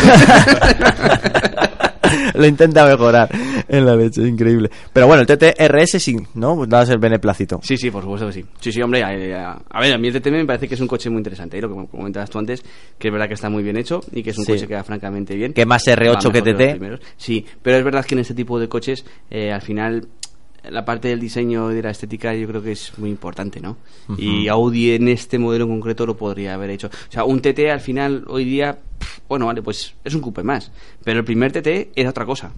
Speaker 5: y-
Speaker 2: Lo intenta mejorar en la leche, increíble. Pero bueno, el TTRS sí, ¿no? Das el beneplácito.
Speaker 5: Sí, sí, por supuesto que sí. Sí, sí, hombre. eh, A, a ver, a mí el TTM me parece que es un coche muy interesante. ¿eh? Lo que comentabas tú antes, que es verdad que está muy bien hecho y que es un
Speaker 2: Sí.
Speaker 5: coche que va francamente bien.
Speaker 2: Que más R8
Speaker 5: Va mejor
Speaker 2: que TT.
Speaker 5: Sí, pero es verdad que en este tipo de coches, eh, al final, la parte del diseño y de la estética yo creo que es muy importante, ¿no? Y Audi en este modelo en concreto lo podría haber hecho. O sea, un TT al final, hoy día, pff, bueno, vale, pues es un coupe más. Pero el primer TT era otra cosa.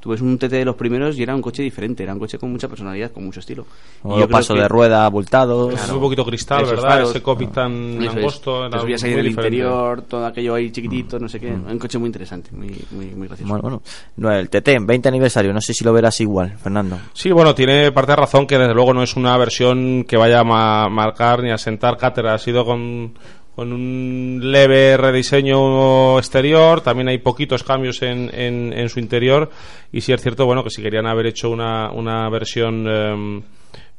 Speaker 5: Tú ves un TT de los primeros y era un coche diferente, era un coche con mucha personalidad, con mucho estilo. Y
Speaker 2: O
Speaker 5: yo creo
Speaker 2: paso
Speaker 5: que-
Speaker 2: de rueda abultados.
Speaker 7: Es un poquito cristal, ¿verdad?
Speaker 5: faros.
Speaker 7: Ese cockpit tan
Speaker 5: Eso es.
Speaker 7: angosto.
Speaker 5: Te
Speaker 7: era
Speaker 5: subías ahí en
Speaker 7: muy
Speaker 5: el
Speaker 7: diferente.
Speaker 5: interior, todo aquello ahí chiquitito, no sé qué. Un coche muy interesante, muy, muy, muy gracioso.
Speaker 2: Bueno, bueno. No, el TT, 20 aniversario, no sé si lo verás igual, Fernando.
Speaker 7: Sí, bueno, tiene parte de razón que desde luego no es una versión que vaya a ma- marcar ni a sentar cátedra. Ha sido con, con un leve rediseño exterior, también hay poquitos cambios en, en, en su interior. Y sí es cierto, bueno, que si querían haber hecho una, una versión... em,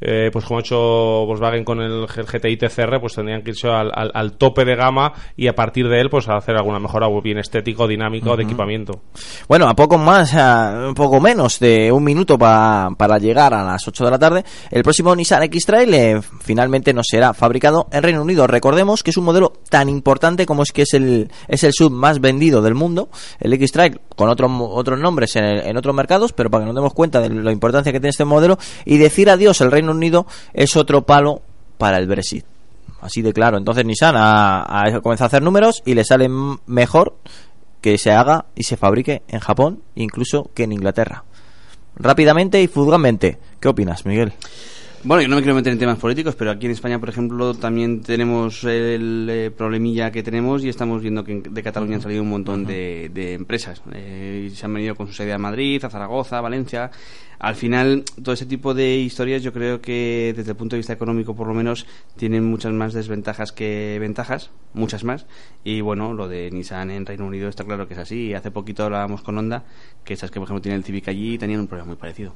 Speaker 7: eh, pues como ha hecho Volkswagen con el GTI TCR, pues tendrían que irse al, al- al tope de gama y a partir de él, pues hacer alguna mejora o bien estético, dinámico, de
Speaker 2: Ujú.
Speaker 7: equipamiento.
Speaker 2: Bueno, a poco más, a un poco menos de un minuto pa- para llegar a las 8 de la tarde, el próximo Nissan X-Trail eh, finalmente no será fabricado en Reino Unido. Recordemos que es un modelo tan importante como es que es el, es el sub más vendido del mundo, el X-Trail, con otros otros nombres en, el- en otros mercados, pero para que nos demos cuenta de la importancia que tiene este modelo y decir adiós al Reino Unido es otro palo para el Brexit. Así de claro. Entonces Nissan ha, comenzado a hacer números y le sale mejor que se haga y se fabrique en Japón, incluso que en Inglaterra. Rápidamente y fugazmente. ¿Qué opinas, Miguel?
Speaker 5: Bueno, yo no me quiero meter en temas políticos, pero aquí en España, por ejemplo, también tenemos el eh, problemilla que tenemos y estamos viendo que de Cataluña han salido un montón de, de empresas. Eh, y se han venido con su sede a Madrid, a Zaragoza, a Valencia. Al final, todo ese tipo de historias yo creo que desde el punto de vista económico, por lo menos, tienen muchas más desventajas que ventajas, muchas más. Y bueno, lo de Nissan en Reino Unido está claro que es así. Y hace poquito hablábamos con Honda, que esas que, por ejemplo, tiene el Civic allí, tenían un problema muy parecido.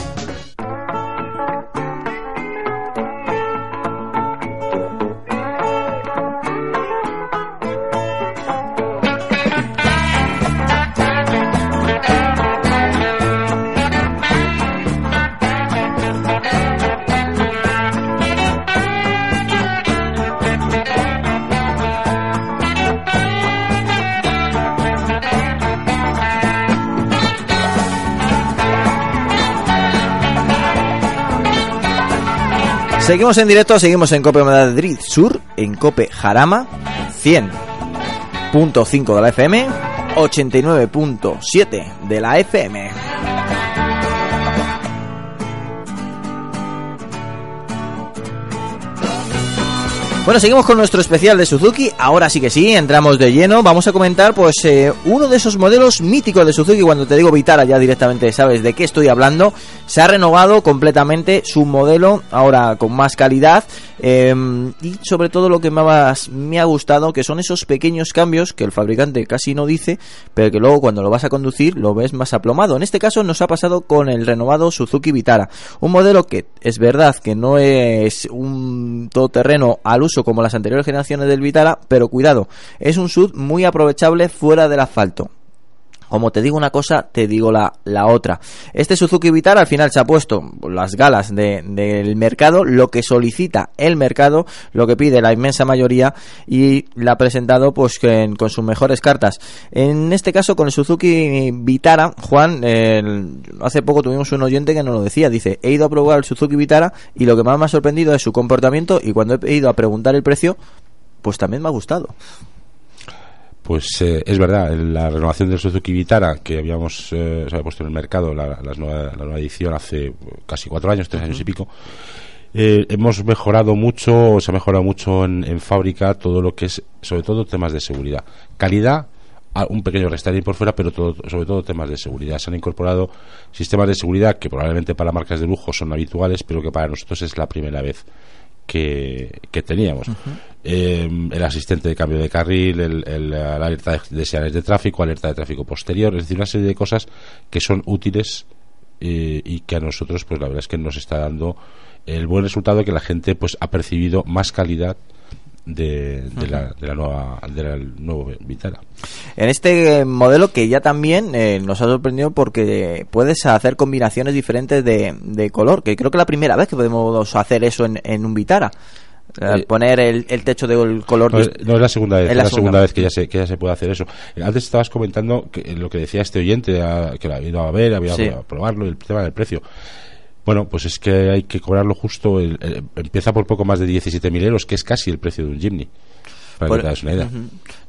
Speaker 2: Seguimos en directo, seguimos en Cope Madrid Sur, en Cope Jarama, 100.5 de la FM, 89.7 de la FM. Bueno, seguimos con nuestro especial de Suzuki. Ahora sí que sí, entramos de lleno. Vamos a comentar, pues, eh, uno de esos modelos míticos de Suzuki. Cuando te digo Vitara, ya directamente sabes de qué estoy hablando. Se ha renovado completamente su modelo, ahora con más calidad. Eh, y sobre todo lo que más me ha gustado, que son esos pequeños cambios que el fabricante casi no dice, pero que luego cuando lo vas a conducir lo ves más aplomado. En este caso nos ha pasado con el renovado Suzuki Vitara. Un modelo que es verdad que no es un todoterreno al uso como las anteriores generaciones del Vitara, pero cuidado, es un SUV muy aprovechable fuera del asfalto. Como te digo una cosa, te digo la, la otra. Este Suzuki Vitara al final se ha puesto las galas de- del mercado, lo que solicita el mercado, lo que pide la inmensa mayoría y la ha presentado pues que- con sus mejores cartas. En este caso con el Suzuki Vitara, Juan, hace poco tuvimos un oyente que nos lo decía, dice, he ido a probar el Suzuki Vitara y lo que más me ha sorprendido es su comportamiento y cuando he ido a preguntar el precio, pues también me ha gustado.
Speaker 6: Pues eh, es verdad, en la renovación del Suzuki Vitara que habíamos eh, se había puesto en el mercado, la, nueva, la nueva edición hace casi cuatro años, tres años y pico, eh, hemos mejorado mucho, se ha mejorado mucho en, en fábrica todo lo que es, sobre todo temas de seguridad. Calidad, un pequeño restyling por fuera, pero todo, sobre todo temas de seguridad. Se han incorporado sistemas de seguridad que probablemente para marcas de lujo son habituales, pero que para nosotros es la primera vez que, que teníamos. Eh, el asistente de cambio de carril, el, el- la alerta de, de señales de tráfico, alerta de tráfico posterior, es decir, una serie de cosas que son útiles eh, y que a nosotros, pues la verdad es que nos está dando el buen resultado de que la gente pues ha percibido más calidad de, de la, de la nueva del nuevo Vitara.
Speaker 2: En este modelo que ya también eh, nos ha sorprendido porque puedes hacer combinaciones diferentes de, de color, que creo que es la primera vez que podemos hacer eso en, en un Vitara. Eh,
Speaker 6: Eh,
Speaker 2: poner el, el techo del color
Speaker 6: No, es- no, es la segunda vez,
Speaker 2: Es la
Speaker 6: la,
Speaker 2: segunda
Speaker 6: segunda vez que ya se que ya se puede hacer eso. Eh, Antes estabas comentando que, eh, lo que decía este oyente, a- que lo había ido a ver, había
Speaker 2: Sí.
Speaker 6: ido a probarlo, el tema del precio. Bueno, pues es que hay que cobrarlo justo. el- empieza por poco más de 17.000 euros, que es casi el precio de un Jimny. Para
Speaker 2: Por-
Speaker 6: que te hagas una idea.
Speaker 2: Ujú.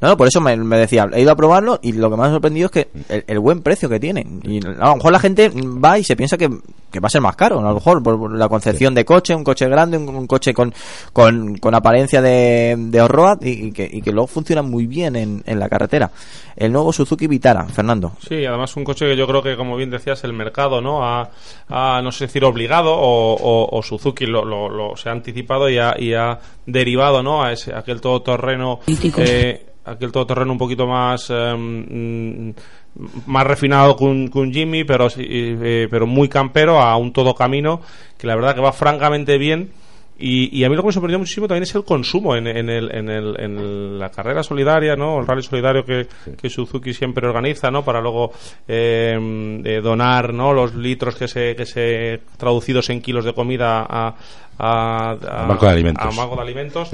Speaker 2: No, no, por eso me, me decía, he ido a probarlo y lo que me ha sorprendido es que el, el buen precio que tiene. Y a lo mejor la gente va y se piensa que, que va a ser más caro, a lo mejor por, por la concepción de coche, un coche grande, un, un coche con, con, con apariencia de, de off-road y, y que, y que luego funciona muy bien en, en la carretera. El nuevo Suzuki Vitara, Fernando.
Speaker 7: Sí, además un coche que yo creo que, como bien decías, el mercado, ¿no? Ha, ha, no sé decir obligado o, o- o Suzuki lo, lo- lo- se ha anticipado y ha, y ha derivado, ¿no? A ese, aquel todoterreno, eh, aquel todoterreno un poquito más em, mm, más refinado que un, que un Jimmy, pero sí, eh, pero muy campero a un todo camino que la verdad que va francamente bien. Y, y a mí lo que me sorprendió muchísimo también es el consumo en, en, el, en, el, en la carrera solidaria, ¿no? El rally solidario que, que Suzuki siempre organiza, ¿no? Para luego eh, eh, donar, ¿no? Los litros que se, que se traducidos en kilos de comida a, a,
Speaker 6: Al Banco de Alimentos.
Speaker 7: a Banco de Alimentos.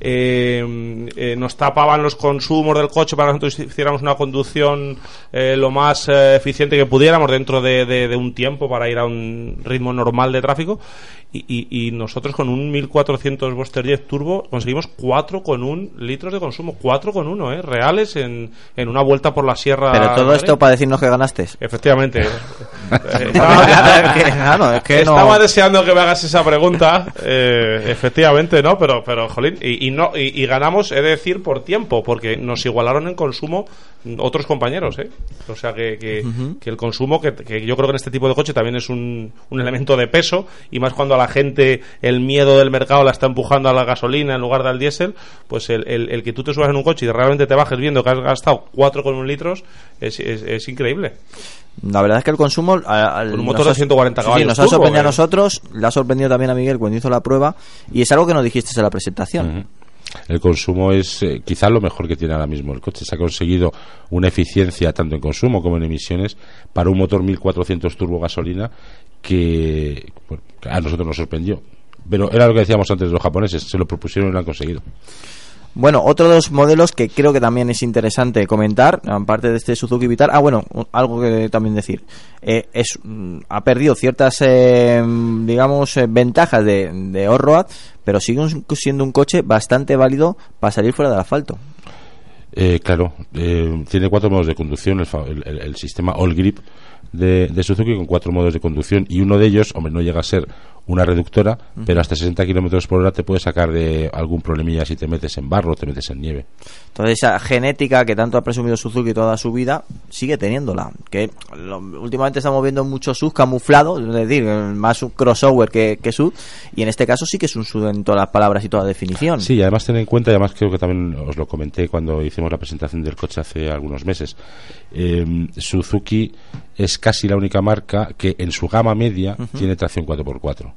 Speaker 7: Eh, eh, nos tapaban los consumos del coche para que nosotros hiciéramos una conducción eh, lo más eh, eficiente que pudiéramos dentro de, de- de un tiempo para ir a un ritmo normal de tráfico. Y, y- y nosotros con un 1400 Buster Jet Turbo conseguimos 4,1 litros de consumo. 4,1, ¿eh? Reales en, en una vuelta por la sierra.
Speaker 2: Pero todo esto para decirnos que ganaste.
Speaker 7: Efectivamente.
Speaker 2: Claro, es que- claro, es que no-
Speaker 7: Estaba deseando que me hagas esa pregunta. Eh, efectivamente, ¿no? Pero, pero jolín, y, y no, y, y ganamos, he de decir, por tiempo, porque nos igualaron en consumo otros compañeros, ¿eh? O sea que, que, el consumo, que, que yo creo que en este tipo de coche también es un, un elemento de peso, y más cuando a la gente el miedo del mercado la está empujando a la gasolina en lugar del diésel, pues el, el, el que tú te subas en un coche y realmente te bajes viendo que has gastado 4,1 litros es, es, es increíble.
Speaker 2: La verdad es que el consumo. al-
Speaker 7: Con un motor de
Speaker 2: ha-
Speaker 7: 140
Speaker 2: sí,
Speaker 7: caballos
Speaker 2: nos ha sorprendido a
Speaker 7: eh.
Speaker 2: nosotros, le ha sorprendido también a Miguel cuando hizo la prueba. Y es algo que nos dijiste en la presentación.
Speaker 6: El consumo es eh, quizá lo mejor que tiene ahora mismo el coche. Se ha conseguido una eficiencia tanto en consumo como en emisiones para un motor 1400 turbo gasolina que bueno, que a nosotros nos sorprendió. Pero era lo que decíamos antes de los japoneses, se lo propusieron y lo han conseguido.
Speaker 2: Bueno, otro de los modelos que creo que también es interesante comentar, aparte de este Suzuki Vitara, ah, bueno, algo que también decir, eh, es mm, ha perdido ciertas, eh, digamos, eh, ventajas de, de off-road, pero sigue un- siendo un coche bastante válido para salir fuera del asfalto.
Speaker 6: Eh, claro, eh, tiene cuatro modos de conducción, el- el- el sistema All Grip de, de Suzuki con cuatro modos de conducción y uno de ellos, hombre, no llega a ser una reductora, pero hasta 60 kilómetros por hora te puede sacar de algún problemilla si te metes en barro o te metes en nieve.
Speaker 2: Entonces esa genética que tanto ha presumido Suzuki toda su vida sigue teniéndola. Que lo- últimamente estamos viendo muchos SUV camuflados, es decir, más un crossover que, que SUV, y en este caso sí que es un SUV en todas las palabras y toda definición.
Speaker 6: Sí, y además ten en cuenta, y además creo que también os lo comenté cuando hicimos la presentación del coche hace algunos meses, eh, Suzuki es casi la única marca que en su gama media tiene tracción 4x4.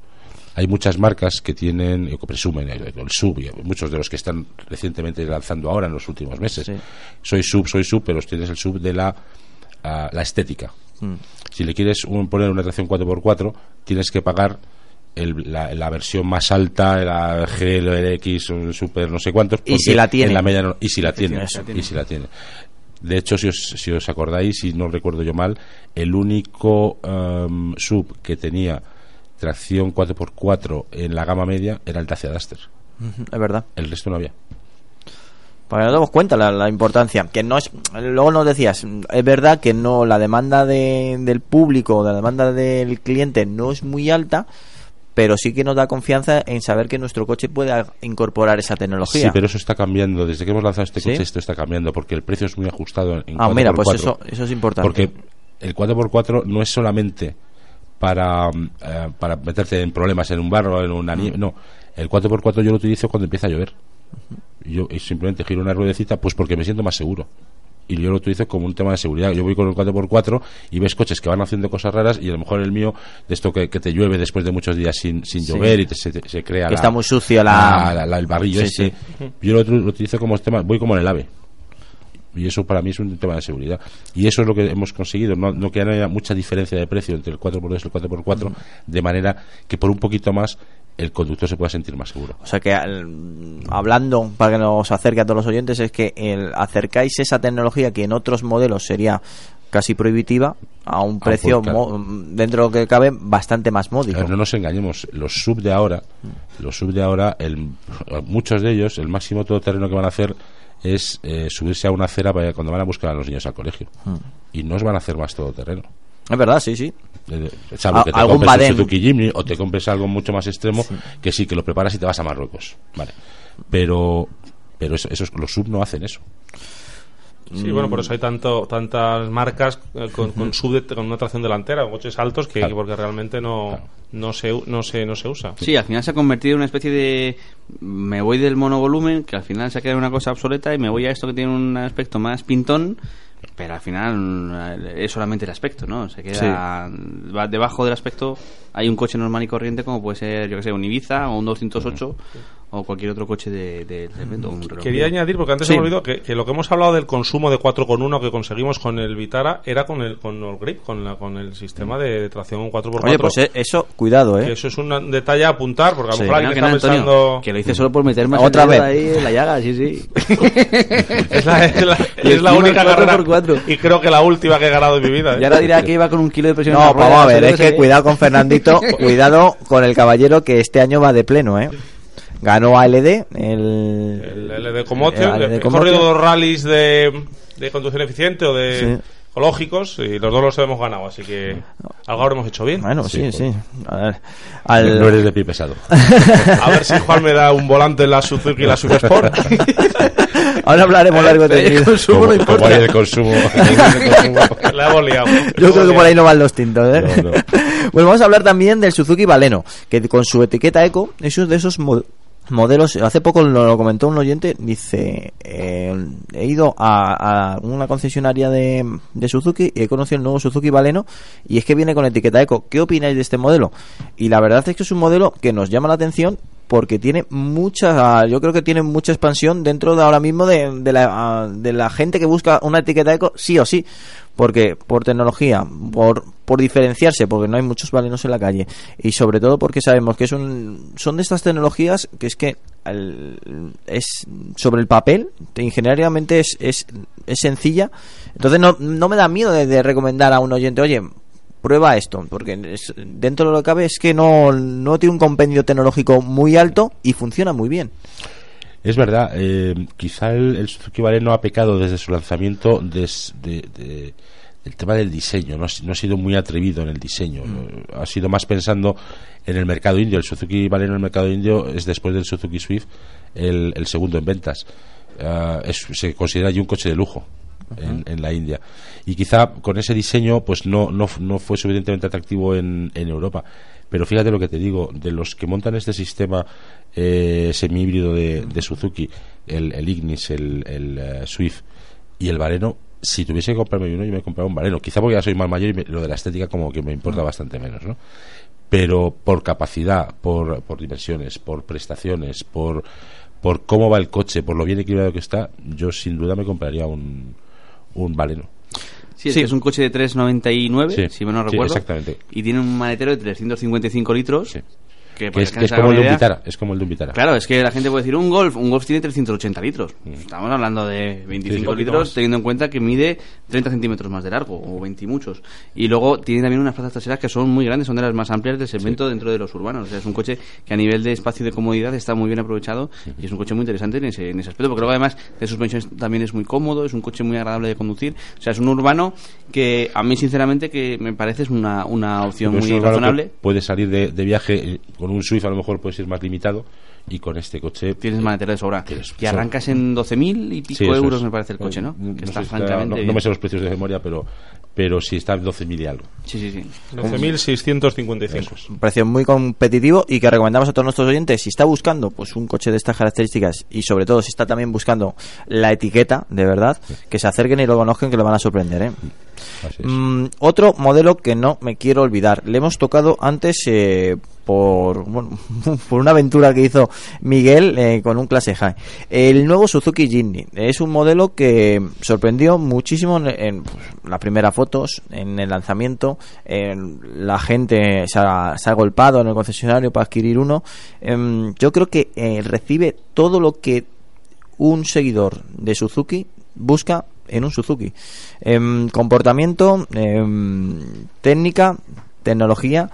Speaker 6: Hay muchas marcas que tienen, o que presumen, el, el sub, y muchos de los que están recientemente lanzando ahora en los últimos meses. Soy sub, soy sub, pero tienes el sub de la, ah, la estética.
Speaker 2: Mm.
Speaker 6: Si le quieres un- poner una tracción 4x4, tienes que pagar el- la, la versión más alta, la GLX, o Super, no sé cuántos.
Speaker 2: Y si la tiene.
Speaker 6: en la media no- y si la tiene. Y si la tiene. De hecho, si os, si os acordáis, si no recuerdo yo mal, el único em, sub que tenía tracción 4x4 en la gama media era el Dacia Duster.
Speaker 2: Es verdad.
Speaker 6: El resto no había.
Speaker 2: Para que nos demos cuenta la, la importancia. Que no es, luego nos decías, es verdad que no la demanda de- del público, la demanda del cliente no es muy alta, pero sí que nos da confianza en saber que nuestro coche puede incorporar esa tecnología.
Speaker 6: Sí, pero eso está cambiando. Desde que hemos lanzado este
Speaker 2: ¿Sí?
Speaker 6: coche, esto está cambiando porque el precio es muy ajustado en
Speaker 2: Ah, mira, pues
Speaker 6: 4x4.
Speaker 2: eso- eso es importante.
Speaker 6: Porque el 4x4 no es solamente para, mm, eh, para meterte en problemas en un barro, en una nieve. No, el 4x4 yo lo utilizo cuando empieza a llover. Yo y simplemente giro una ruedecita, pues porque me siento más seguro. Y yo lo utilizo como un tema de seguridad. Yo voy con el 4x4 y ves coches que van haciendo cosas raras y a lo mejor el mío, de esto que, que te llueve después de muchos días sin, sin
Speaker 2: Sí.
Speaker 6: llover y te- se, se crea
Speaker 2: Que
Speaker 6: la-
Speaker 2: está muy sucio la-
Speaker 6: la- la- el barrillo
Speaker 2: Sí,
Speaker 6: ese.
Speaker 2: sí.
Speaker 6: Yo lo, lo utilizo como tema, voy como en el ave. Y eso para mí es un tema de seguridad. Y eso es lo que hemos conseguido, no, no que haya mucha diferencia de precio entre el 4x2 y el 4x4, de manera que por un poquito más el conductor se pueda sentir más seguro.
Speaker 2: O sea que al- hablando para que nos acerque a todos los oyentes es que el, acercáis esa tecnología que en otros modelos sería casi prohibitiva a un precio
Speaker 6: pues, claro.
Speaker 2: mo- dentro de lo que cabe bastante más módico.
Speaker 6: Pero no nos engañemos, los sub de ahora, los sub de ahora, el, muchos de ellos, el máximo todoterreno que van a hacer es eh, subirse a una acera para cuando van a buscar a los niños al colegio.
Speaker 2: Hmm.
Speaker 6: Y no os van a hacer más todoterreno.
Speaker 2: Es verdad, sí, sí.
Speaker 6: Eh, salvo
Speaker 2: A-
Speaker 6: que te
Speaker 2: algún
Speaker 6: compres un Jimny o te compres algo mucho más extremo que sí, que lo preparas y te vas a Marruecos. Vale. Pero, pero eso, esos, los sub no hacen eso.
Speaker 7: Sí, bueno, por eso hay tanto, tantas marcas eh, con, con, sub de- con una tracción delantera, con coches altos, que,
Speaker 5: Claro.
Speaker 7: porque realmente no, no, se, no, se, no se usa.
Speaker 5: Sí, al final se ha convertido en una especie de... Me voy del monovolumen, que al final se ha quedado una cosa obsoleta, y me voy a esto que tiene un aspecto más pintón, pero al final eh, es solamente el aspecto, ¿no? Se queda... va- debajo del aspecto hay un coche normal y corriente, como puede ser, yo que sé, un Ibiza o un 208 o cualquier otro coche de, de segmento. un reloj.
Speaker 7: Quería añadir, porque antes
Speaker 5: Sí.
Speaker 7: se me olvidó, que, que lo que hemos hablado del consumo de 4,1 que conseguimos con el Vitara era con el, con el grip, con, la, con el sistema de tracción 4x4.
Speaker 2: Oye, pues eh, eso, cuidado,
Speaker 7: que
Speaker 2: ¿eh?
Speaker 7: eso es un detalle a apuntar, porque a lo
Speaker 2: Sí.
Speaker 7: mejor alguien
Speaker 5: Que
Speaker 7: está
Speaker 5: no, Antonio,
Speaker 7: pensando...
Speaker 5: que lo hice solo por meter más
Speaker 2: Otra vez.
Speaker 5: ahí en la llaga, sí, sí.
Speaker 7: Es la, es la- es única
Speaker 5: cuatro
Speaker 7: carrera
Speaker 5: por cuatro.
Speaker 7: y creo que la última que he ganado en mi vida. ¿eh?
Speaker 5: Y ahora dirá que iba con un kilo de presión en
Speaker 2: No,
Speaker 5: la rueda,
Speaker 2: vamos a ver, es que cuidado con Fernandito, cuidado con el caballero que este año va de pleno, ¿eh? Ganó ALD, el...
Speaker 7: El LD Commotion,
Speaker 2: el LD
Speaker 7: he
Speaker 2: Commotion.
Speaker 7: corrido dos rallies de, de conducción eficiente o de
Speaker 2: Sí.
Speaker 7: ecológicos y los dos los hemos ganado, así que algo habremos hecho bien.
Speaker 2: Bueno, sí,
Speaker 6: Sí,
Speaker 2: sí. A ver, al-
Speaker 6: No eres de pie pesado.
Speaker 7: A ver si Juan me da un volante en la Suzuki y la Sub Sport.
Speaker 2: Ahora hablaremos largo y tendido.
Speaker 6: como, como hay el consumo.
Speaker 7: La hemos liado.
Speaker 2: Yo creo que por ahí no van los tintos, ¿eh?
Speaker 6: No, no.
Speaker 2: Bueno, vamos a hablar también del Suzuki Baleno, que con su etiqueta Eco es uno de esos modelos. Hace poco lo, comentó un oyente, dice, eh, he ido a, a una concesionaria de, de Suzuki y he conocido el nuevo Suzuki Baleno y es que viene con etiqueta Eco. ¿Qué opináis de este modelo? Y la verdad es que es un modelo que nos llama la atención porque tiene mucha yo creo que tiene mucha expansión dentro de ahora mismo de, de la, de la gente que busca una etiqueta eco sí o sí. Porque por tecnología por, por diferenciarse porque no hay muchos balenos en la calle. Y sobre todo porque sabemos que es un, son de estas tecnologías que es que es sobre el papel ingenierilmente es, es, es sencilla. Entonces no, no me da miedo de recomendar a un oyente oye prueba esto, porque es- dentro de lo que cabe es que no, no tiene un compendio tecnológico muy alto y funciona muy bien.
Speaker 6: Es verdad, eh, quizá el, el Suzuki Baleno ha pecado desde su lanzamiento des- de, de- del tema del diseño, no, ha no ha sido muy atrevido en el diseño, eh, ha sido más pensando en el mercado indio. El Suzuki Baleno en el mercado indio es después del Suzuki Swift el, el segundo en ventas. Ah, es- se considera ya un coche de lujo. En, en la India. Y quizá con ese diseño pues no, no, no fue suficientemente atractivo en, en Europa. Pero fíjate lo que te digo de los que montan este sistema eh, semi híbrido de, de Suzuki el, el Ignis, el, el, eh, Swift y el Baleno si tuviese que comprarme uno yo me compraba un Baleno quizá porque ya soy más mayor y me- lo de la estética como que me importa bastante menos ¿no? pero por capacidad por, por dimensiones por prestaciones por por cómo va el coche por lo bien equilibrado que está yo sin duda me compraría un un Baleno
Speaker 5: Sí, es, que es un coche de 3,99,
Speaker 6: Sí,
Speaker 5: si me no
Speaker 6: sí,
Speaker 5: recuerdo.
Speaker 6: exactamente.
Speaker 5: Y tiene un maletero de 355 litros. Que,
Speaker 6: es,
Speaker 5: que
Speaker 6: como el de un Vitara es como el de un Vitara
Speaker 5: Claro, es que la gente puede decir un Golf, un Golf tiene 380 litros. Estamos hablando de 25
Speaker 6: Mm. Sí, sí. Un poquito
Speaker 5: litros, teniendo en cuenta que mide 30 centímetros más de largo, o 20 y muchos. Y luego tiene también unas plazas traseras que son muy grandes, son de las más amplias del segmento dentro de los urbanos. O sea, es un coche que a nivel de espacio y de comodidad está muy bien aprovechado y es un coche muy interesante en ese, en ese aspecto, porque luego además de suspensiones también es muy cómodo, es un coche muy agradable de conducir. O sea, es un urbano que a mí sinceramente que me parece es una, una opción
Speaker 6: Pero es
Speaker 5: muy
Speaker 6: un urbano que
Speaker 5: razonable.
Speaker 6: puedes salir de, de viaje eh, con un Swift a lo mejor puedes ir más limitado y con este coche
Speaker 5: Tienes maletero de sobra. Y arrancas en 12.000 y pico
Speaker 6: Sí,
Speaker 5: euros,
Speaker 6: es.
Speaker 5: me parece el coche, ¿no? Que está
Speaker 6: si
Speaker 5: francamente
Speaker 6: no, no
Speaker 5: bien.
Speaker 6: me sé los precios de memoria pero pero sí está en 12.000 y algo
Speaker 5: Sí, sí, sí.
Speaker 7: 12.655.
Speaker 2: Un precio muy competitivo y que recomendamos a todos nuestros oyentes. Si está buscando pues un coche de estas características y sobre todo si está también buscando la etiqueta, de verdad, que se acerquen y lo conozcan que lo van a sorprender, ¿eh? Mm, otro modelo que no me quiero olvidar. Le hemos tocado antes eh, por, bueno, por una aventura que hizo Miguel eh, con un clase high. El nuevo Suzuki Jimny es un modelo que sorprendió muchísimo en, pues, las primeras fotos, en el lanzamiento. en la gente se ha, se golpado en el concesionario para adquirir uno. Em, yo creo que eh, recibe todo lo que un seguidor de Suzuki busca en un Suzuki. Em, comportamiento, em, técnica, tecnología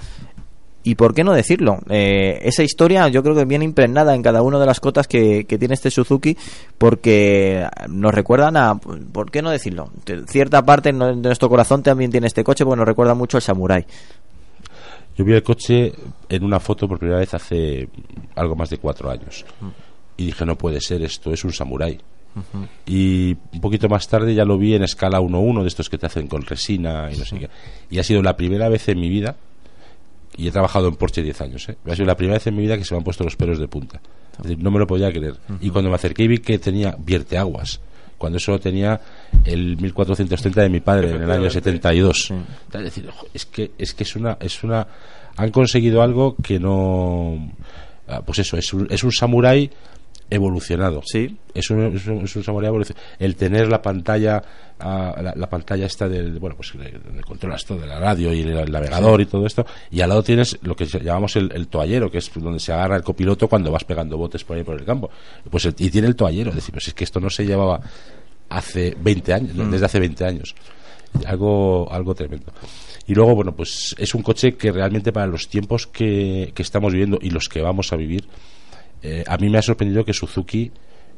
Speaker 2: y por qué no decirlo, eh, esa historia yo creo que viene impregnada en cada una de las cotas que, que tiene este Suzuki porque nos recuerdan a, ¿por qué no decirlo? De cierta parte de nuestro corazón también tiene este coche porque nos recuerda mucho al Samurai.
Speaker 6: Yo vi el coche en una foto por primera vez hace algo más de cuatro años. Y dije, no puede ser, esto es un Y un poquito más tarde ya lo vi en escala 1-1, de estos que te hacen con resina y no sé qué. Y ha sido la primera vez en mi vida, y he trabajado en Porsche 10 años, ¿eh? ha sido la primera vez en mi vida que se me han puesto los pelos de punta. Es decir, no me lo podía creer. Y cuando me acerqué y vi que tenía vierteaguas, cuando eso tenía el 1430 de mi padre en el año 72. Es decir, es que es que es una es una han conseguido algo que no ah, pues eso, es un, es un samurái evolucionado.
Speaker 2: Sí.
Speaker 6: Es un, es un, es un samurái evolucionado. El tener la pantalla ah, la, la pantalla esta del bueno, pues donde controlas todo de la radio y el, el navegador y todo esto y al lado tienes lo que llamamos el, el toallero, que es donde se agarra el copiloto cuando vas pegando botes por ahí por el campo. Pues el- y tiene el toallero, es decir, pues es que esto no se llevaba hace 20 años,
Speaker 2: Mm.
Speaker 6: desde hace 20 años. Algo, algo tremendo. Y luego, bueno, pues es un coche que realmente para los tiempos que, que estamos viviendo y los que vamos a vivir, eh, a mí me ha sorprendido que Suzuki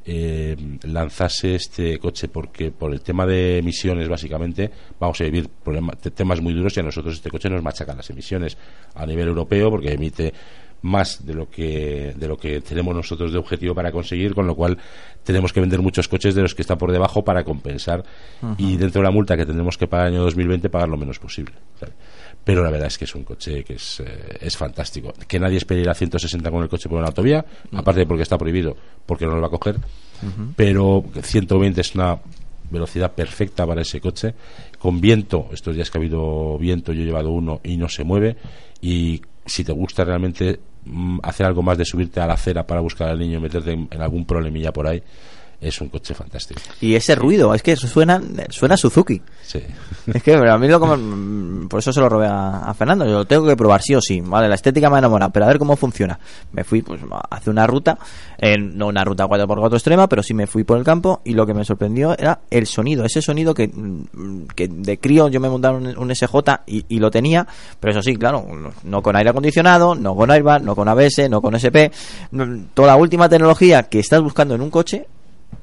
Speaker 6: eh, lanzase este coche porque por el tema de emisiones básicamente vamos a vivir problema- te- temas muy duros y a nosotros este coche nos machaca las emisiones a nivel europeo porque emite más de lo que de lo que tenemos nosotros de objetivo para conseguir con lo cual tenemos que vender muchos coches de los que están por debajo para compensar y dentro de la multa que tendremos que pagar el año 2020 pagar lo menos posible. Pero la verdad es que es un coche que es, eh, es fantástico. Que nadie espere ir a 160 con el coche por una autovía aparte porque está prohibido porque no lo va a coger. Pero 120 es una velocidad perfecta para ese coche. Con viento estos días que ha habido viento yo he llevado uno y no se mueve. Y si te gusta realmente mm, hacer algo más de subirte a la acera para buscar al niño y meterte en, en algún problemilla por ahí es un coche fantástico
Speaker 2: Y ese ruido, es que suena, suena Suzuki.
Speaker 6: sí
Speaker 2: Es que a mí lo me- por eso se lo robé a, a Fernando. Yo lo tengo que probar sí o sí. Vale, la estética me enamora, pero a ver cómo funciona. Me fui pues hace una ruta, eh, no una ruta 4x4 extrema, pero sí me fui por el campo y lo que me sorprendió era el sonido, ese sonido que, que de crío yo me montaron un, un SJ y, y lo tenía, pero eso sí, claro, no con aire acondicionado, no con airbag, no con ABS, no con SP, toda la última tecnología que estás buscando en un coche,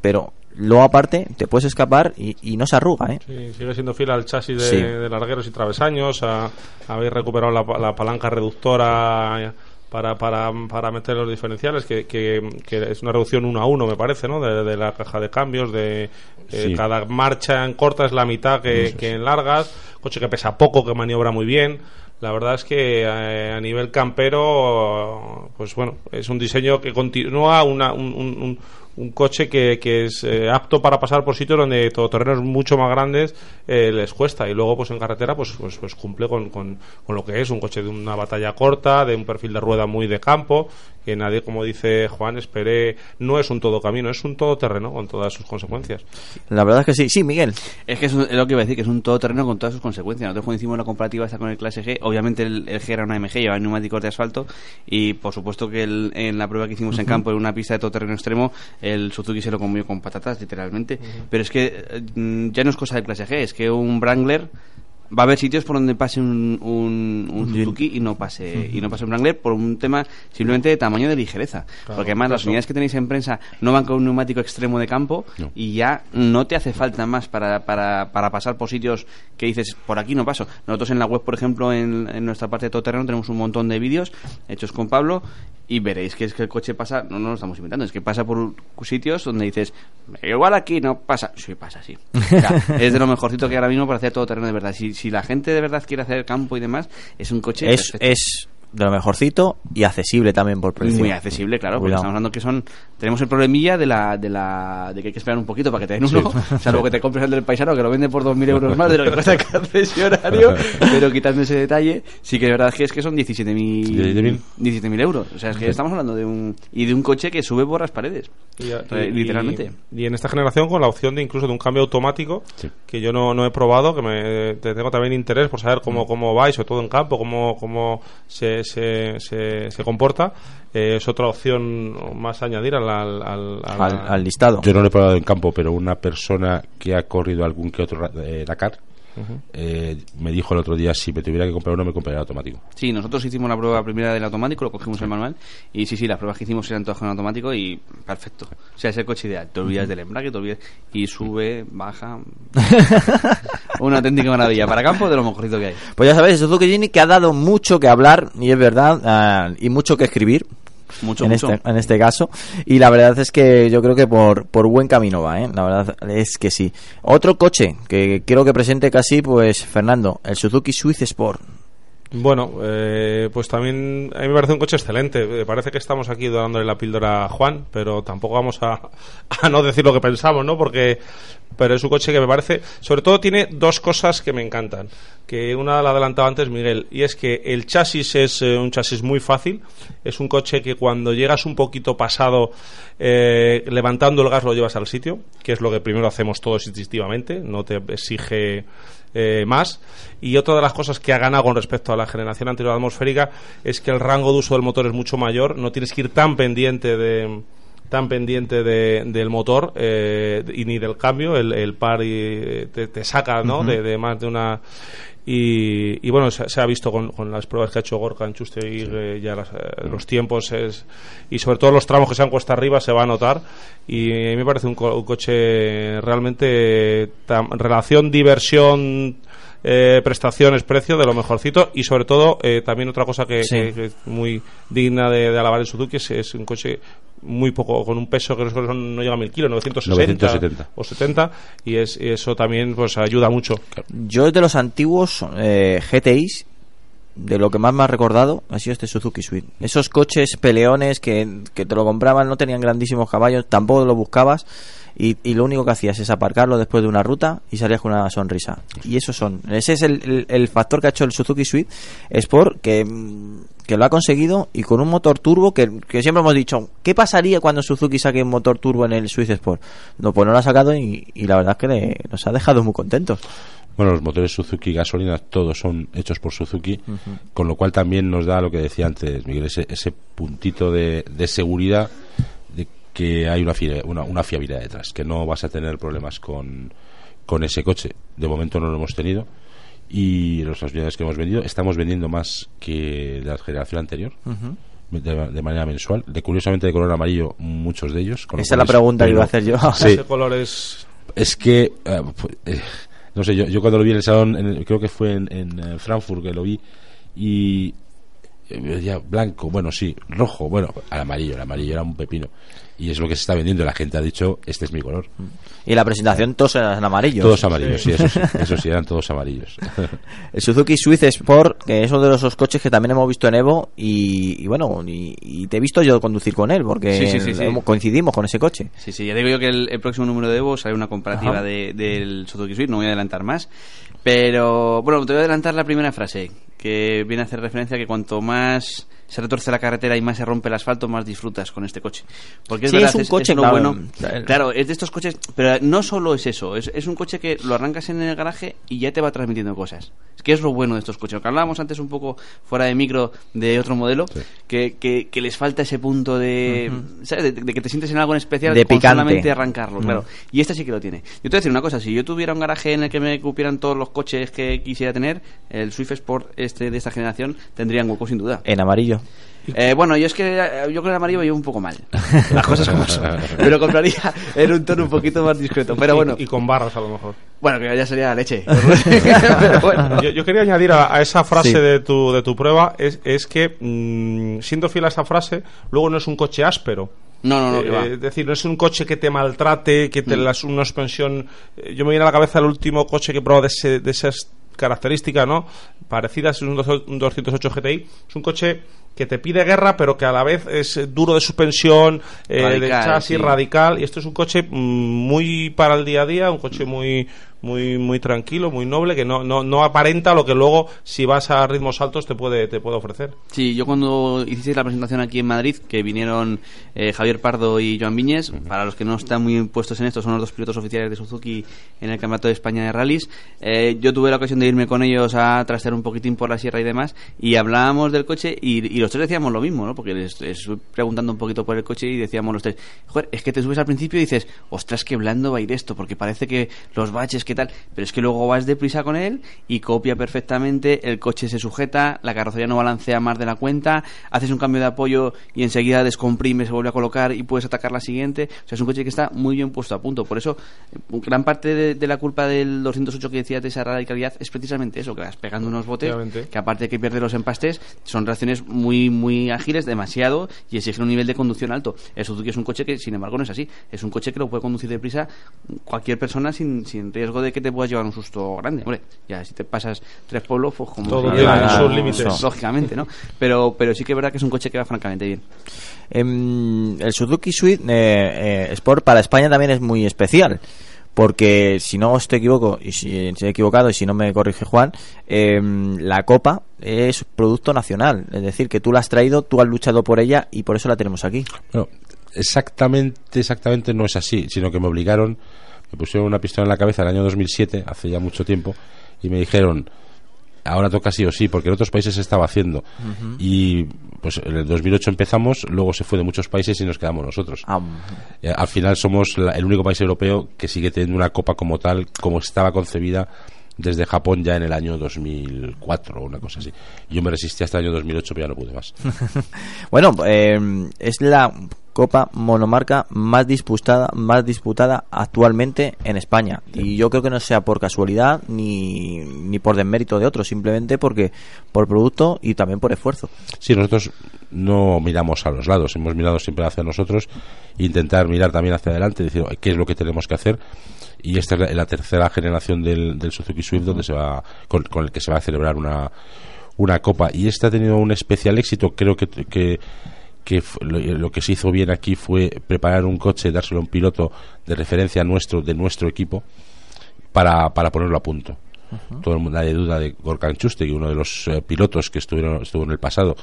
Speaker 2: pero luego aparte te puedes escapar y, y no se arruga, ¿eh?
Speaker 7: Sí, sigue siendo fiel al chasis de,
Speaker 2: Sí.
Speaker 7: de largueros y travesaños. a- habéis recuperado la, la palanca reductora para, para, para meter los diferenciales, que, que, que es una reducción uno a uno, me parece, ¿no? De, de la caja de cambios, de eh,
Speaker 6: Sí.
Speaker 7: cada marcha en corta es la mitad que, que en largas. Coche que pesa poco, que maniobra muy bien. La verdad es que eh, a nivel campero, pues bueno, es un diseño que continúa una, un, un- un- coche que, que es eh, apto para pasar por sitios donde todoterrenos mucho más grandes eh, les cuesta y luego pues en carretera pues pues, pues cumple con, con, con lo que es un coche de una batalla corta de un perfil de rueda muy de campo que nadie como dice Juan espere no es un todo camino es un todoterreno con todas sus consecuencias
Speaker 2: La verdad es que sí, sí, Miguel.
Speaker 5: Es que es, un- es lo que iba a decir, que es un todoterreno con todas sus consecuencias. Nosotros cuando hicimos la comparativa esta con el clase G, obviamente el, el G era una MG, llevaba neumáticos de asfalto y por supuesto que el- en la prueba que hicimos en campo en una pista de todoterreno extremo, el Suzuki se lo comió con patatas, literalmente. Pero es que eh, ya no es cosa del clase G, es que un Wrangler va a haber sitios por donde pase un, un, un Suzuki y no pase y no pase un Wrangler por un tema simplemente de tamaño de ligereza.
Speaker 7: Claro,
Speaker 5: porque además las unidades que tenéis en prensa no van con un neumático extremo de campo
Speaker 6: No.
Speaker 5: y ya no te hace falta más para, para, para pasar por sitios que dices por aquí no paso nosotros en la web por ejemplo en, en nuestra parte de todoterreno tenemos un montón de vídeos hechos con Pablo y veréis que es que el coche pasa no, no lo estamos inventando es que pasa por sitios donde dices igual aquí no pasa sí pasa sí. O sea, es de lo mejorcito que ahora mismo para hacer todoterreno de verdad. Si, si la gente de verdad quiere hacer campo y demás es un coche
Speaker 2: Es,
Speaker 5: perfecto.
Speaker 2: es de lo mejorcito y accesible también por precio.
Speaker 5: Muy accesible, claro, porque
Speaker 2: Cuidado.
Speaker 5: estamos hablando que son. Tenemos el problemilla de la, de la de que hay que esperar un poquito para que te den uno, salvo que te compres el del paisano que lo vende por 2.000 euros más de lo que cuesta el concesionario, pero quitando ese detalle, sí que es verdad que es que son 17.000 17.000 euros. O sea, es que estamos hablando de un. y de un coche que sube por las paredes.
Speaker 7: Y,
Speaker 5: Eh,
Speaker 7: y-
Speaker 5: literalmente.
Speaker 7: Y, en esta generación con la opción de incluso de un cambio automático que yo no, no he probado, que me te tengo también interés por saber
Speaker 5: Mm.
Speaker 7: cómo, cómo va y sobre todo en campo, cómo, cómo se, se, se, se, se comporta. Eh, es otra opción más a añadir al, al, Al,
Speaker 2: al listado.
Speaker 6: Yo no lo he probado en campo, pero una persona que ha corrido algún que otro eh, Dakar Eh, me dijo el otro día si me tuviera que comprar uno me compraría el automático.
Speaker 5: Sí, nosotros hicimos la prueba primera del automático, lo cogimos el manual y sí, sí, las pruebas que hicimos eran todas con automático y perfecto. O sea, es el coche ideal. Te olvidas del embrague, te olvidas y sube, baja. Una auténtica maravilla. Para campo de lo mejorcito que hay.
Speaker 2: Pues ya sabéis, Suzuki Jimny que ha dado mucho que hablar, y es verdad, ah, y mucho que escribir.
Speaker 5: Mucho,
Speaker 2: en,
Speaker 5: mucho.
Speaker 2: Este, en este caso. Y la verdad es que yo creo que por, por buen camino va, ¿eh? La verdad es que sí. Otro coche que quiero que presente casi, pues Fernando, el Suzuki Swift Sport.
Speaker 7: Bueno, eh, pues también a mí me parece un coche excelente. Me parece que estamos aquí dándole la píldora a Juan, pero tampoco vamos a, a no decir lo que pensamos, ¿no? Porque, pero es un coche que me parece, sobre todo tiene dos cosas que me encantan. Que una la adelantaba antes Miguel, y es que el chasis es eh, un chasis muy fácil. Es un coche que cuando llegas un poquito pasado, eh, levantando el gas lo llevas al sitio, que es lo que primero hacemos todos instintivamente. No te exige eh, más. Y otra de las cosas que ha ganado con respecto a la generación anterior atmosférica es que el rango de uso del motor es mucho mayor. No tienes que ir tan pendiente de tan pendiente de- del motor eh, y ni del cambio el, el par y, te, te saca ¿no? De, de más de una y, y bueno se, se ha visto con, con las pruebas que ha hecho Gorka en Chustegui que ya las, eh, los tiempos es y sobre todo los tramos que se han cuesta arriba se va a notar y a mí me parece un, co- un coche realmente tam- relación diversión eh, prestaciones, precio de lo mejorcito y sobre todo eh, también otra cosa que,
Speaker 2: Sí.
Speaker 7: que- que es muy digna de, de alabar en Suzuki es, es un coche muy poco con un peso que no llega a mil kilos 960,
Speaker 6: 970.
Speaker 7: o 70 y, es, y eso también pues ayuda mucho
Speaker 2: Yo de los antiguos eh, GTIs, de lo que más me ha recordado ha sido este Suzuki Swift. Esos coches peleones que, que te lo compraban, no tenían grandísimos caballos, tampoco lo buscabas. Y, y lo único que hacías es aparcarlo después de una ruta y salías con una sonrisa. Y esos son. Ese es el, el- factor que ha hecho el Suzuki Swift Sport, que, mm, que lo ha conseguido y con un motor turbo que, que siempre hemos dicho, ¿qué pasaría cuando Suzuki saque un motor turbo en el Swift Sport? No, pues no lo ha sacado y, y la verdad es que nos ha dejado muy contentos.
Speaker 6: Bueno, los motores Suzuki gasolina todos son hechos por Suzuki, con lo cual también nos da lo que decía antes Miguel, ese, ese puntito de, de seguridad de que hay una, fia- una, una fiabilidad detrás, que no vas a tener problemas con, con ese coche. De momento no lo hemos tenido y las unidades que hemos vendido, estamos vendiendo más que de la generación anterior. De, de manera mensual, de curiosamente de color amarillo muchos de ellos. con
Speaker 2: Esa es la pregunta que iba a hacer yo.
Speaker 6: Sí,
Speaker 7: ese color es
Speaker 6: es que eh, fu- eh, no sé yo, yo cuando lo vi en el salón en el- creo que fue en, en, eh, Frankfurt que lo vi y eh, ya blanco bueno sí rojo bueno al amarillo el amarillo era un pepino y es lo que se está vendiendo la gente ha dicho este es mi color
Speaker 2: Y la presentación todos eran en amarillo.
Speaker 6: todos amarillos sí, eso sí eso sí eran todos amarillos
Speaker 2: El Suzuki Swift Sport, que es uno de esos coches que también hemos visto en Evo y, y bueno, y, y te he visto yo conducir con él, porque
Speaker 5: Sí, sí, sí, sí.
Speaker 2: coincidimos con ese coche.
Speaker 5: Sí, sí, ya digo yo que el, el próximo número de Evo sale una comparativa de- del Suzuki Swift, no voy a adelantar más. Pero bueno, te voy a adelantar la primera frase, que viene a hacer referencia a que cuanto más se retorce la carretera y más se rompe el asfalto, más disfrutas con este coche. Porque es
Speaker 2: Sí,
Speaker 5: verdad,
Speaker 2: es un coche,
Speaker 5: lo
Speaker 2: claro,
Speaker 5: bueno.
Speaker 2: claro.
Speaker 5: Claro, es de estos coches, pero no solo es eso, es, es un coche que lo arrancas en el garaje y ya te va transmitiendo cosas. Es que es lo bueno de estos coches. Lo que hablábamos antes un poco fuera de micro de otro modelo, que, que, que les falta ese punto de, ¿sabes? De, de que te sientes en algo en especial
Speaker 2: De
Speaker 5: con
Speaker 2: picante.
Speaker 5: solamente arrancarlo, claro. Y este sí que lo tiene. Yo te voy a decir una cosa, si yo tuviera un garaje en el que me cupieran todos los coches que quisiera tener, el Swift Sport este de esta generación tendría un hueco sin duda.
Speaker 2: En amarillo.
Speaker 5: Eh, bueno, yo es que eh, yo con el amarillo llevo un poco mal. Las cosas como son. Pero compraría en un tono un poquito más discreto. Pero bueno.
Speaker 7: y, y con barras a lo mejor
Speaker 5: Bueno, que ya sería leche. Pero bueno.
Speaker 7: yo, yo quería añadir a, a esa frase
Speaker 5: Sí.
Speaker 7: de, tu, de tu prueba es, es que mm, siendo fiel a esa frase luego no es un coche áspero
Speaker 5: No, no, no,
Speaker 7: Eh,
Speaker 5: que va.
Speaker 7: es decir, no es un coche que te maltrate, que te
Speaker 5: Mm.
Speaker 7: las una suspensión. eh, Yo me viene a la cabeza el último coche que he probado de, ese- de esas características, ¿no? Parecidas, es un, dos- un 208 GTI. Es un coche que te pide guerra, pero que a la vez es eh, duro de suspensión, eh, de chasis
Speaker 5: sí.
Speaker 7: radical. Y esto es un coche mm, muy para el día a día, un coche muy muy muy tranquilo, muy noble, que no, no, no aparenta lo que luego si vas a ritmos altos te puede te puede ofrecer.
Speaker 5: Sí, yo cuando hicisteis la presentación aquí en Madrid, que vinieron eh, Javier Pardo y Joan Viñes, para los que no están muy puestos en esto, son los dos pilotos oficiales de Suzuki en el Campeonato de España de Rallys. Eh, yo tuve la ocasión de irme con ellos a trastear un poquitín por la sierra y demás, y hablábamos del coche y, y los tres decíamos lo mismo, ¿no? Porque les, les preguntando un poquito por el coche y decíamos los tres, joder, es que te subes al principio y dices, ostras, qué blando va a ir esto, porque parece que los baches, qué tal, pero es que luego vas deprisa con él y copia perfectamente, el coche se sujeta, la carrocería no balancea más de la cuenta, haces un cambio de apoyo y enseguida descomprime, se vuelve a colocar y puedes atacar la siguiente. O sea, es un coche que está muy bien puesto a punto. Por eso, gran parte de, de la culpa del 208 que decías de esa radicalidad es precisamente eso, que vas pegando unos botes, que aparte de que pierde los empastes, son reacciones muy, muy ágiles, demasiado, y exigen un nivel de conducción alto. El Suzuki es un coche que, sin embargo, no es así. Es un coche que lo puede conducir deprisa cualquier persona sin, sin riesgo de que te puedas llevar un susto grande. Hombre, ya si te pasas tres pueblos, pues como...
Speaker 7: Todo tiene sus límites.
Speaker 5: Lógicamente, ¿no? Pero, pero sí que es verdad que es un coche que va francamente bien.
Speaker 2: Em, el Suzuki Swift eh, eh, Sport para España también es muy especial. Porque si no estoy equivoco, y si, si he equivocado, y si no me corrige Juan, em, la Copa es producto nacional. Es decir, que tú la has traído, tú has luchado por ella y por eso la tenemos aquí.
Speaker 6: Bueno, exactamente, exactamente no es así, sino que me obligaron, me pusieron una pistola en la cabeza el año 2007, hace ya mucho tiempo, y me dijeron, ahora toca sí o sí, porque en otros países se estaba haciendo. Y pues en el 2008 empezamos, luego se fue de muchos países y nos quedamos nosotros.
Speaker 2: Ah,
Speaker 6: al final somos la- el único país europeo que sigue teniendo una copa como tal, como estaba concebida desde Japón ya en el año 2004 o una cosa así. Yo me resistí hasta el año 2008, pero ya no pude más.
Speaker 2: Bueno, em, es la Copa monomarca más disputada, más disputada actualmente en España. Y yo creo que no sea por casualidad ni, ni por desmérito de otros, simplemente porque por producto y también por esfuerzo.
Speaker 6: Sí, nosotros no miramos a los lados, hemos mirado siempre hacia nosotros intentar mirar también hacia adelante, decir qué es lo que tenemos que hacer. Y esta es la, la tercera generación del, del Suzuki Swift donde se va, con, con el que se va a celebrar una, una copa. Y esta ha tenido un especial éxito, creo que, que, que lo, que se hizo bien aquí fue preparar un coche, dárselo a un piloto de referencia nuestro, de nuestro equipo, para, para ponerlo a punto. Todo el mundo nadie duda de Gorkan Chustegui, uno de los eh, pilotos que estuvieron, estuvo en el pasado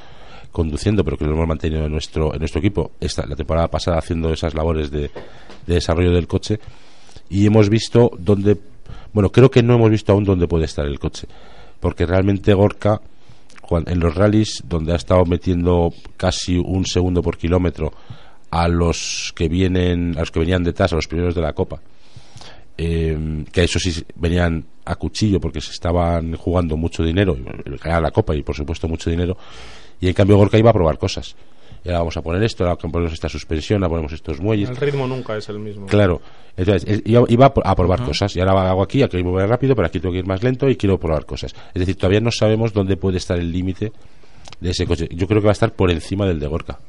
Speaker 6: conduciendo, pero que lo hemos mantenido en nuestro, en nuestro equipo esta, la temporada pasada haciendo esas labores de, de desarrollo del coche. Y hemos visto dónde, bueno, creo que no hemos visto aún dónde puede estar el coche, porque realmente Gorka, en los rallies, donde ha estado metiendo casi un segundo por kilómetro a los que vienen, a los que venían detrás, a los primeros de la Copa, eh, que eso sí venían a cuchillo porque se estaban jugando mucho dinero, ganar la copa y por supuesto mucho dinero, y en cambio Gorka iba a probar cosas. Y ahora vamos a poner esto, ahora ponemos esta suspensión, ahora ponemos estos muelles.
Speaker 7: El ritmo nunca es el mismo.
Speaker 6: Claro, entonces es- iba, a pro- a probar cosas y ahora hago aquí, aquí voy rápido, pero aquí tengo que ir más lento y quiero probar cosas. Es decir, todavía no sabemos dónde puede estar el límite de ese coche. Yo creo que va a estar por encima del de Gorka.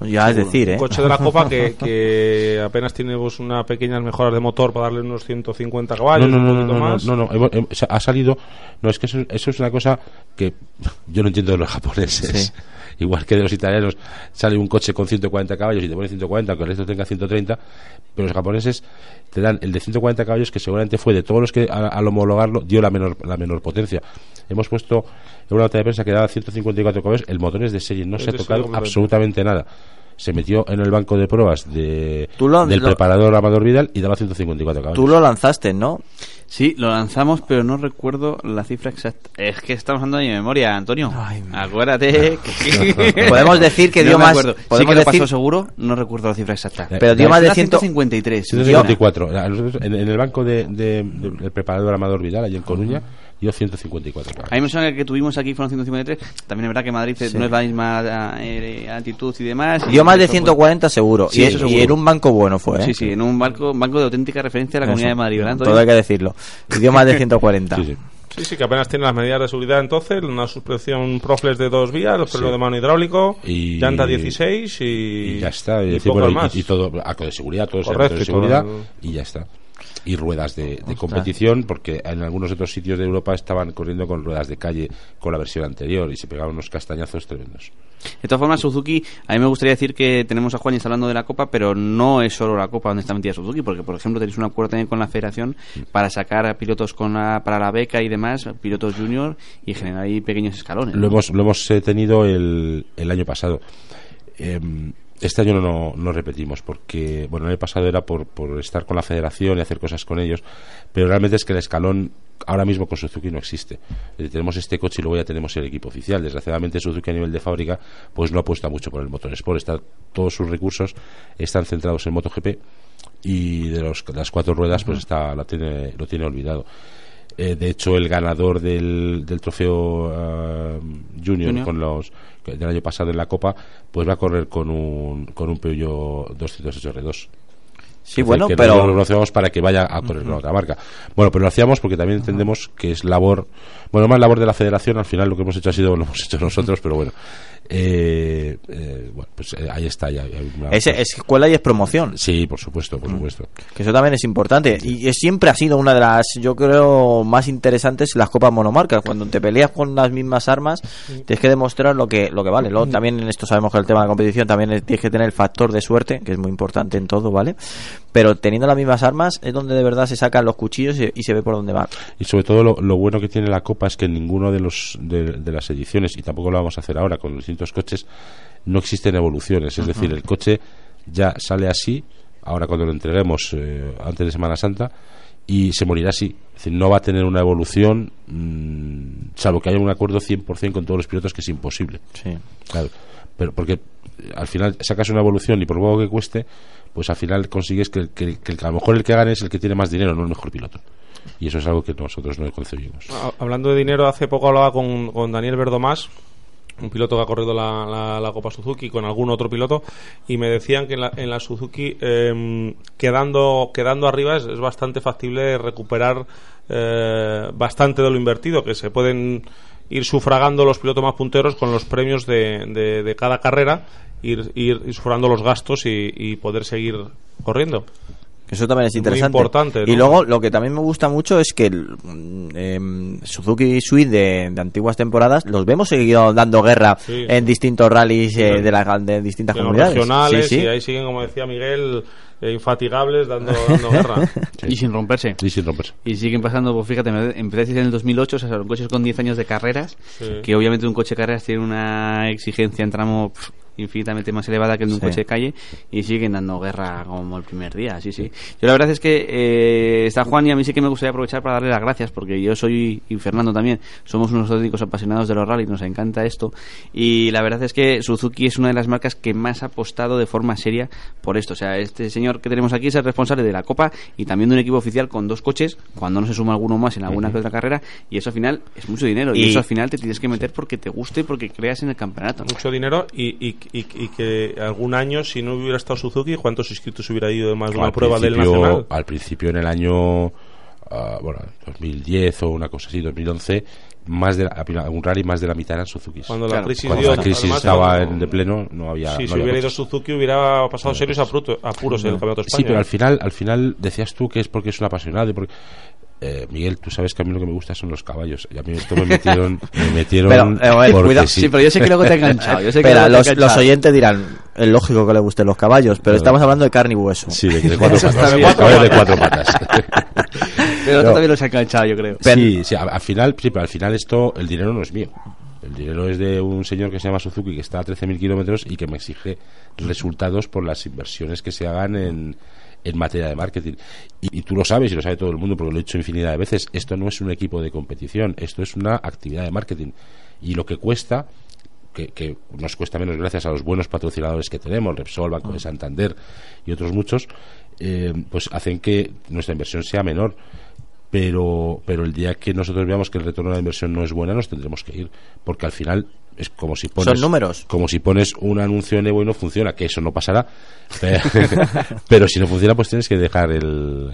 Speaker 2: Ya es decir, ¿eh?
Speaker 7: Un coche de la Copa que, que apenas tiene pues, unas pequeñas mejoras de motor para darle unos 150 caballos,
Speaker 6: no, no,
Speaker 7: un poquito
Speaker 6: no, no,
Speaker 7: más.
Speaker 6: no, no, o sea, ha salido. No, es que eso, eso es una cosa que yo no entiendo de los japoneses.
Speaker 2: Sí.
Speaker 6: Igual que de los italianos, sale un coche con 140 caballos y te pone 140, aunque el resto tenga 130. Pero los japoneses te dan el de 140 caballos, que seguramente fue de todos los que a- al homologarlo dio la menor, la menor potencia. Hemos puesto una nota de prensa que daba 154 caballos, el motor es de serie, no
Speaker 7: Es
Speaker 6: se ha
Speaker 7: serie
Speaker 6: tocado
Speaker 7: completamente.
Speaker 6: absolutamente nada. Se metió en el banco de pruebas de,
Speaker 2: lo-
Speaker 6: del
Speaker 2: lo-
Speaker 6: preparador Amador Vidal y daba 154 caballos.
Speaker 2: Tú lo lanzaste, ¿no?
Speaker 5: Sí, lo lanzamos, pero no recuerdo la cifra exacta. Es que estamos hablando de mi memoria, Antonio. Acuérdate. que-
Speaker 2: Podemos decir que
Speaker 5: No
Speaker 2: dio más-
Speaker 5: acuerdo. Sí
Speaker 2: podemos
Speaker 5: que lo pasó seguro, no recuerdo la cifra exacta.
Speaker 2: Pero dio más de 100
Speaker 5: 153.
Speaker 6: 154. La- nosotros En, en el banco de, de- de- del preparador Amador Vidal, allí en Coruña, dio 154 caballos.
Speaker 5: A mí me suena que el que tuvimos aquí fueron 153. También es verdad que Madrid
Speaker 2: Sí.
Speaker 5: no es la misma eh, altitud y demás.
Speaker 2: Dio más de
Speaker 5: Eso, pues,
Speaker 2: 140 seguro.
Speaker 5: Sí,
Speaker 2: y,
Speaker 5: eso
Speaker 2: y
Speaker 5: seguro.
Speaker 2: en un banco bueno fue, ¿eh?
Speaker 5: Sí, sí, en un banco, banco de auténtica referencia a la Comunidad de Madrid.
Speaker 2: Todo hay que decirlo. Y dio más de 140.
Speaker 7: Sí, sí, que apenas tiene las medidas de seguridad entonces, una suspensión Profles de dos vías, los frenos
Speaker 6: Sí.
Speaker 7: de mano hidráulico,
Speaker 6: Y-
Speaker 7: llanta 16 y,
Speaker 6: Y ya está. Y,
Speaker 7: y
Speaker 6: decir,
Speaker 7: poco
Speaker 6: bueno, y-
Speaker 7: más.
Speaker 6: y, todo, arco de seguridad, todo
Speaker 7: Correcto,
Speaker 6: de
Speaker 7: y todo
Speaker 6: seguridad, y ya está. Y ruedas de, de competición, porque en algunos otros sitios de Europa estaban corriendo con ruedas de calle con la versión anterior y se pegaban unos castañazos tremendos.
Speaker 5: De todas formas, Suzuki, a mí me gustaría decir que tenemos a Juan hablando de la Copa, pero no es solo la Copa donde está metida Suzuki, porque, por ejemplo, tenéis un acuerdo también con la Federación para sacar a pilotos con la- para la beca y demás, pilotos junior, y generar ahí pequeños escalones.
Speaker 6: Lo hemos, lo hemos eh, tenido el, el año pasado. Em, este año no, no, repetimos porque, bueno, el año pasado era por, por estar con la federación y hacer cosas con ellos, pero realmente es que el escalón ahora mismo con Suzuki no existe. Eh, tenemos este coche y luego ya tenemos el equipo oficial. Desgraciadamente Suzuki a nivel de fábrica pues no apuesta mucho por el motor Sport. Está, todos sus recursos están centrados en MotoGP y de, los, de las cuatro ruedas pues está, lo, tiene, lo tiene olvidado. Eh, de hecho, el ganador del, del trofeo ah, junior,
Speaker 5: Junior.
Speaker 6: con los del año pasado en la Copa, pues va a correr con un con un Peugeot 208 R2.
Speaker 2: Sí,
Speaker 6: Es
Speaker 2: bueno,
Speaker 6: decir, que
Speaker 2: pero-
Speaker 6: no lo hacemos para que vaya a correr con otra marca. Bueno, pero lo hacíamos porque también entendemos que es labor, bueno, más labor de la federación, al final lo que hemos hecho ha sido lo hemos hecho nosotros, pero bueno. Eh, eh, bueno, pues eh, ahí está. ya hay una-
Speaker 2: Es, es escuela y es promoción.
Speaker 6: Sí, por supuesto, por supuesto.
Speaker 2: Que eso también es importante. Y es- siempre ha sido una de las, yo creo, más interesantes las copas monomarcas. Cuando te peleas con las mismas armas, tienes que demostrar lo que, lo que vale. Luego también en esto sabemos que el tema de la competición también es- tienes que tener el factor de suerte, que es muy importante en todo, ¿vale? Pero teniendo las mismas armas es donde de verdad se sacan los cuchillos y, y se ve por dónde va.
Speaker 6: Y sobre todo lo, lo bueno que tiene la Copa es que en ninguno de los de, de las ediciones, y tampoco lo vamos a hacer ahora con los distintos coches, no existen evoluciones. Es decir, el coche ya sale así, ahora cuando lo entreguemos eh, antes de Semana Santa, y se morirá así. Es decir, no va a tener una evolución, mm, salvo que haya un acuerdo 100% con todos los pilotos, que es imposible.
Speaker 2: Sí.
Speaker 6: Claro, pero porque al final sacas una evolución y por poco que cueste, pues al final consigues que, que- que a lo mejor el que gane es el que tiene más dinero, no el mejor piloto. Y eso es algo que nosotros no concebimos.
Speaker 7: Ha- Hablando de dinero, hace poco hablaba con, con Daniel Verdomás, un piloto que ha corrido la, la- Copa Suzuki con algún otro piloto, y me decían que en la, en la Suzuki, eh, quedando, quedando arriba, es, es bastante factible recuperar eh, bastante de lo invertido, que se pueden ir sufragando los pilotos más punteros con los premios de- de cada carrera, ir, ir, sufragando los gastos y, y poder seguir corriendo.
Speaker 2: Eso también es
Speaker 7: Muy
Speaker 2: interesante.
Speaker 7: importante, ¿no?
Speaker 2: Y luego lo que también me gusta mucho es que el, mm, em, Suzuki Suite de, de antiguas temporadas los vemos seguido dando guerra
Speaker 7: Sí.
Speaker 2: en distintos rallies eh, de, la, de distintas
Speaker 7: de
Speaker 2: comunidades.
Speaker 7: regionales
Speaker 2: Sí, sí.
Speaker 7: y ahí siguen como decía Miguel eh, infatigables dando, dando guerra
Speaker 5: Y sin romperse.
Speaker 6: Y sin romperse.
Speaker 5: Y siguen pasando, pues fíjate, empezasteis en el 2008, o sea, son coches con 10 años de carreras,
Speaker 7: Sí.
Speaker 5: que obviamente un coche de carreras tiene una exigencia en tramo infinitamente más elevada que el de un
Speaker 2: Sí.
Speaker 5: coche de calle y siguen dando guerra como el primer día, sí, sí. Yo la verdad es que eh, está Juan y a mí sí que me gustaría aprovechar para darle las gracias porque yo soy, y Fernando también, somos unos auténticos apasionados de los rallies, nos encanta esto y la verdad es que Suzuki es una de las marcas que más ha apostado de forma seria por esto. O sea, este señor que tenemos aquí es el responsable de la Copa y también de un equipo oficial con dos coches, cuando no se suma alguno más en alguna que otra carrera, y eso al final es mucho dinero. Y,
Speaker 7: Y-
Speaker 5: eso al final te tienes que meter porque te guste y porque creas en el campeonato.
Speaker 7: mucho dinero y, y, y- y que algún año si no hubiera estado Suzuki cuántos inscritos hubiera ido de más de una
Speaker 6: al
Speaker 7: prueba del
Speaker 6: principio-
Speaker 7: nacional
Speaker 6: Al principio, en el año ah, bueno, 2010 o una cosa así, 2011, más de la- un rally más de la mitad eran Suzuki.
Speaker 7: Cuando la crisis
Speaker 6: Cuando
Speaker 7: dio-
Speaker 6: la crisis
Speaker 7: además,
Speaker 6: estaba en de pleno, no había.
Speaker 7: si
Speaker 6: no
Speaker 7: se
Speaker 6: había
Speaker 7: hubiera ido. Suzuki hubiera pasado serios apuros en el campeonato de España
Speaker 6: Sí, pero al final, al final decías tú que es porque es un apasionado. y porque- eh, Miguel, tú sabes que a mí lo que me gusta son los caballos. Y a mí esto me metieron. Me metieron
Speaker 2: Pero, eh, cuidado.
Speaker 6: sí.
Speaker 5: Sí, pero yo sé que luego te he enganchado. Yo sé que te he
Speaker 2: los, los oyentes dirán, es lógico que le gusten los caballos, pero
Speaker 6: Pero-
Speaker 2: estamos hablando de carne y hueso.
Speaker 6: Sí, de, de cuatro patas.
Speaker 5: bien.
Speaker 6: Caballos de cuatro patas.
Speaker 5: Pero tú también los has enganchado, yo creo.
Speaker 6: Sí, sí, al, al final, sí, pero al final esto, el dinero no es mío. El dinero es de un señor que se llama Suzuki que está a 13.000 kilómetros y que me exige resultados por las inversiones que se hagan en, en materia de marketing. Y, y tú lo sabes y lo sabe todo el mundo porque lo he dicho infinidad de veces. Esto no es un equipo de competición, esto es una actividad de marketing. Y lo que cuesta, que, que nos cuesta menos gracias a los buenos patrocinadores que tenemos, Repsol, Banco de Santander y otros muchos, eh, pues hacen que nuestra inversión sea menor pero pero el día que nosotros veamos que el retorno de la inversión no es buena nos tendremos que ir porque al final es como si pones
Speaker 2: Son números.
Speaker 6: como si pones un anuncio en Evo y no funciona que eso no pasará pero, pero si no funciona pues tienes que dejar el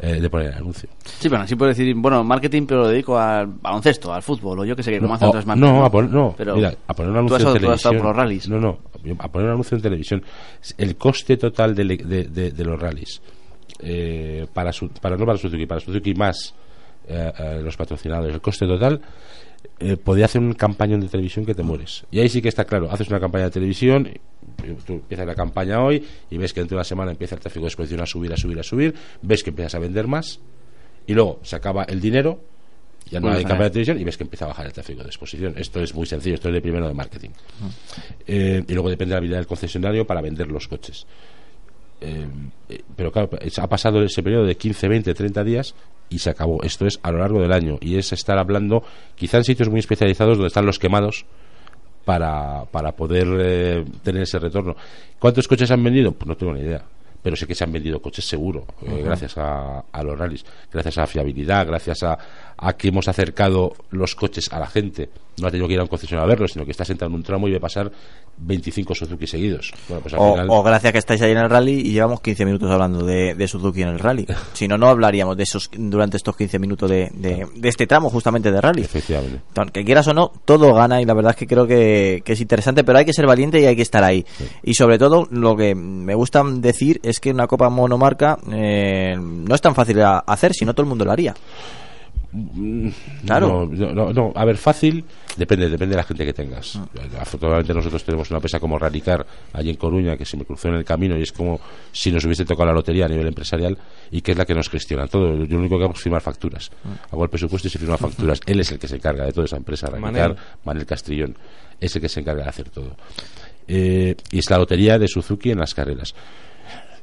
Speaker 6: eh, de poner el anuncio
Speaker 5: Sí, pero así puedo decir, bueno, marketing, pero lo dedico al baloncesto, al fútbol, o yo que sé, que como hacen
Speaker 6: no,
Speaker 5: otras marcas.
Speaker 6: no, a poner, no,
Speaker 5: Pero
Speaker 6: mira, a poner un
Speaker 5: tú
Speaker 6: anuncio
Speaker 5: has,
Speaker 6: en televisión
Speaker 5: por los rallies.
Speaker 6: no no a poner un anuncio en televisión el coste total de, de- de- de los rallies eh, para, su- para no para Suzuki, para Suzuki más eh, eh, los patrocinadores, el coste total, eh, podía hacer un campañón de televisión que te mueres. Y ahí sí que está claro, haces una campaña de televisión, y tú empiezas la campaña hoy y ves que dentro de una semana empieza el tráfico de exposición a subir, a subir, a subir, ves que empiezas a vender más y luego se acaba el dinero, ya no hay campaña de televisión y ves que empieza a bajar el tráfico de exposición. Esto es muy sencillo, esto es de primero de marketing. Eh, y luego depende de la habilidad del concesionario para vender los coches. Eh, eh, pero claro, ha pasado ese periodo de 15, 20, 30 días y se acabó. Esto es a lo largo del año y es estar hablando quizá en sitios muy especializados donde están los quemados para, para poder eh, tener ese retorno. ¿Cuántos coches han vendido? Pues no tengo ni idea. Pero sé que se han vendido coches seguro, eh, gracias a, a los rallies, gracias a la fiabilidad, gracias a, a que hemos acercado los coches a la gente. No ha tenido que ir a un concesionario a verlos, sino que está sentado en un tramo y ve pasar 25 Suzuki seguidos. Bueno, pues al
Speaker 2: O,
Speaker 6: final-
Speaker 2: o gracias a que estáis ahí en el rally y llevamos 15 minutos hablando de, de Suzuki en el rally. Si no, no hablaríamos de esos durante estos 15 minutos de, de, de este tramo justamente de rally.
Speaker 6: Efectivamente.
Speaker 2: Que quieras o no, todo gana y la verdad es que creo que, que es interesante, pero hay que ser valiente y hay que estar ahí. Y sobre todo, lo que me gusta decir es que una copa monomarca eh, no es tan fácil a hacer, si no todo el mundo lo haría. Claro.
Speaker 6: No, no, no, no. a ver, fácil, depende, depende de la gente que tengas. Afortunadamente nosotros tenemos una empresa como Radicar allí en Coruña que se me cruzó en el camino y es como si nos hubiese tocado la lotería a nivel empresarial y que es la que nos gestiona todo. Yo lo único que hago es firmar facturas.
Speaker 2: Ah.
Speaker 6: Hago el presupuesto y se firma facturas. Él es el que se encarga de toda esa empresa, Radicar,
Speaker 7: Manel.
Speaker 6: Manel Castrillón. Es el que se encarga de hacer todo. Eh, y es la lotería de Suzuki en las carreras.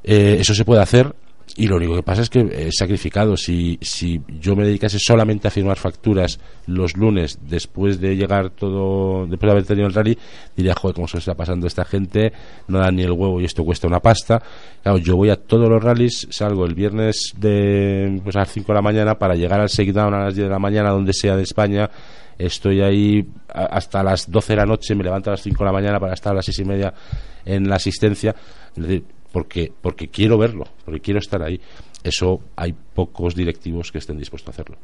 Speaker 6: Eh, eso se puede hacer y lo único que pasa es que es sacrificado. Si, si yo me dedicase solamente a firmar facturas los lunes después de llegar todo, después de haber tenido el rally, diría, joder, cómo se está pasando esta gente, no dan ni el huevo y esto cuesta una pasta. Claro, yo voy a todos los rallies, salgo el viernes de pues a las 5 de la mañana para llegar al Shakedown a las 10 de la mañana, donde sea de España. Estoy ahí hasta las 12 de la noche, me levanto a las 5 de la mañana para estar a las 6 y media en la asistencia. Es decir, porque, porque quiero verlo, porque quiero estar ahí. Eso hay pocos directivos que estén dispuestos a hacerlo.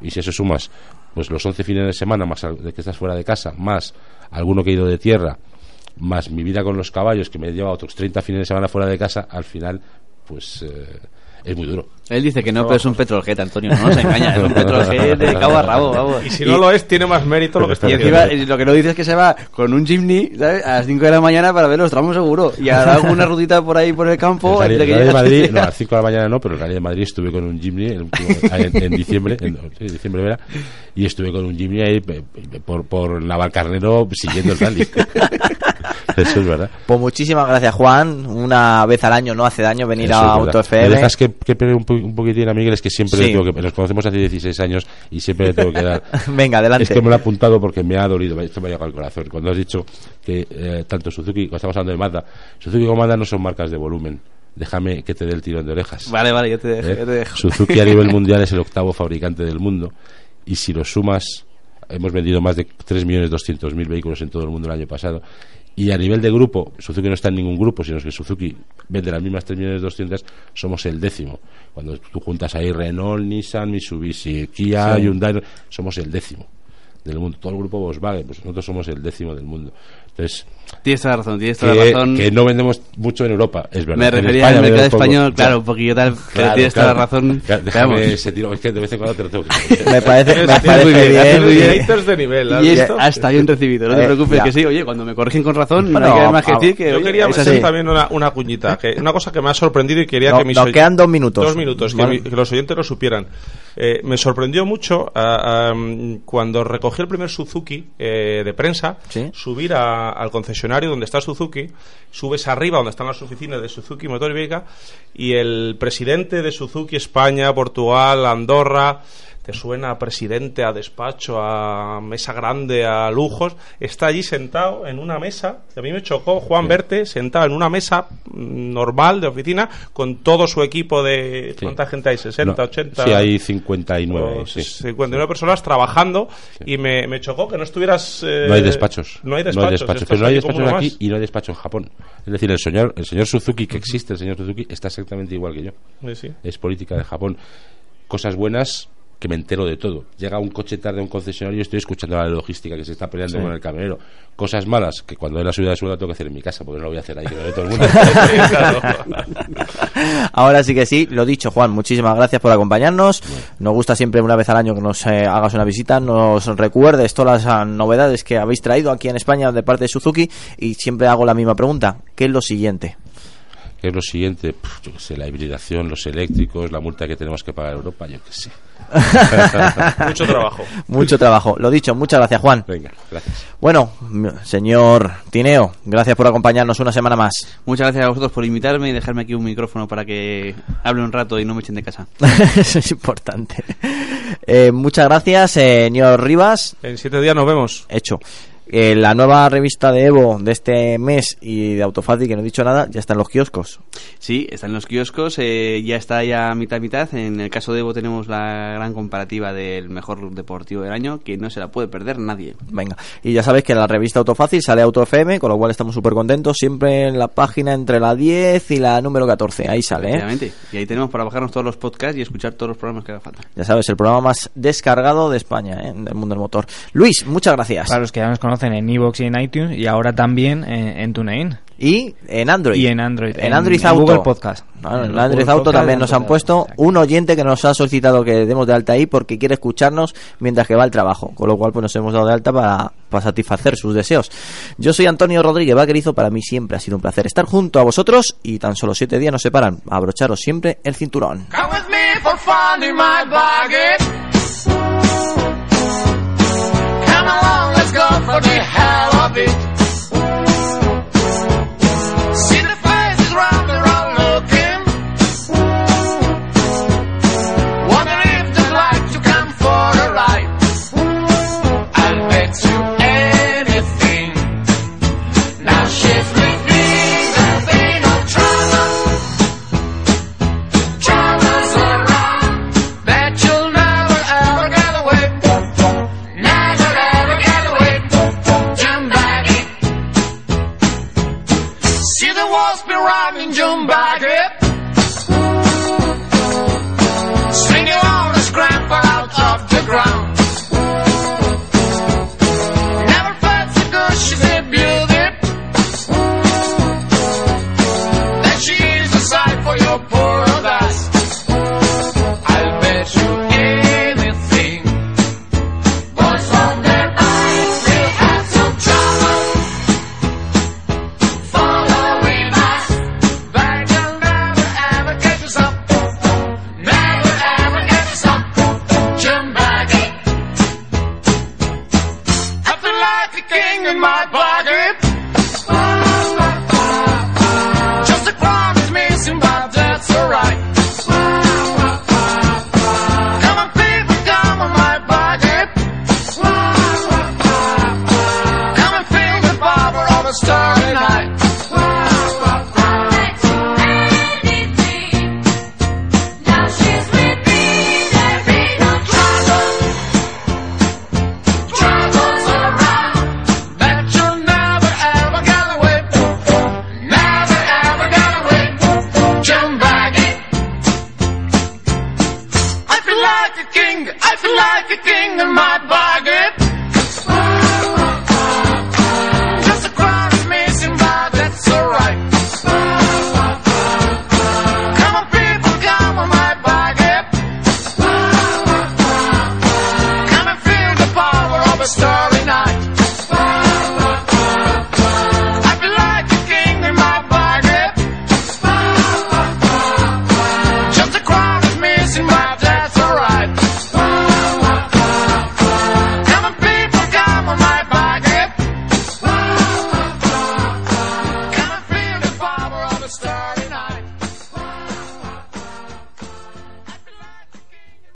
Speaker 6: Y si eso sumas, pues los 11 fines de semana, más de que estás fuera de casa, más alguno que he ido de tierra, más mi vida con los caballos, que me lleva otros 30 fines de semana fuera de casa, al final, pues eh, es muy duro.
Speaker 5: Él dice que no, pero es un petroljet, Antonio, no nos engaña, es un petroljet de cabo a rabo, vamos.
Speaker 7: Y si no lo es, tiene más mérito lo que está
Speaker 5: Y
Speaker 7: haciendo.
Speaker 5: encima, lo que no dice es que se va con un Jimny, ¿sabes? A las 5 de la mañana para ver los tramos seguro. Y hará alguna rutita por ahí por el campo.
Speaker 6: El
Speaker 5: que
Speaker 6: el Rally de Madrid, no, a las 5 de la mañana no, pero el Rally de Madrid estuve con un Jimny el último- en, en diciembre, en, sí, diciembre era, y estuve con un Jimny ahí por, por Navalcarnero siguiendo el rally. Eso es verdad.
Speaker 2: Pues muchísimas gracias, Juan. Una vez al año no hace daño venir
Speaker 6: Eso
Speaker 2: a
Speaker 6: es verdad.
Speaker 2: Auto
Speaker 6: Me
Speaker 2: FM.
Speaker 6: dejas que, que pegue un poquitín a Miguel, es que siempre
Speaker 2: Sí.
Speaker 6: le tengo que. Nos conocemos hace 16 años y siempre le tengo que dar.
Speaker 2: Venga, adelante.
Speaker 6: Es que me lo he apuntado porque me ha dolido, esto me ha llegado al corazón. Cuando has dicho que eh, tanto Suzuki, cuando estamos hablando de Mazda, Suzuki como Mazda no son marcas de volumen. Déjame que te dé el tirón de orejas.
Speaker 5: Vale, vale, yo te dejo,
Speaker 6: ¿Eh?
Speaker 5: yo te dejo.
Speaker 6: Suzuki a nivel mundial es el octavo fabricante del mundo y si lo sumas, hemos vendido más de 3.200.000 vehículos en todo el mundo el año pasado. Y a nivel de grupo, Suzuki no está en ningún grupo, sino que Suzuki vende las mismas 3.200.000, somos el décimo. Cuando tú juntas ahí Renault, Nissan, Mitsubishi, Kia,
Speaker 12: Sí.
Speaker 6: Hyundai, somos el décimo del mundo. Todo el grupo Volkswagen, pues nosotros somos el décimo del mundo. Entonces,
Speaker 5: Tienes toda la razón, tienes toda
Speaker 6: que,
Speaker 5: la razón.
Speaker 6: que no vendemos mucho en Europa, es verdad.
Speaker 5: Me refería al mercado español, claro, un poquillo tal, pero tienes toda la razón.
Speaker 6: Claro, déjame ese tiro, es que de vez en cuando te lo tengo que
Speaker 2: Me parece, me parece
Speaker 5: muy bien,
Speaker 2: bien.
Speaker 5: muy bien.
Speaker 7: Haters de nivel, ¿has
Speaker 5: Y
Speaker 7: visto?
Speaker 5: está, está bien recibido, no te
Speaker 2: Eh,
Speaker 5: preocupes,
Speaker 2: ya.
Speaker 5: que sí, oye, cuando me corrigen con razón,
Speaker 2: Bueno,
Speaker 5: no hay que más que decir que.
Speaker 7: Yo
Speaker 5: oye,
Speaker 7: quería meter
Speaker 5: así.
Speaker 7: también una, una cuñita, que una cosa que me ha sorprendido y quería
Speaker 2: No,
Speaker 7: que mis
Speaker 2: nos quedan dos minutos.
Speaker 7: Dos minutos, que, mi- que los oyentes lo supieran. Eh, me sorprendió mucho ah, ah, cuando recogí el primer Suzuki eh, de prensa, subir a- al concesionario donde está Suzuki, subes arriba donde están las oficinas de Suzuki Motor Ibérica y el presidente de Suzuki España, Portugal, Andorra, suena a presidente, a despacho, a mesa grande, a lujos, está allí sentado en una mesa, que a mí me chocó Juan verte sentado en una mesa normal de oficina con todo su equipo de...
Speaker 6: Sí.
Speaker 7: ¿Cuánta gente hay? ¿60,
Speaker 6: No,
Speaker 7: 80?
Speaker 6: Sí, hay 59.
Speaker 7: o
Speaker 6: sí.
Speaker 7: 59 personas trabajando y me, me chocó que no estuvieras... eh,
Speaker 6: No hay despachos.
Speaker 7: No hay despachos. estás
Speaker 6: Pero no hay despachos aquí
Speaker 7: más.
Speaker 6: y no hay despacho en Japón. Es decir, el señor, el señor Suzuki, que existe, el señor Suzuki, está exactamente igual que yo. Es política de Japón. Cosas buenas, que me entero de todo. Llega un coche tarde a un concesionario y estoy escuchando la logística que se está peleando
Speaker 2: Sí.
Speaker 6: con el camionero. Cosas malas que cuando hay la subida de sueldo tengo que hacer en mi casa, porque no lo voy a hacer ahí, que lo ve todo el mundo.
Speaker 2: Ahora sí que sí, lo dicho, Juan, muchísimas gracias por acompañarnos. Nos gusta siempre una vez al año que nos eh, hagas una visita, nos recuerdes todas las ah, novedades que habéis traído aquí en España de parte de Suzuki y siempre hago la misma pregunta, ¿qué es lo siguiente?
Speaker 6: ¿Qué es lo siguiente? Puf, yo qué sé, la hibridación, los eléctricos, la multa que tenemos que pagar a Europa, yo qué sé.
Speaker 7: Mucho trabajo.
Speaker 2: Mucho trabajo. Lo dicho, muchas gracias, Juan.
Speaker 6: Venga, gracias.
Speaker 2: Bueno, señor Tineo, gracias por acompañarnos una semana más.
Speaker 5: Muchas gracias a vosotros por invitarme y dejarme aquí un micrófono para que hable un rato y no me echen de casa.
Speaker 2: Eso es importante. Eh, muchas gracias, señor Rivas.
Speaker 7: En siete días nos vemos.
Speaker 2: Hecho. Eh, la nueva revista de Evo de este mes y de Autofácil, que no he dicho nada, ya está en los kioscos.
Speaker 5: Sí, está en los kioscos, eh, ya está ya mitad mitad. En el caso de Evo tenemos la gran comparativa del mejor deportivo del año, que no se la puede perder nadie.
Speaker 2: Venga, y ya sabéis que en la revista Autofácil sale Auto FM, con lo cual estamos súper contentos. Siempre en la página entre la 10 y la número 14. Ahí sale, ¿eh?
Speaker 5: Efectivamente. Y ahí tenemos para bajarnos todos los podcasts y escuchar todos los programas que haga falta.
Speaker 2: Ya sabes, el programa más descargado de España, ¿eh? del mundo del motor. Luis, muchas gracias.
Speaker 12: Para los que ya nos conocen en Evox y en iTunes y ahora también en, en TuneIn.
Speaker 2: Y en Android.
Speaker 12: Y en Android.
Speaker 2: En Android
Speaker 12: en
Speaker 2: Auto.
Speaker 12: Google Podcast.
Speaker 2: En
Speaker 12: En
Speaker 2: Android
Speaker 12: Google
Speaker 2: Auto
Speaker 12: Podcast
Speaker 2: también nos
Speaker 12: en
Speaker 2: han puesto un oyente que nos ha solicitado que demos de alta ahí porque quiere escucharnos mientras que va al trabajo. Con lo cual, pues nos hemos dado de alta para, para satisfacer sus deseos. Yo soy Antonio Rodríguez Vaquerizo. Para mí siempre ha sido un placer estar junto a vosotros y tan solo siete días nos separan. Abrocharos siempre el cinturón.
Speaker 13: Come with me for fun in my bargain. Come along, go for the hell of it. My pocket. In my body.